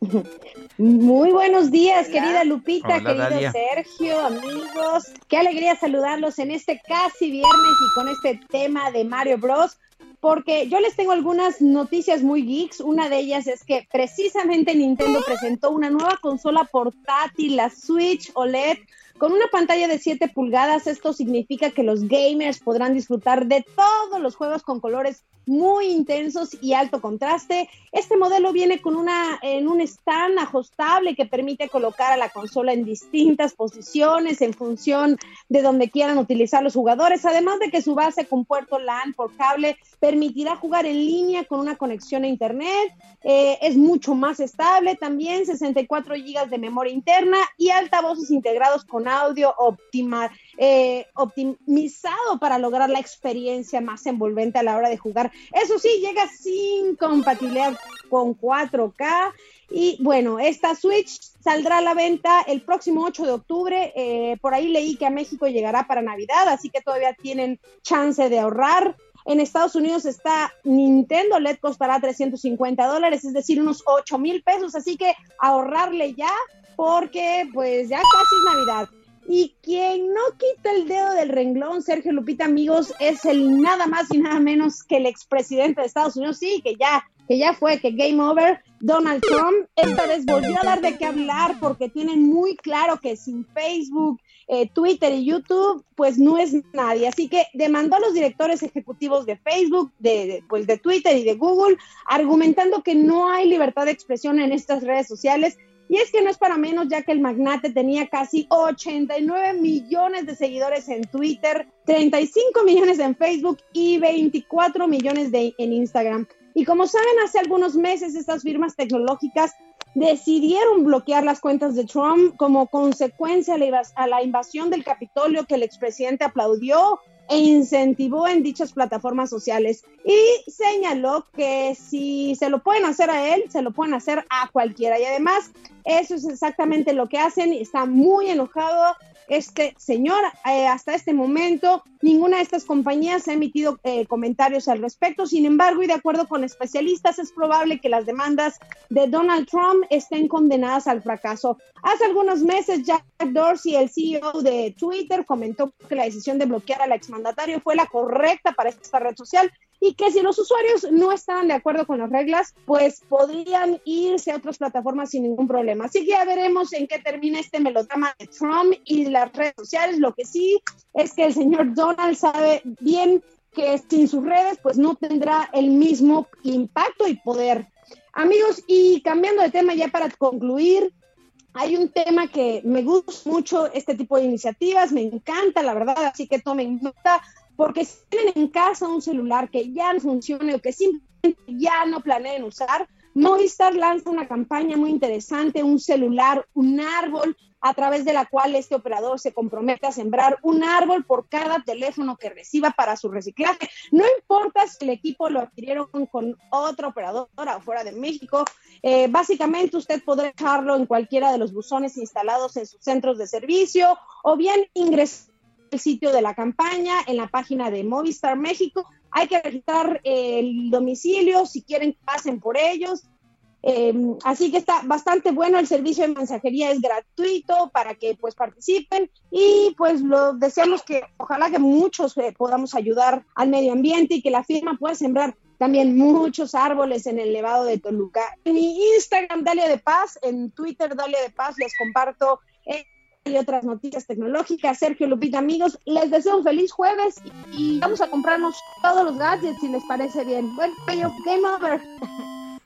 Muy buenos días, querida Lupita, Hola, querido Dalia. Sergio, amigos. Qué alegría saludarlos en este casi viernes y con este tema de Mario Bros. Porque yo les tengo algunas noticias muy geeks. Una de ellas es que precisamente Nintendo presentó una nueva consola portátil, la Switch OLED, con una pantalla de 7 pulgadas. Esto significa que los gamers podrán disfrutar de todos los juegos con colores muy intensos y alto contraste. Este modelo viene con una en un stand ajustable que permite colocar a la consola en distintas posiciones en función de donde quieran utilizar los jugadores, además de que su base con puerto LAN por cable permitirá jugar en línea con una conexión a internet. Eh, es mucho más estable también, 64 GB de memoria interna y altavoces integrados con audio optima, eh, optimizado para lograr la experiencia más envolvente a la hora de jugar. Eso sí, llega sin compatibilidad con 4K. Y bueno, esta Switch saldrá a la venta el próximo 8 de octubre. Eh, por ahí leí que a México llegará para Navidad, así que todavía tienen chance de ahorrar. En Estados Unidos está Nintendo LED costará 350 dólares, es decir, unos 8 mil pesos. Así que ahorrarle ya, porque pues ya casi es Navidad. Y quien no quita el dedo del renglón, Sergio Lupita, amigos, es el nada más y nada menos que el expresidente de Estados Unidos, sí, que ya, que ya fue, que game over, Donald Trump, esta vez volvió a dar de qué hablar porque tienen muy claro que sin Facebook, eh, Twitter y YouTube, pues no es nadie. Así que demandó a los directores ejecutivos de Facebook, de, pues de Twitter y de Google, argumentando que no hay libertad de expresión en estas redes sociales y es que no es para menos, ya que el magnate tenía casi 89 millones de seguidores en Twitter, 35 millones en Facebook y 24 millones de, en Instagram. Y como saben, hace algunos meses estas firmas tecnológicas decidieron bloquear las cuentas de Trump como consecuencia a la invasión del Capitolio que el expresidente aplaudió e incentivó en dichas plataformas sociales y señaló que si se lo pueden hacer a él, se lo pueden hacer a cualquiera. Y además, eso es exactamente lo que hacen está muy enojado este señor. Eh, hasta este momento, ninguna de estas compañías ha emitido eh, comentarios al respecto. Sin embargo, y de acuerdo con especialistas, es probable que las demandas de Donald Trump estén condenadas al fracaso. Hace algunos meses, Jack Dorsey, el CEO de Twitter, comentó que la decisión de bloquear al exmandatario fue la correcta para esta red social y que si los usuarios no estaban de acuerdo con las reglas, pues podrían irse a otras plataformas sin ningún problema. Así que ya veremos en qué termina este melodrama de Trump y las redes sociales. Lo que sí es que el señor Donald sabe bien que sin sus redes pues no tendrá el mismo impacto y poder. Amigos, y cambiando de tema ya para concluir, hay un tema que me gusta mucho, este tipo de iniciativas, me encanta, la verdad, así que tomen nota, porque si tienen en casa un celular que ya no funcione o que simplemente ya no planeen usar, Movistar lanza una campaña muy interesante, un celular, un árbol, a través de la cual este operador se compromete a sembrar un árbol por cada teléfono que reciba para su reciclaje. No importa si el equipo lo adquirieron con otra operadora fuera de México, eh, básicamente usted podrá dejarlo en cualquiera de los buzones instalados en sus centros de servicio o bien ingresar el sitio de la campaña, en la página de Movistar México. Hay que registrar el domicilio, si quieren pasen por ellos. Em, así que está bastante bueno, el servicio de mensajería es gratuito para que pues participen y pues lo deseamos que ojalá que muchos eh, podamos ayudar al medio ambiente y que la firma pueda sembrar también muchos árboles en el Nevado de Toluca. En mi Instagram, Dalia de Paz, en Twitter, Dalia de Paz, les comparto eh, y otras noticias tecnológicas. Sergio Lupita, amigos, les deseo un feliz jueves y, vamos a comprarnos todos los gadgets si les parece bien. Bueno, game over.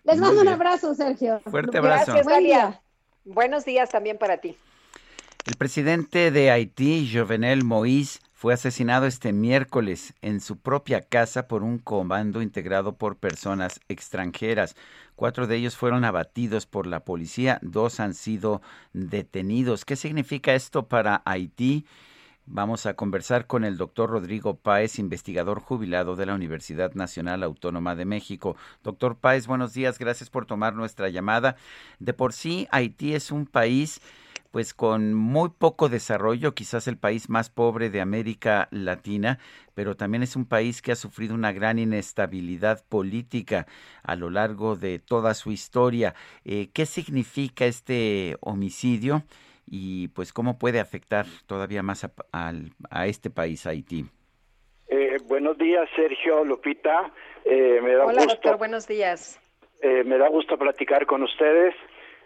Les mando un abrazo, Sergio. Fuerte abrazo. Gracias, Buenos días también para ti. El presidente de Haití, Jovenel Moïse, fue asesinado este miércoles en su propia casa por un comando integrado por personas extranjeras. Cuatro de ellos fueron abatidos por la policía, dos han sido detenidos. ¿Qué significa esto para Haití? Vamos a conversar con el doctor Rodrigo Páez, investigador jubilado de la Universidad Nacional Autónoma de México. Doctor Páez, buenos días, gracias por tomar nuestra llamada. De por sí, Haití es un país pues con muy poco desarrollo, quizás el país más pobre de América Latina, pero también es un país que ha sufrido una gran inestabilidad política a lo largo de toda su historia. Eh, ¿Qué significa este homicidio y pues cómo puede afectar todavía más a, este país, Haití? Eh, buenos días, Sergio, Lupita. Eh, me da Hola, doctor, buenos días. me da gusto platicar con ustedes.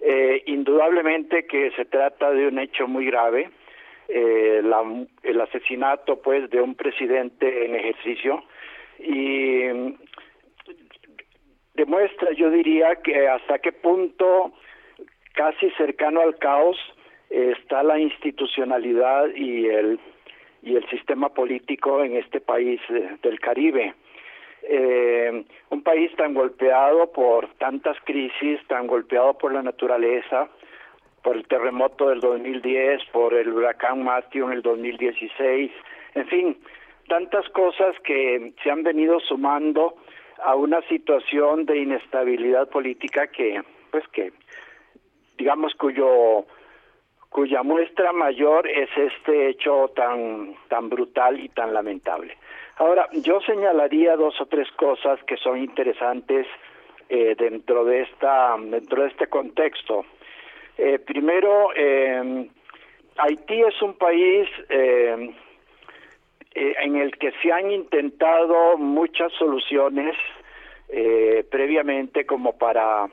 Eh, indudablemente que se trata de un hecho muy grave, eh, el asesinato pues de un presidente en ejercicio. Y mm, demuestra yo diría que hasta qué punto casi cercano al caos está la institucionalidad y el y el sistema político en este país eh, del Caribe eh, un país tan golpeado por tantas crisis, tan golpeado por la naturaleza, por el terremoto del 2010, por el huracán Matthew en el 2016, en fin, tantas cosas que se han venido sumando a una situación de inestabilidad política que, pues que, digamos, cuyo cuya muestra mayor es este hecho tan tan brutal y tan lamentable. Ahora, yo señalaría dos o tres cosas que son interesantes eh, dentro de esta dentro de este contexto. Eh, primero, eh, Haití es un país eh, eh, en el que se han intentado muchas soluciones eh, previamente como para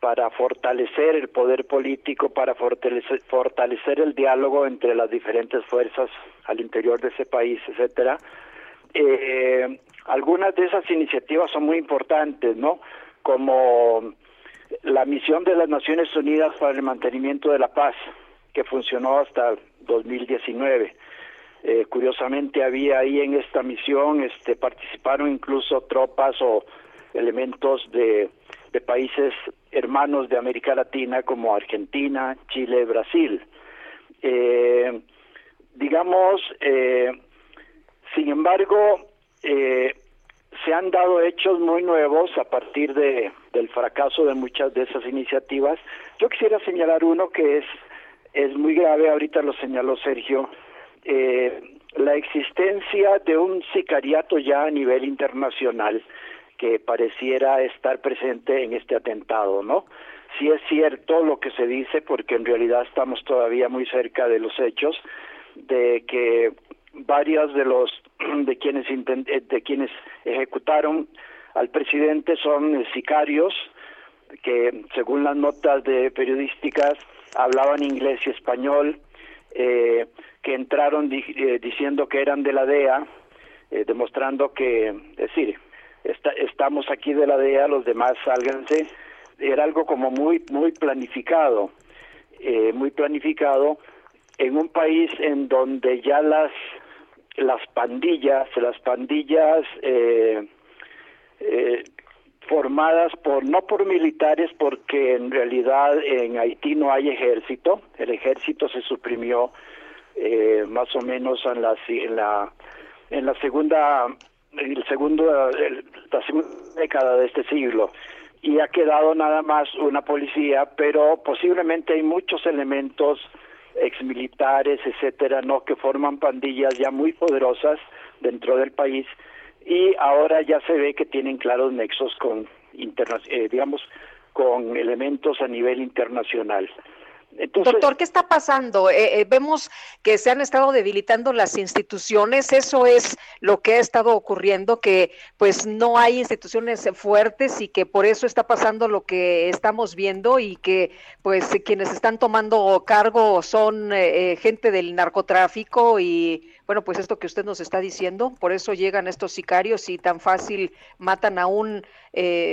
para fortalecer el poder político, para fortalecer, fortalecer el diálogo entre las diferentes fuerzas al interior de ese país, etcétera. Eh, algunas de esas iniciativas son muy importantes, ¿no? Como la misión de las Naciones Unidas para el mantenimiento de la paz, que funcionó hasta 2019. Eh, curiosamente había ahí en esta misión, este, participaron incluso tropas o elementos de, países hermanos de América Latina como Argentina, Chile, Brasil. Eh, digamos, Sin embargo, eh, se han dado hechos muy nuevos a partir de, del fracaso de muchas de esas iniciativas. Yo quisiera señalar uno que es, es muy grave, ahorita lo señaló Sergio, eh, la existencia de un sicariato ya a nivel internacional que pareciera estar presente en este atentado, ¿no? Si es cierto lo que se dice, porque en realidad estamos todavía muy cerca de los hechos, de que varios de los de quienes eh, de quienes ejecutaron al presidente son sicarios que según las notas de periodísticas hablaban inglés y español eh, que entraron eh, diciendo que eran de la DEA demostrando que es decir estamos aquí de la DEA los demás sálganse. Era algo como muy muy planificado muy planificado en un país en donde ya las las pandillas, las pandillas eh, eh, formadas por no por militares porque en realidad en Haití no hay ejército, el ejército se suprimió eh, más o menos en la en la segunda el segundo la segunda década de este siglo. Y ha quedado nada más una policía, pero posiblemente hay muchos elementos exmilitares, etcétera, no que forman pandillas ya muy poderosas dentro del país y ahora ya se ve que tienen claros nexos con eh, digamos con elementos a nivel internacional. Doctor, ¿qué está pasando? Eh, eh, vemos que se han estado debilitando las instituciones, eso es lo que ha estado ocurriendo, que pues no hay instituciones fuertes y que por eso está pasando lo que estamos viendo y que pues quienes están tomando cargo son eh, gente del narcotráfico y bueno, pues esto que usted nos está diciendo, por eso llegan estos sicarios y tan fácil matan a un,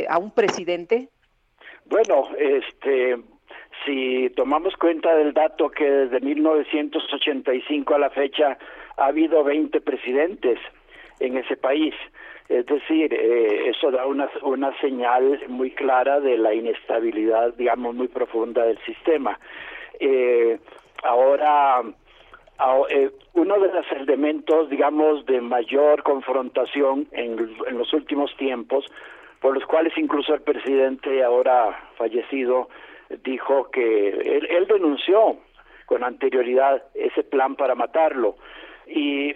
a un presidente. Bueno, este si tomamos cuenta del dato que desde 1985 a la fecha ha habido 20 presidentes en ese país, es decir, eh, eso da una, una señal muy clara de la inestabilidad, digamos, muy profunda del sistema. Eh, ahora, eh, uno de los elementos, digamos, de mayor confrontación en, en los últimos tiempos, por los cuales incluso el presidente ahora fallecido dijo que él, denunció con anterioridad ese plan para matarlo y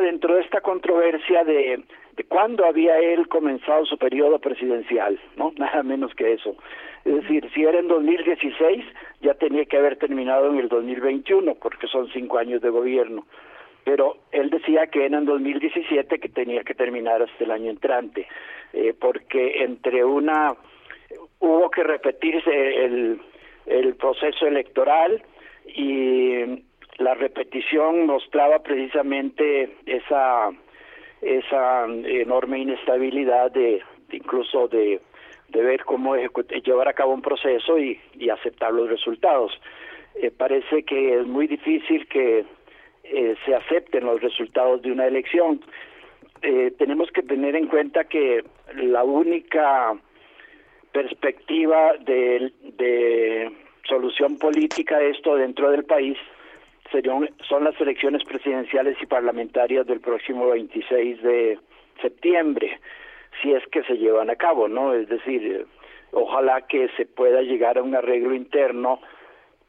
dentro de esta controversia de, cuándo había él comenzado su periodo presidencial, ¿no? Nada menos que eso. Es decir, si era en 2016, ya tenía que haber terminado en el 2021, porque son cinco años de gobierno. Pero él decía que era en 2017 que tenía que terminar hasta el año entrante, eh, porque entre una hubo que repetirse el, proceso electoral y la repetición mostraba precisamente esa esa enorme inestabilidad de, incluso de, de ver cómo llevar a cabo un proceso y, y aceptar los resultados. Eh, parece que es muy difícil que eh, se acepten los resultados de una elección. Eh, tenemos que tener en cuenta que la única perspectiva de, de solución política esto dentro del país serían, son las elecciones presidenciales y parlamentarias del próximo 26 de septiembre, si es que se llevan a cabo, ¿no? Es decir, ojalá que se pueda llegar a un arreglo interno,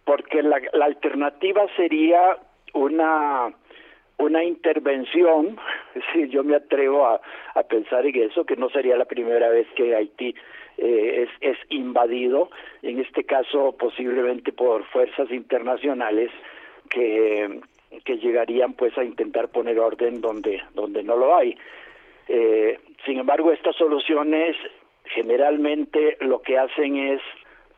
porque la, la alternativa sería una una intervención, si yo me atrevo a, pensar en eso, que no sería la primera vez que Haití eh, es, es invadido, en este caso posiblemente por fuerzas internacionales que, que llegarían pues a intentar poner orden donde, donde no lo hay. Eh, sin embargo, estas soluciones generalmente lo que hacen es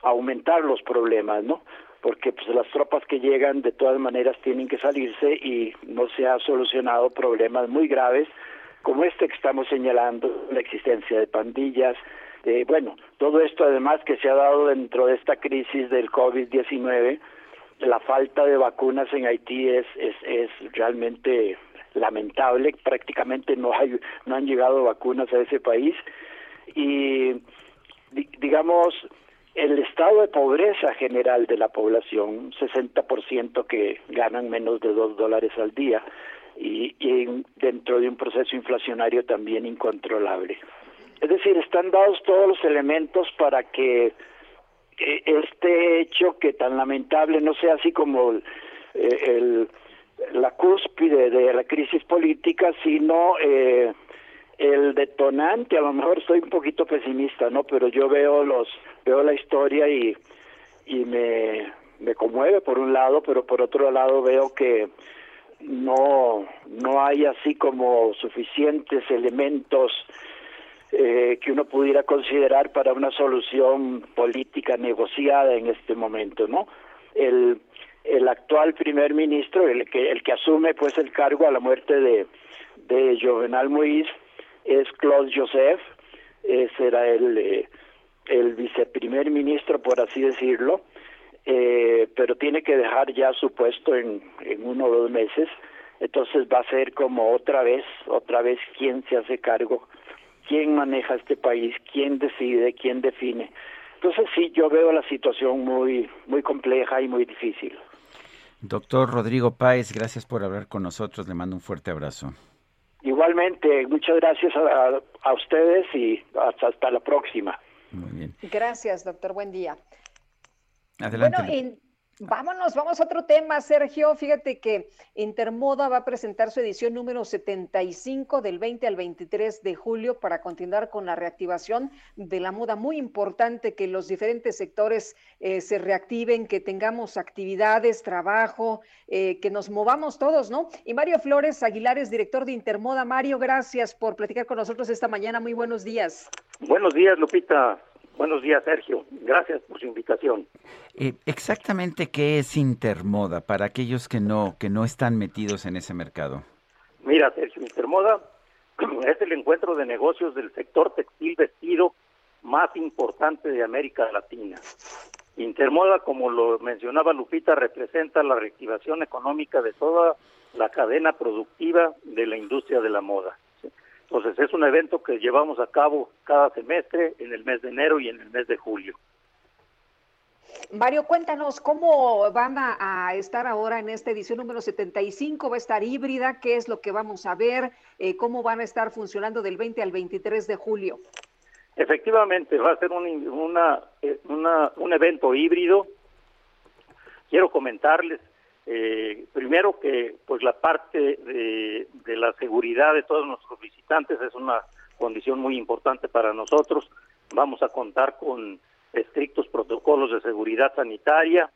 aumentar los problemas, ¿no? Porque pues las tropas que llegan de todas maneras tienen que salirse y no se ha solucionado problemas muy graves como este que estamos señalando, la existencia de pandillas, eh, bueno, todo esto además que se ha dado dentro de esta crisis del COVID-19, la falta de vacunas en Haití es, es, es realmente lamentable, prácticamente no hay no han llegado vacunas a ese país. Y digamos el estado de pobreza general de la población, 60% que ganan menos de dos dólares al día, y, dentro de un proceso inflacionario también incontrolable. Es decir, están dados todos los elementos para que este hecho que tan lamentable no sea así como eh, el- la cúspide de la crisis política, sino eh, el detonante. A lo mejor estoy un poquito pesimista, ¿no? Pero yo veo los veo la historia y y me me conmueve por un lado, pero por otro lado veo que no no hay así como suficientes elementos eh, que uno pudiera considerar para una solución política negociada en este momento, ¿no? El, el actual primer ministro, el que el que asume pues el cargo a la muerte de de Jovenal Moïse es Claude Joseph, ese era el eh, el viceprimer ministro por así decirlo, eh, pero tiene que dejar ya su puesto en, en uno o dos meses, entonces va a ser como otra vez, otra vez quién se hace cargo quién maneja este país, quién decide, quién define. Entonces sí, yo veo la situación muy, muy compleja y muy difícil. Doctor Rodrigo Páez, gracias por hablar con nosotros. Le mando un fuerte abrazo. Igualmente, muchas gracias a, a ustedes y hasta, hasta la próxima. Gracias, doctor. Buen día. Adelante. Bueno, en- vámonos, vamos a otro tema, Sergio. Fíjate que Intermoda va a presentar su edición número 75 del 20 al 23 de julio para continuar con la reactivación de la moda. Muy importante que los diferentes sectores eh, se reactiven, que tengamos actividades, trabajo, eh, que nos movamos todos, ¿no? Y Mario Flores Aguilares, director de Intermoda. Mario, gracias por platicar con nosotros esta mañana. Muy buenos días. Buenos días, Lupita. Buenos días, Sergio. Gracias por su invitación. Eh, exactamente qué es Intermoda para aquellos que no que no están metidos en ese mercado. Mira, Sergio, Intermoda es el encuentro de negocios del sector textil vestido más importante de América Latina. Intermoda, como lo mencionaba Lupita, representa la reactivación económica de toda la cadena productiva de la industria de la moda. Entonces, es un evento que llevamos a cabo cada semestre en el mes de enero y en el mes de julio. Mario, cuéntanos cómo van a, a estar ahora en esta edición número 75, va a estar híbrida, qué es lo que vamos a ver, Eh, cómo van a estar funcionando del 20 al 23 de julio. Efectivamente, va a ser un, una, eh, una- un evento híbrido. Quiero comentarles eh, primero que pues la parte de, la seguridad de todos nuestros visitantes es una condición muy importante para nosotros. Vamos a contar con estrictos protocolos de seguridad sanitaria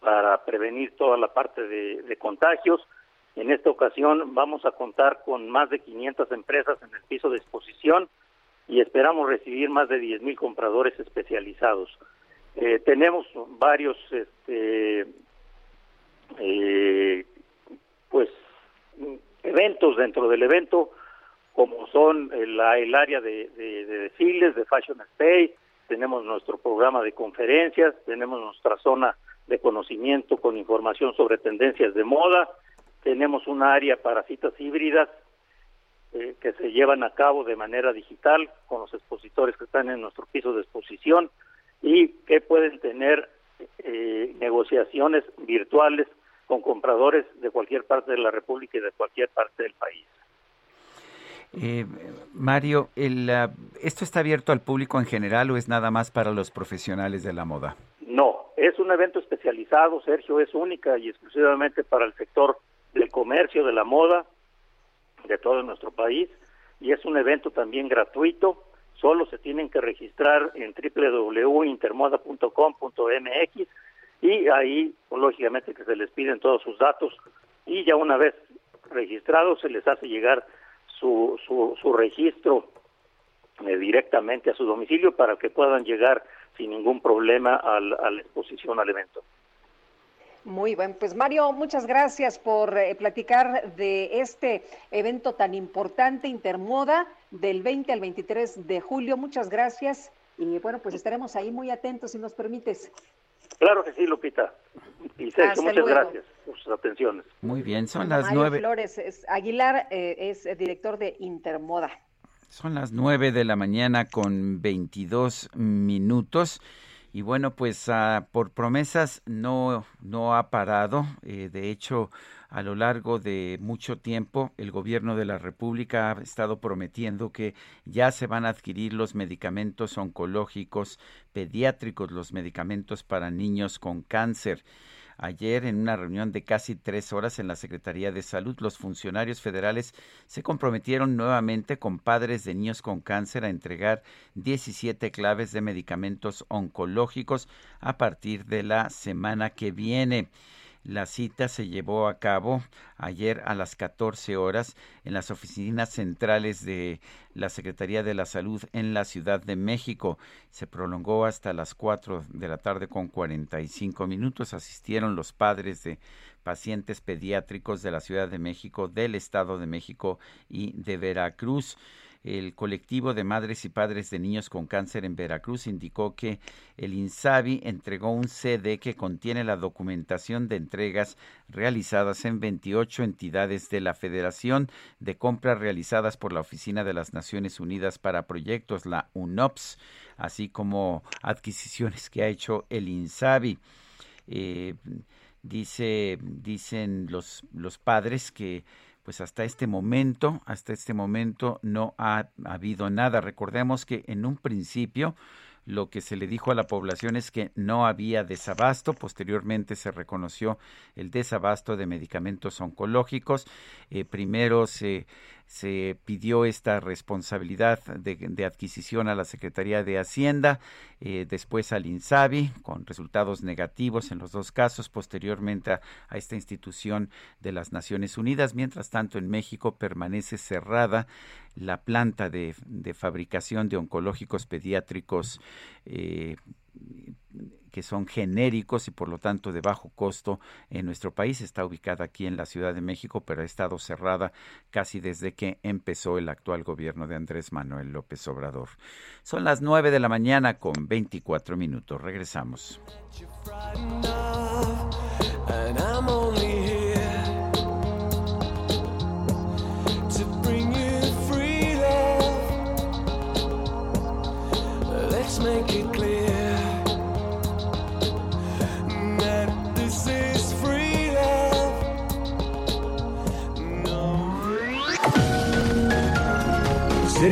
para prevenir toda la parte de, contagios. En esta ocasión vamos a contar con más de 500 empresas en el piso de exposición y esperamos recibir más de 10 mil compradores especializados. Eh, tenemos varios este, eh, pues eventos dentro del evento como son el, la- el área de, de- de desfiles de Fashion Space, tenemos nuestro programa de conferencias, tenemos nuestra zona de conocimiento con información sobre tendencias de moda, tenemos un área para citas híbridas eh, que se llevan a cabo de manera digital con los expositores que están en nuestro piso de exposición y que pueden tener eh, negociaciones virtuales con compradores de cualquier parte de la República y de cualquier parte del país. Eh, Mario, el, ¿esto está abierto al público en general o es nada más para los profesionales de la moda? No, es un evento especializado, Sergio, es única y exclusivamente para el sector del comercio, de la moda, de todo nuestro país, y es un evento también gratuito, solo se tienen que registrar en www.intermoda.com.mx y ahí, lógicamente, que se les piden todos sus datos y ya una vez registrados se les hace llegar su, su, su registro eh, directamente a su domicilio para que puedan llegar sin ningún problema al- a la exposición al evento. Muy bien, pues Mario, muchas gracias por eh, platicar de este evento tan importante, Intermoda, del 20 al 23 de julio. Muchas gracias y bueno, pues estaremos ahí muy atentos si nos permites. Claro que sí, Lupita. Y Sergio, Hasta muchas luego. gracias por sus atenciones. Muy bien, son las Mario nueve. Flores es- Aguilar eh, es eh, director de Intermoda. Son las 9 de la mañana con 22 minutos. Y bueno, pues ah, por promesas no, no ha parado. Eh, de hecho, a lo largo de mucho tiempo, el gobierno de la República ha estado prometiendo que ya se van a adquirir los medicamentos oncológicos pediátricos, los medicamentos para niños con cáncer. Ayer, en una reunión de casi tres horas en la Secretaría de Salud, los funcionarios federales se comprometieron nuevamente con padres de niños con cáncer a entregar 17 claves de medicamentos oncológicos a partir de la semana que viene. La cita se llevó a cabo ayer a las 14 horas en las oficinas centrales de la Secretaría de la Salud en la Ciudad de México. Se prolongó hasta las 4 de la tarde con 45 minutos. Asistieron los padres de pacientes pediátricos de la Ciudad de México, del Estado de México y de Veracruz. El colectivo de madres y padres de niños con cáncer en Veracruz indicó que el INSABI entregó un CD que contiene la documentación de entregas realizadas en 28 entidades de la Federación de Compras realizadas por la Oficina de las Naciones Unidas para Proyectos, la UNOPS, así como adquisiciones que ha hecho el INSABI. Eh, dice, dicen los padres que pues hasta este momento, hasta este momento no ha, habido nada. Recordemos que en un principio lo que se le dijo a la población es que no había desabasto. Posteriormente se reconoció el desabasto de medicamentos oncológicos. Eh, primero se se pidió esta responsabilidad de, adquisición a la Secretaría de Hacienda, eh, después al INSABI, con resultados negativos en los dos casos, posteriormente a, esta institución de las Naciones Unidas. Mientras tanto, en México permanece cerrada la planta de, fabricación de oncológicos pediátricos. Eh, que son genéricos y por lo tanto de bajo costo en nuestro país. Está ubicada aquí en la Ciudad de México, pero ha estado cerrada casi desde que empezó el actual gobierno de Andrés Manuel López Obrador. Son las 9 de la mañana con 24 minutos. Regresamos.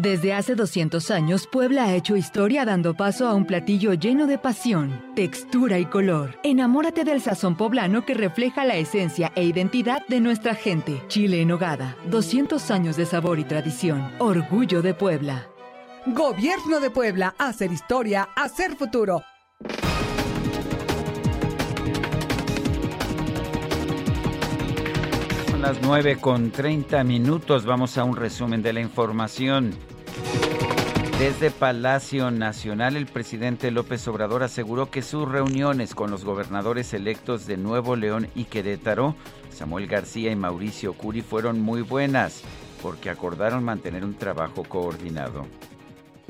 Desde hace 200 años, Puebla ha hecho historia dando paso a un platillo lleno de pasión, textura y color. Enamórate del sazón poblano que refleja la esencia e identidad de nuestra gente. Chile en hogada, 200 años de sabor y tradición. Orgullo de Puebla. Gobierno de Puebla, hacer historia, hacer futuro. Son las 9 con 30 minutos. Vamos a un resumen de la información. Desde Palacio Nacional, el presidente López Obrador aseguró que sus reuniones con los gobernadores electos de Nuevo León y Querétaro, Samuel García y Mauricio Curi, fueron muy buenas porque acordaron mantener un trabajo coordinado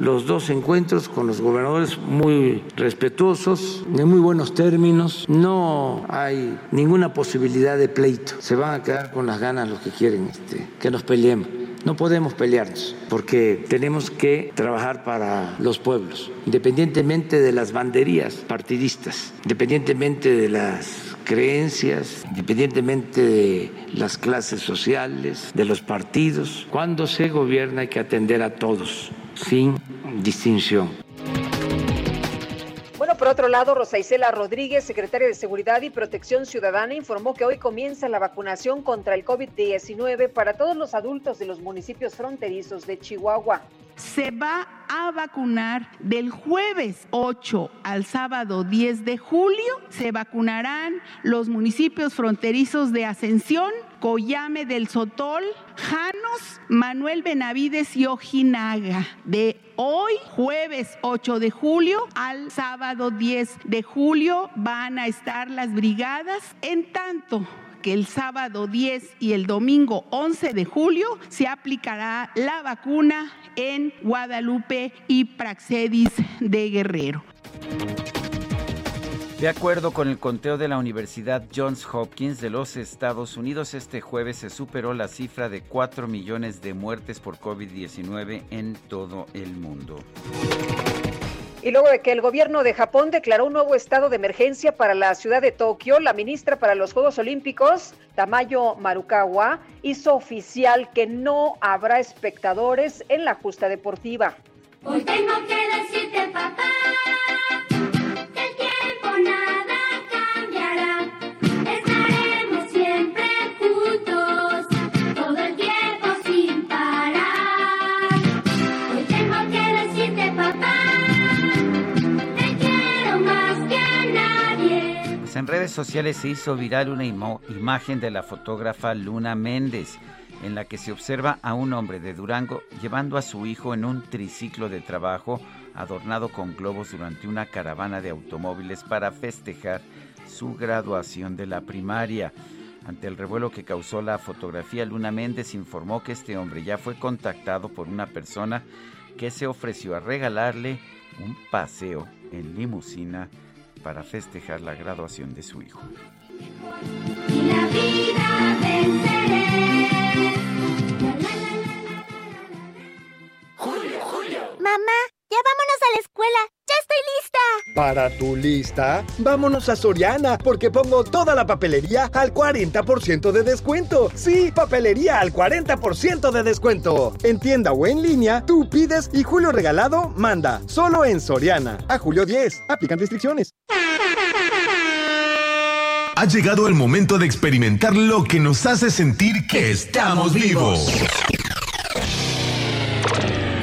los dos encuentros con los gobernadores muy respetuosos, en muy buenos términos. No hay ninguna posibilidad de pleito. Se van a quedar con las ganas los que quieren este, que nos peleemos. No podemos pelearnos porque tenemos que trabajar para los pueblos, independientemente de las banderías partidistas, independientemente de las creencias, independientemente de las clases sociales, de los partidos. Cuando se gobierna hay que atender a todos sin distinción. Por otro lado, Rosa Isela Rodríguez, secretaria de Seguridad y Protección Ciudadana, informó que hoy comienza la vacunación contra el COVID-19 para todos los adultos de los municipios fronterizos de Chihuahua. Se va a vacunar del jueves 8 al sábado 10 de julio. Se vacunarán los municipios fronterizos de Ascensión, Coyame del Sotol, Janos Manuel Benavides y Ojinaga. De hoy, jueves 8 de julio, al sábado 10 de julio van a estar las brigadas. En tanto, que el sábado 10 y el domingo 11 de julio se aplicará la vacuna en Guadalupe y Praxedis de Guerrero. De acuerdo con el conteo de la Universidad Johns Hopkins de los Estados Unidos, este jueves se superó la cifra de 4 millones de muertes por COVID-19 en todo el mundo. Y luego de que el gobierno de Japón declaró un nuevo estado de emergencia para la ciudad de Tokio, la ministra para los Juegos Olímpicos, Tamayo Marukawa, hizo oficial que no habrá espectadores en la justa deportiva. Tengo que decirte, papá. En redes sociales se hizo viral una imagen de la fotógrafa Luna Méndez, en la que se observa a un hombre de Durango llevando a su hijo en un triciclo de trabajo adornado con globos durante una caravana de automóviles para festejar su graduación de la primaria. Ante el revuelo que causó la fotografía, Luna Méndez informó que este hombre ya fue contactado por una persona que se ofreció a regalarle un paseo en limusina para festejar la graduación de su hijo. Mamá, ya vámonos a la escuela. ¡Ya estoy lista! Para tu lista, vámonos a Soriana, porque pongo toda la papelería al 40% de descuento. Sí, papelería al 40% de descuento. En tienda o en línea, tú pides y Julio Regalado manda. Solo en Soriana. A julio 10. Aplican restricciones. Ha llegado el momento de experimentar lo que nos hace sentir que estamos vivos.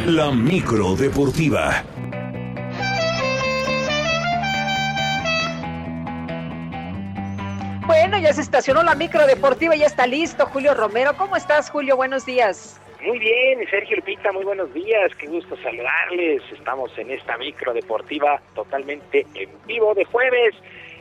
La micro deportiva. Bueno, ya se estacionó la micro deportiva y ya está listo Julio Romero. ¿Cómo estás, Julio? Buenos días. Muy bien, Sergio Lupita, muy buenos días, qué gusto saludarles. Estamos en esta micro deportiva totalmente en vivo de jueves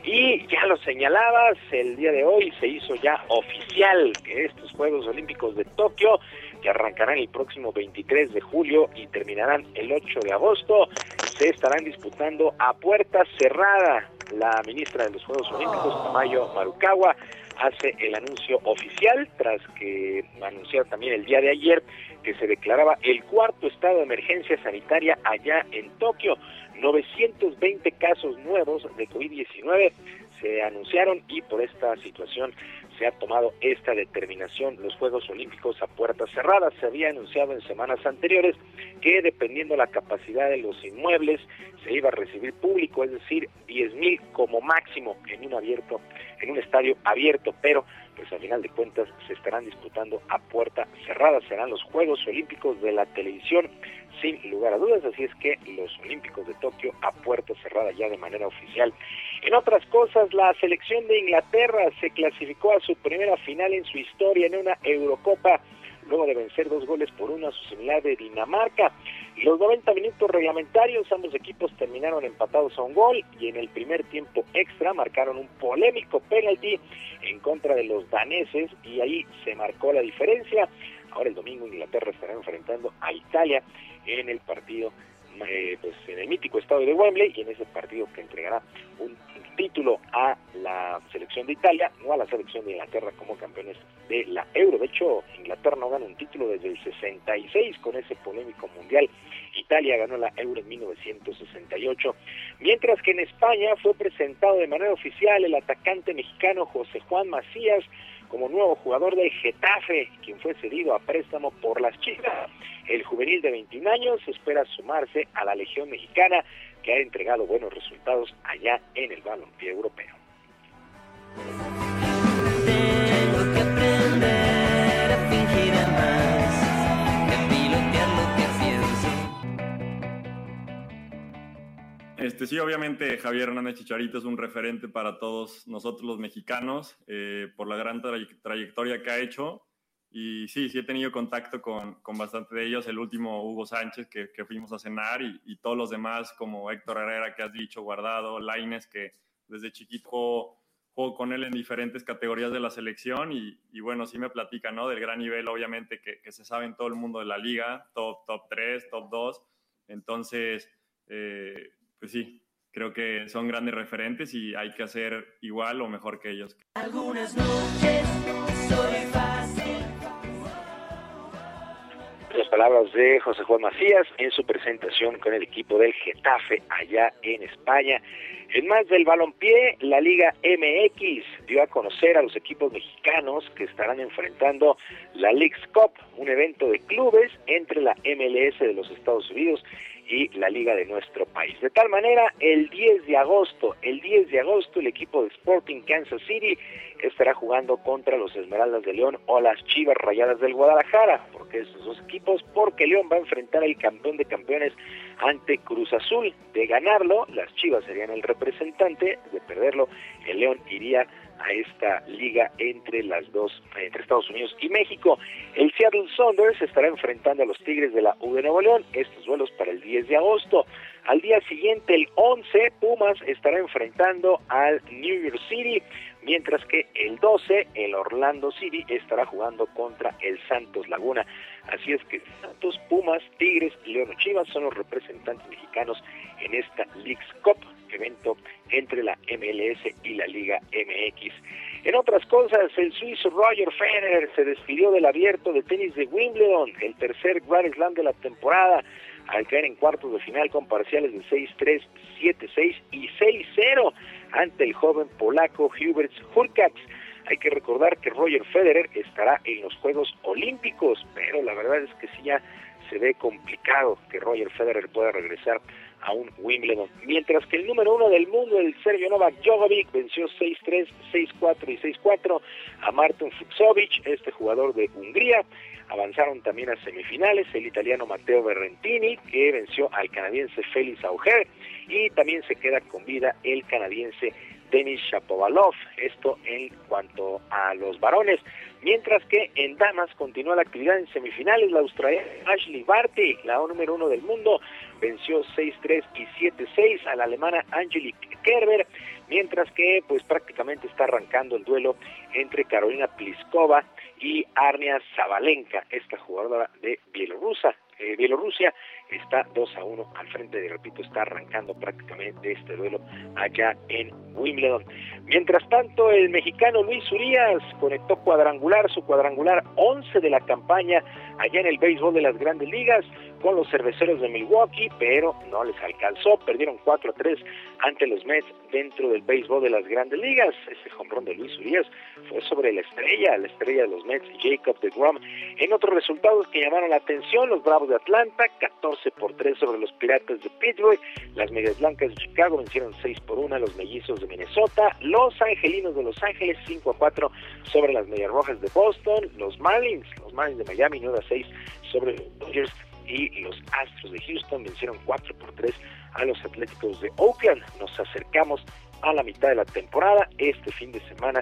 y ya lo señalabas, el día de hoy se hizo ya oficial que estos Juegos Olímpicos de Tokio, que arrancarán el próximo 23 de julio y terminarán el 8 de agosto, se estarán disputando a puerta cerrada. La ministra de los Juegos Olímpicos, Tamayo Marukawa, hace el anuncio oficial tras que anunciar también el día de ayer que se declaraba el cuarto estado de emergencia sanitaria allá en Tokio. 920 casos nuevos de COVID-19 se anunciaron y por esta situación se ha tomado esta determinación. Los Juegos Olímpicos a puertas cerradas se había anunciado en semanas anteriores que dependiendo la capacidad de los inmuebles se iba a recibir público, es decir, 10 mil como máximo en un abierto, en un estadio abierto, pero pues al final de cuentas se estarán disputando a puerta cerrada. Serán los Juegos Olímpicos de la televisión sin lugar a dudas, así es que los Olímpicos de Tokio a puerta cerrada ya de manera oficial. En otras cosas, la selección de Inglaterra se clasificó a su primera final en su historia en una Eurocopa luego de vencer dos goles por uno a su similar de Dinamarca. Los 90 minutos reglamentarios, ambos equipos terminaron empatados a un gol y en el primer tiempo extra marcaron un polémico penalti en contra de los daneses y ahí se marcó la diferencia. Ahora el domingo Inglaterra estará enfrentando a Italia en el partido eh, pues en el mítico estado de Wembley y en ese partido que entregará un título a la selección de Italia, no a la selección de Inglaterra como campeones de la Euro. De hecho, Inglaterra no gana un título desde el 66 con ese polémico mundial. Italia ganó la Euro en 1968, mientras que en España fue presentado de manera oficial el atacante mexicano José Juan Macías como nuevo jugador del Getafe, quien fue cedido a préstamo por las Chivas. El juvenil de 21 años espera sumarse a la Legión Mexicana, que ha entregado buenos resultados allá en el balompié europeo. Este, sí, obviamente Javier Hernández Chicharito es un referente para todos nosotros los mexicanos eh, por la gran trayectoria que ha hecho y sí, sí he tenido contacto con, con bastante de ellos. El último, Hugo Sánchez, que, que fuimos a cenar, y, y, todos los demás, como Héctor Herrera, que has dicho, Guardado, Laines, que desde chiquito juego, juego, con él en diferentes categorías de la selección. Y, y, bueno, sí me platica, ¿no? Del gran nivel, obviamente, que, que, se sabe en todo el mundo de la liga, top, top 3, top 2. Entonces, eh, pues sí, creo que son grandes referentes y hay que hacer igual o mejor que ellos. Algunas noches soy palabras de José Juan Macías en su presentación con el equipo del Getafe allá en España. En más del balompié, la Liga MX dio a conocer a los equipos mexicanos que estarán enfrentando la Leagues Cup, un evento de clubes entre la MLS de los Estados Unidos y la liga de nuestro país. De tal manera, el 10 de agosto, el 10 de agosto el equipo de Sporting Kansas City estará jugando contra los Esmeraldas de León o las Chivas Rayadas del Guadalajara, porque esos dos equipos, porque León va a enfrentar al campeón de campeones ante Cruz Azul. De ganarlo, las Chivas serían el representante, de perderlo, el León iría a esta liga entre las dos, entre Estados Unidos y México. El Seattle Saunders estará enfrentando a los Tigres de la U de Nuevo León, estos vuelos para el 10 de agosto. Al día siguiente, el 11, Pumas estará enfrentando al New York City, mientras que el 12, el Orlando City estará jugando contra el Santos Laguna. Así es que Santos, Pumas, Tigres, León y Chivas son los representantes mexicanos en esta Leagues Cup evento entre la MLS y la Liga MX. En otras cosas, el suizo Roger Federer se despidió del abierto de tenis de Wimbledon, el tercer Grand Slam de la temporada, al caer en cuartos de final con parciales de 6-3, 7-6 y 6-0 ante el joven polaco Hubert Hurkacz. Hay que recordar que Roger Federer estará en los Juegos Olímpicos, pero la verdad es que sí ya se ve complicado que Roger Federer pueda regresar a un Wimbledon. Mientras que el número uno del mundo, el Sergio Novak Djokovic, venció 6-3, 6-4 y 6-4 a Martin Fuxovic, este jugador de Hungría. Avanzaron también a semifinales el italiano Matteo Berrentini, que venció al canadiense Félix Auger, y también se queda con vida el canadiense Denis Shapovalov, esto en cuanto a los varones. Mientras que en damas continúa la actividad en semifinales, la australiana Ashley Barty, la número uno del mundo, venció 6-3 y 7-6 a la alemana Angelique Kerber, mientras que pues prácticamente está arrancando el duelo entre Carolina Pliskova y Arnia Zabalenka, esta jugadora de Bielorrusia. Eh, Bielorrusia está 2 a 1 al frente de, repito, está arrancando prácticamente este duelo allá en Wimbledon. Mientras tanto, el mexicano Luis Urias conectó cuadrangular, su cuadrangular 11 de la campaña allá en el béisbol de las grandes ligas con los cerveceros de Milwaukee, pero no les alcanzó, perdieron 4 a 3 ante los Mets dentro del béisbol de las grandes ligas. Ese hombrón de Luis Urias fue sobre la estrella, la estrella de los Mets, Jacob de Grom. En otros resultados que llamaron la atención, los Bravos de Atlanta, 14 por 3 sobre los Piratas de Pittsburgh, las Medias Blancas de Chicago vencieron 6 por 1 a los Mellizos de Minnesota, los Angelinos de Los Ángeles 5 a 4 sobre las Medias Rojas de Boston, los Marlins, los Marlins de Miami 9 a 6 sobre los Dodgers y los Astros de Houston vencieron 4 por 3 a los Atléticos de Oakland. Nos acercamos a la mitad de la temporada. Este fin de semana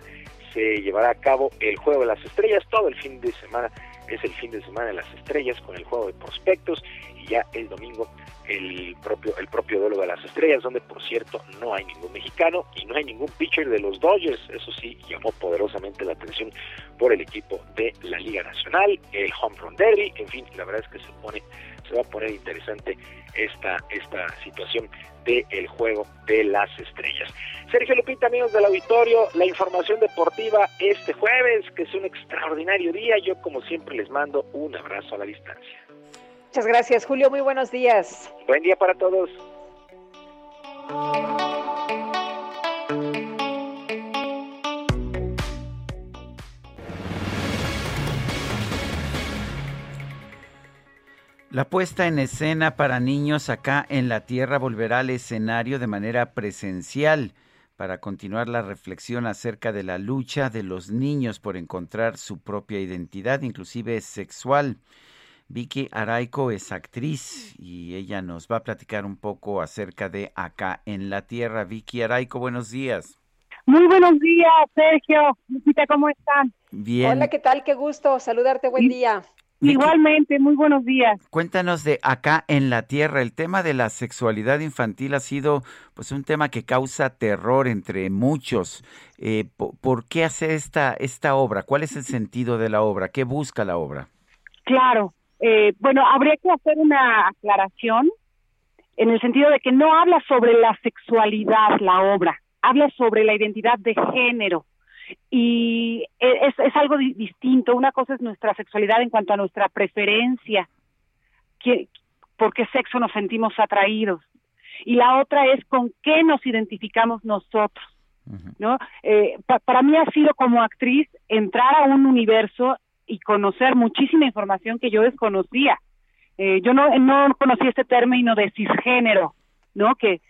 se llevará a cabo el Juego de las Estrellas. Todo el fin de semana es el fin de semana de las estrellas con el juego de prospectos y ya el domingo el propio el propio duelo de las estrellas donde por cierto no hay ningún mexicano y no hay ningún pitcher de los Dodgers. Eso sí llamó poderosamente la atención por el equipo de la Liga Nacional el Home Run Derby. En fin la verdad es que se pone se va a poner interesante esta esta situación del el juego de las estrellas. Sergio Lupita amigos del auditorio la información deportiva este jueves que es un extraordinario día. Yo como siempre les mando un abrazo a la distancia Muchas gracias, Julio. Muy buenos días. Buen día para todos. La puesta en escena para niños acá en la Tierra volverá al escenario de manera presencial para continuar la reflexión acerca de la lucha de los niños por encontrar su propia identidad, inclusive sexual. Vicky Araico es actriz y ella nos va a platicar un poco acerca de Acá en la Tierra. Vicky Araico, buenos días. Muy buenos días, Sergio. Lupita, ¿cómo están? Bien. Hola, ¿qué tal? Qué gusto saludarte. Buen día. Igualmente, muy buenos días. Cuéntanos de acá en la Tierra. El tema de la sexualidad infantil ha sido pues un tema que causa terror entre muchos. Eh, po- ¿Por qué hace esta, esta obra? ¿Cuál es el sentido de la obra? ¿Qué busca la obra? Claro. Eh, bueno, habría que hacer una aclaración en el sentido de que no habla sobre la sexualidad la obra, habla sobre la identidad de género. Y e- es, es algo di- distinto. Una cosa es nuestra sexualidad en cuanto a nuestra preferencia, que, por qué sexo nos sentimos atraídos. Y la otra es con qué nos identificamos nosotros. ¿no? Eh, pa- para mí ha sido como actriz entrar a un universo y conocer muchísima información que yo desconocía. Eh, yo no, no conocía este término de cisgénero, ¿no? Que,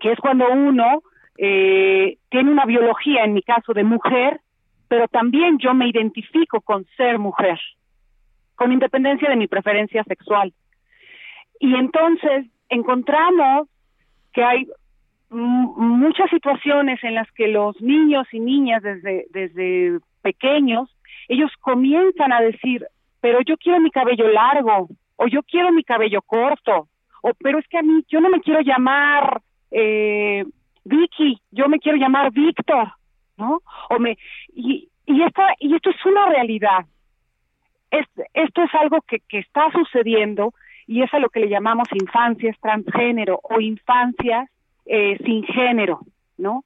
que es cuando uno eh, tiene una biología, en mi caso, de mujer, pero también yo me identifico con ser mujer, con independencia de mi preferencia sexual. Y entonces encontramos que hay muchas situaciones en las que los niños y niñas desde, desde pequeños, ellos comienzan a decir, pero yo quiero mi cabello largo, o yo quiero mi cabello corto, o pero es que a mí yo no me quiero llamar eh, Vicky, yo me quiero llamar Víctor, ¿no? O me y y esta y esto es una realidad. Es, esto es algo que, que está sucediendo y es a lo que le llamamos infancias transgénero o infancias eh, sin género, ¿no?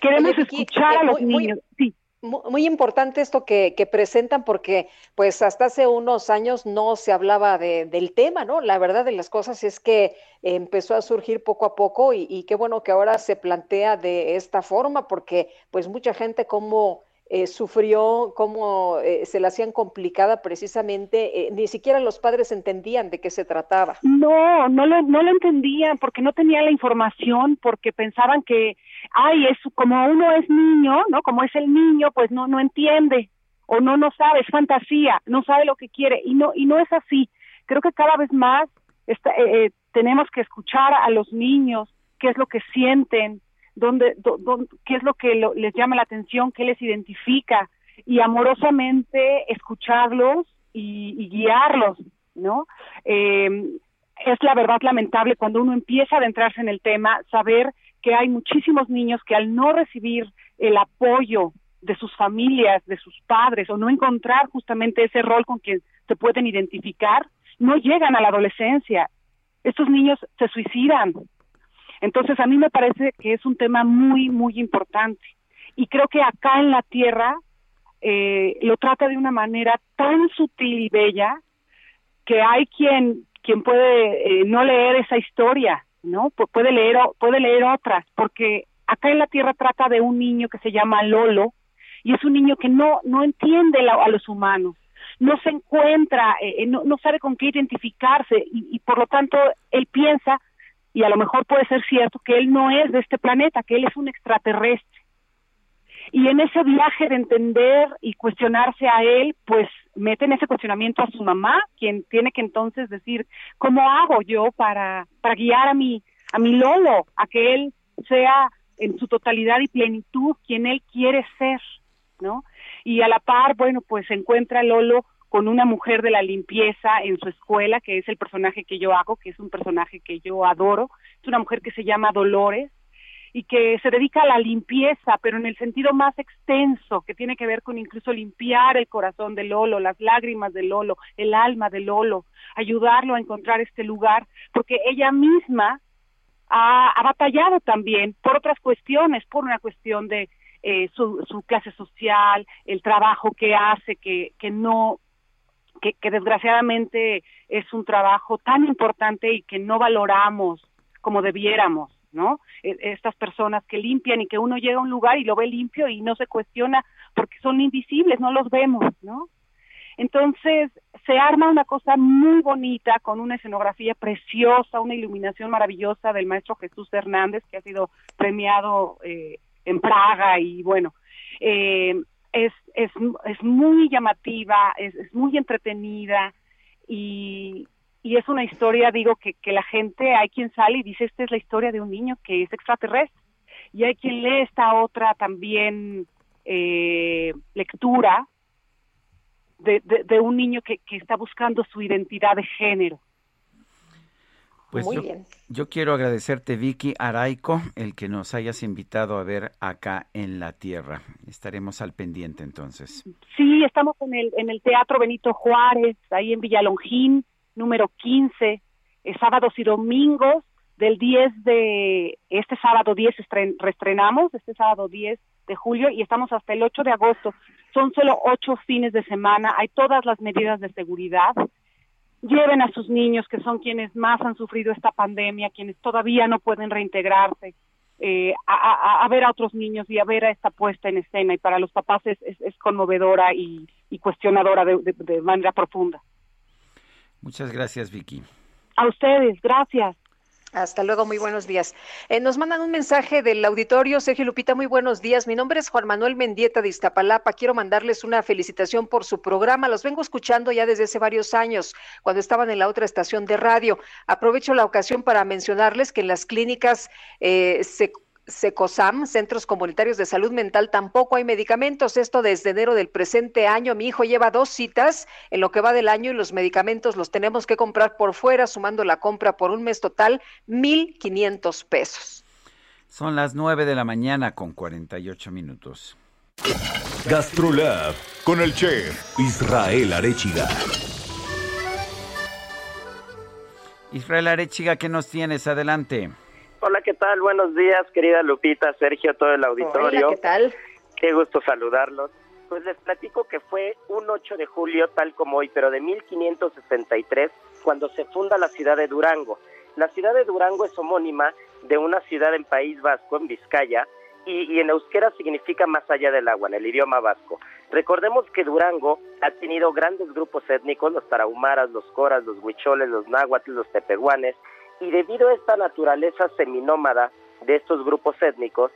Queremos Oye, Vicky, escuchar eh, a los muy- muy- niños. Sí. Mu- Muy importante esto que, que presentan porque pues hasta hace unos años no se hablaba de- del tema, ¿no? La verdad de las cosas es que empezó a surgir poco a poco y, qué bueno que ahora se plantea de esta forma porque pues mucha gente como eh, sufrió, cómo eh, se la hacían complicada precisamente, eh, ni siquiera los padres entendían de qué se trataba. No, no lo, no lo entendían porque no tenían la información, porque pensaban que, ay, es como uno es niño, ¿no? Como es el niño, pues no, no entiende o no, no sabe, es fantasía, no sabe lo que quiere y no, y no es así. Creo que cada vez más está, eh, eh, tenemos que escuchar a los niños, qué es lo que sienten, dónde, dó- dó- qué es lo que lo- les llama la atención, qué les identifica y amorosamente escucharlos y, y guiarlos, ¿no? Eh, es la verdad lamentable cuando uno empieza a adentrarse en el tema, saber que hay muchísimos niños que al no recibir el apoyo de sus familias, de sus padres, o no encontrar justamente ese rol con quien se pueden identificar, no llegan a la adolescencia. Estos niños se suicidan. Entonces, a mí me parece que es un tema muy, muy importante. Y creo que acá en la Tierra eh, lo trata de una manera tan sutil y bella que hay quien quien puede eh, no leer esa historia, ¿no? Pu- puede leer o- puede leer otras, porque acá en la Tierra trata de un niño que se llama Lolo y es un niño que no no entiende a los humanos, no se encuentra, eh, eh, no, no sabe con qué identificarse y, y por lo tanto él piensa y a lo mejor puede ser cierto que él no es de este planeta, que él es un extraterrestre. Y en ese viaje de entender y cuestionarse a él, pues mete en ese cuestionamiento a su mamá, quien tiene que entonces decir, ¿cómo hago yo para, para guiar a mi, a mi Lolo, a que él sea en su totalidad y plenitud quien él quiere ser, ¿no? Y a la par, bueno, pues se encuentra Lolo con una mujer de la limpieza en su escuela, que es el personaje que yo hago, que es un personaje que yo adoro. Es una mujer que se llama Dolores y que se dedica a la limpieza, pero en el sentido más extenso, que tiene que ver con incluso limpiar el corazón de Lolo, las lágrimas de Lolo, el alma de Lolo, ayudarlo a encontrar este lugar, porque ella misma ha, ha batallado también por otras cuestiones, por una cuestión de eh, su, su clase social, el trabajo que hace, que, que no que, que desgraciadamente es un trabajo tan importante y que no valoramos como debiéramos, ¿no? E- Estas personas que limpian y que uno llega a un lugar y lo ve limpio y no se cuestiona porque son invisibles, no los vemos, ¿no? Entonces se arma una cosa muy bonita con una escenografía preciosa, una iluminación maravillosa del maestro Jesús Hernández que ha sido premiado eh, en Praga y bueno, eh, es, es, es muy llamativa, es, es muy entretenida y, y es una historia, digo, que, que la gente, hay quien sale y dice, esta es la historia de un niño que es extraterrestre. y hay quien lee esta otra también eh, lectura de, de, de un niño que, que está buscando su identidad de género. Pues Muy yo, bien. yo quiero agradecerte, Vicky Araico, el que nos hayas invitado a ver acá en la Tierra. Estaremos al pendiente entonces. Sí, estamos en el, en el Teatro Benito Juárez, ahí en Villalongín, número 15, eh, sábados y domingos, del 10 de, este sábado 10 estren- reestrenamos, este sábado 10 de julio, y estamos hasta el 8 de agosto. Son solo ocho fines de semana, hay todas las medidas de seguridad. Lleven a sus niños, que son quienes más han sufrido esta pandemia, quienes todavía no pueden reintegrarse, eh, a, ver a otros niños y a ver a esta puesta en escena. Y para los papás es, conmovedora y, cuestionadora de- de manera profunda. Muchas gracias, Vicky. A ustedes, gracias. Hasta luego, muy buenos días. Eh, nos mandan un mensaje del auditorio, Sergio Lupita, muy buenos días. Mi nombre es Juan Manuel Mendieta de Iztapalapa. Quiero mandarles una felicitación por su programa. Los vengo escuchando ya desde hace varios años, cuando estaban en la otra estación de radio. Aprovecho la ocasión para mencionarles que en las clínicas eh, se SECOSAM, Centros Comunitarios de Salud Mental, tampoco hay medicamentos. Esto desde enero del presente año. Mi hijo lleva dos citas en lo que va del año y los medicamentos los tenemos que comprar por fuera, sumando la compra por un mes total, 1.500 pesos. Son las 9 de la mañana con 48 minutos. Gastrolab con el chef Israel Arechiga. Israel Arechiga, ¿qué nos tienes? Adelante. Hola, ¿qué tal? Buenos días, querida Lupita, Sergio, todo el auditorio. Hola, ¿qué tal? Qué gusto saludarlos. Pues les platico que fue un 8 de julio, tal como hoy, pero de 1563, cuando se funda la ciudad de Durango. La ciudad de Durango es homónima de una ciudad en País Vasco, en Vizcaya, y, y en euskera significa más allá del agua, en el idioma vasco. Recordemos que Durango ha tenido grandes grupos étnicos, los tarahumaras, los coras, los huicholes, los náhuatl, los tepehuanes, y debido a esta naturaleza seminómada de estos grupos étnicos,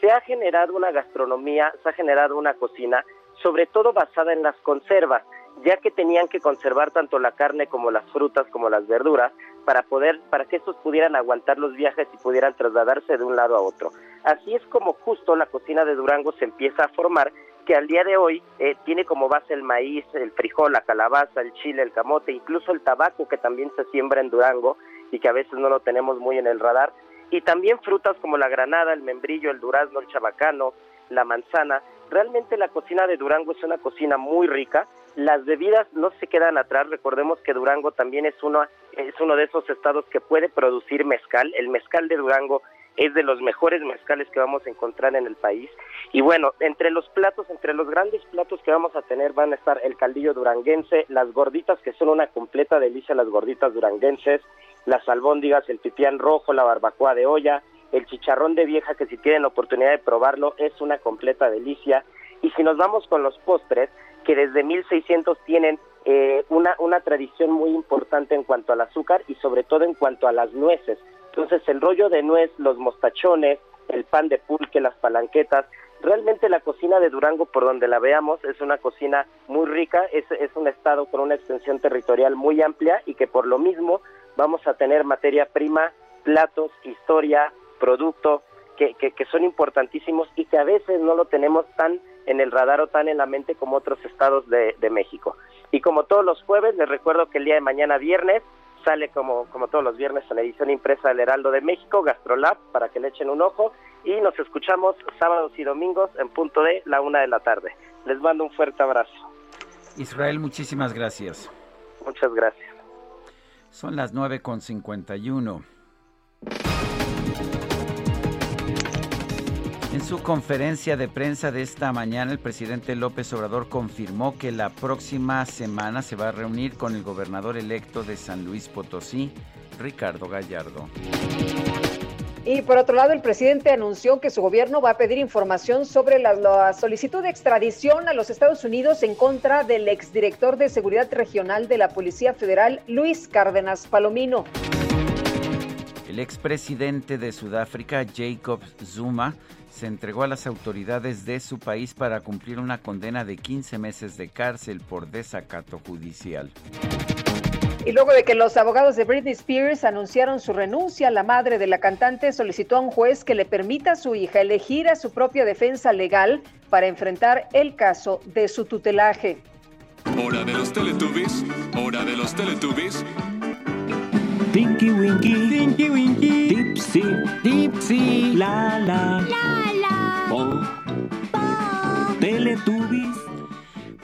se ha generado una gastronomía, se ha generado una cocina, sobre todo basada en las conservas, ya que tenían que conservar tanto la carne como las frutas como las verduras para poder para que estos pudieran aguantar los viajes y pudieran trasladarse de un lado a otro. Así es como justo la cocina de Durango se empieza a formar, que al día de hoy eh, tiene como base el maíz, el frijol, la calabaza, el chile, el camote, incluso el tabaco que también se siembra en Durango y que a veces no lo tenemos muy en el radar, y también frutas como la granada, el membrillo, el durazno, el chabacano, la manzana. Realmente la cocina de Durango es una cocina muy rica. Las bebidas no se quedan atrás. Recordemos que Durango también es uno, es uno de esos estados que puede producir mezcal. El mezcal de Durango es de los mejores mezcales que vamos a encontrar en el país. Y bueno, entre los platos, entre los grandes platos que vamos a tener van a estar el caldillo duranguense, las gorditas que son una completa delicia, las gorditas duranguenses, las albóndigas, el pipián rojo, la barbacoa de olla, el chicharrón de vieja que si tienen la oportunidad de probarlo es una completa delicia. Y si nos vamos con los postres, que desde 1600 tienen eh, una, una tradición muy importante en cuanto al azúcar y sobre todo en cuanto a las nueces. Entonces el rollo de nuez, los mostachones, el pan de pulque, las palanquetas, realmente la cocina de Durango, por donde la veamos, es una cocina muy rica, es, es un estado con una extensión territorial muy amplia y que por lo mismo vamos a tener materia prima, platos, historia, producto, que, que, que son importantísimos y que a veces no lo tenemos tan en el radar o tan en la mente como otros estados de, de México. Y como todos los jueves, les recuerdo que el día de mañana viernes sale como, como todos los viernes en edición impresa del Heraldo de México, Gastrolab, para que le echen un ojo, y nos escuchamos sábados y domingos en punto de la una de la tarde. Les mando un fuerte abrazo. Israel, muchísimas gracias. Muchas gracias. Son las 9 con 51. En su conferencia de prensa de esta mañana, el presidente López Obrador confirmó que la próxima semana se va a reunir con el gobernador electo de San Luis Potosí, Ricardo Gallardo. Y por otro lado, el presidente anunció que su gobierno va a pedir información sobre la, solicitud de extradición a los Estados Unidos en contra del exdirector de Seguridad Regional de la Policía Federal, Luis Cárdenas Palomino. El expresidente de Sudáfrica, Jacob Zuma, se entregó a las autoridades de su país para cumplir una condena de 15 meses de cárcel por desacato judicial. Y luego de que los abogados de Britney Spears anunciaron su renuncia, la madre de la cantante solicitó a un juez que le permita a su hija elegir a su propia defensa legal para enfrentar el caso de su tutelaje. Hora de los Teletubbies, hora de los Teletubbies. Tinky Winky, Tinky Winky, Dipsy, Dipsy, la la, La la. oh, Teletubbies.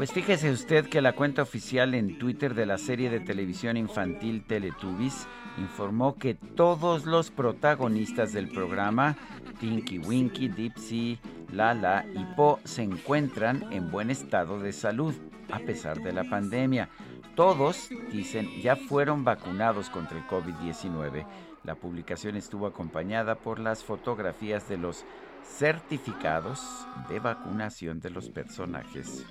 Pues fíjese usted que la cuenta oficial en Twitter de la serie de televisión infantil Teletubbies informó que todos los protagonistas del programa, Tinky Winky, Dipsy, Lala y Po, se encuentran en buen estado de salud a pesar de la pandemia. Todos, dicen, ya fueron vacunados contra el COVID-19. La publicación estuvo acompañada por las fotografías de los certificados de vacunación de los personajes.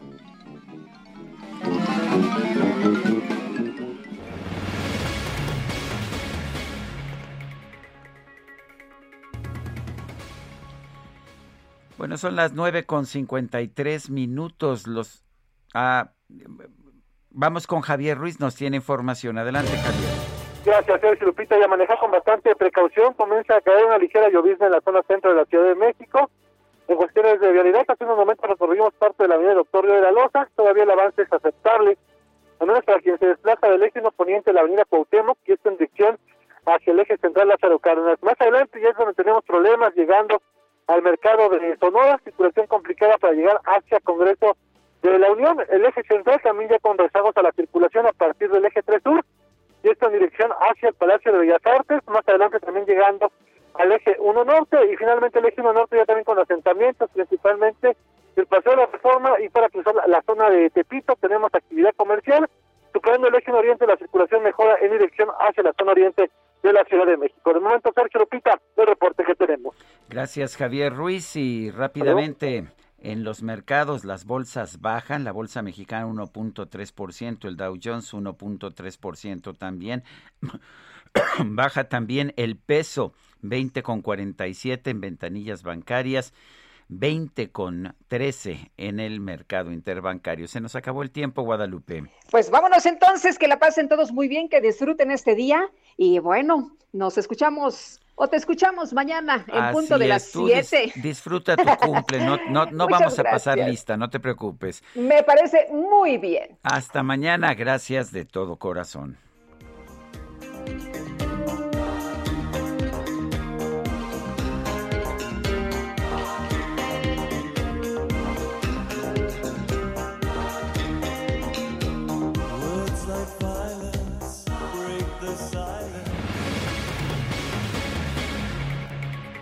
Bueno, son las 9 con 53 minutos. Los, ah, vamos con Javier Ruiz, nos tiene información. Adelante, Javier. Gracias, Sergio Lupita. Ya maneja con bastante precaución. Comienza a caer una ligera llovizna en la zona centro de la Ciudad de México. En cuestiones de vialidad, hace unos momentos recorrimos parte de la avenida Doctor Río de la Loza. Todavía el avance es aceptable. Al menos para quien se desplaza del eje no poniente de la avenida Cuauhtémoc, que es en dirección hacia el eje central Lázaro Cárdenas. Más adelante ya es donde tenemos problemas llegando al mercado de Sonora, circulación complicada para llegar hacia Congreso de la Unión. El eje central también ya con rezagos a la circulación a partir del eje 3 Sur y esto en dirección hacia el Palacio de Bellas Artes, más adelante también llegando al eje 1 Norte y finalmente el eje 1 Norte ya también con asentamientos, principalmente el Paseo de la Reforma y para cruzar la, la zona de Tepito tenemos actividad comercial, superando el eje 1 Oriente la circulación mejora en dirección hacia la zona oriente de la Ciudad de México. De momento, Sergio Lupita, el reporte que tenemos. Gracias, Javier Ruiz. Y rápidamente, en los mercados las bolsas bajan, la bolsa mexicana 1.3%, el Dow Jones 1.3% también. Baja también el peso 20,47 en ventanillas bancarias. 20 con 13 en el mercado interbancario. Se nos acabó el tiempo, Guadalupe. Pues vámonos entonces, que la pasen todos muy bien, que disfruten este día y bueno, nos escuchamos o te escuchamos mañana en Así punto de las es, tú dis- 7. disfruta tu cumple, no, no, no vamos a pasar lista, no te preocupes. Me parece muy bien. Hasta mañana, gracias de todo corazón.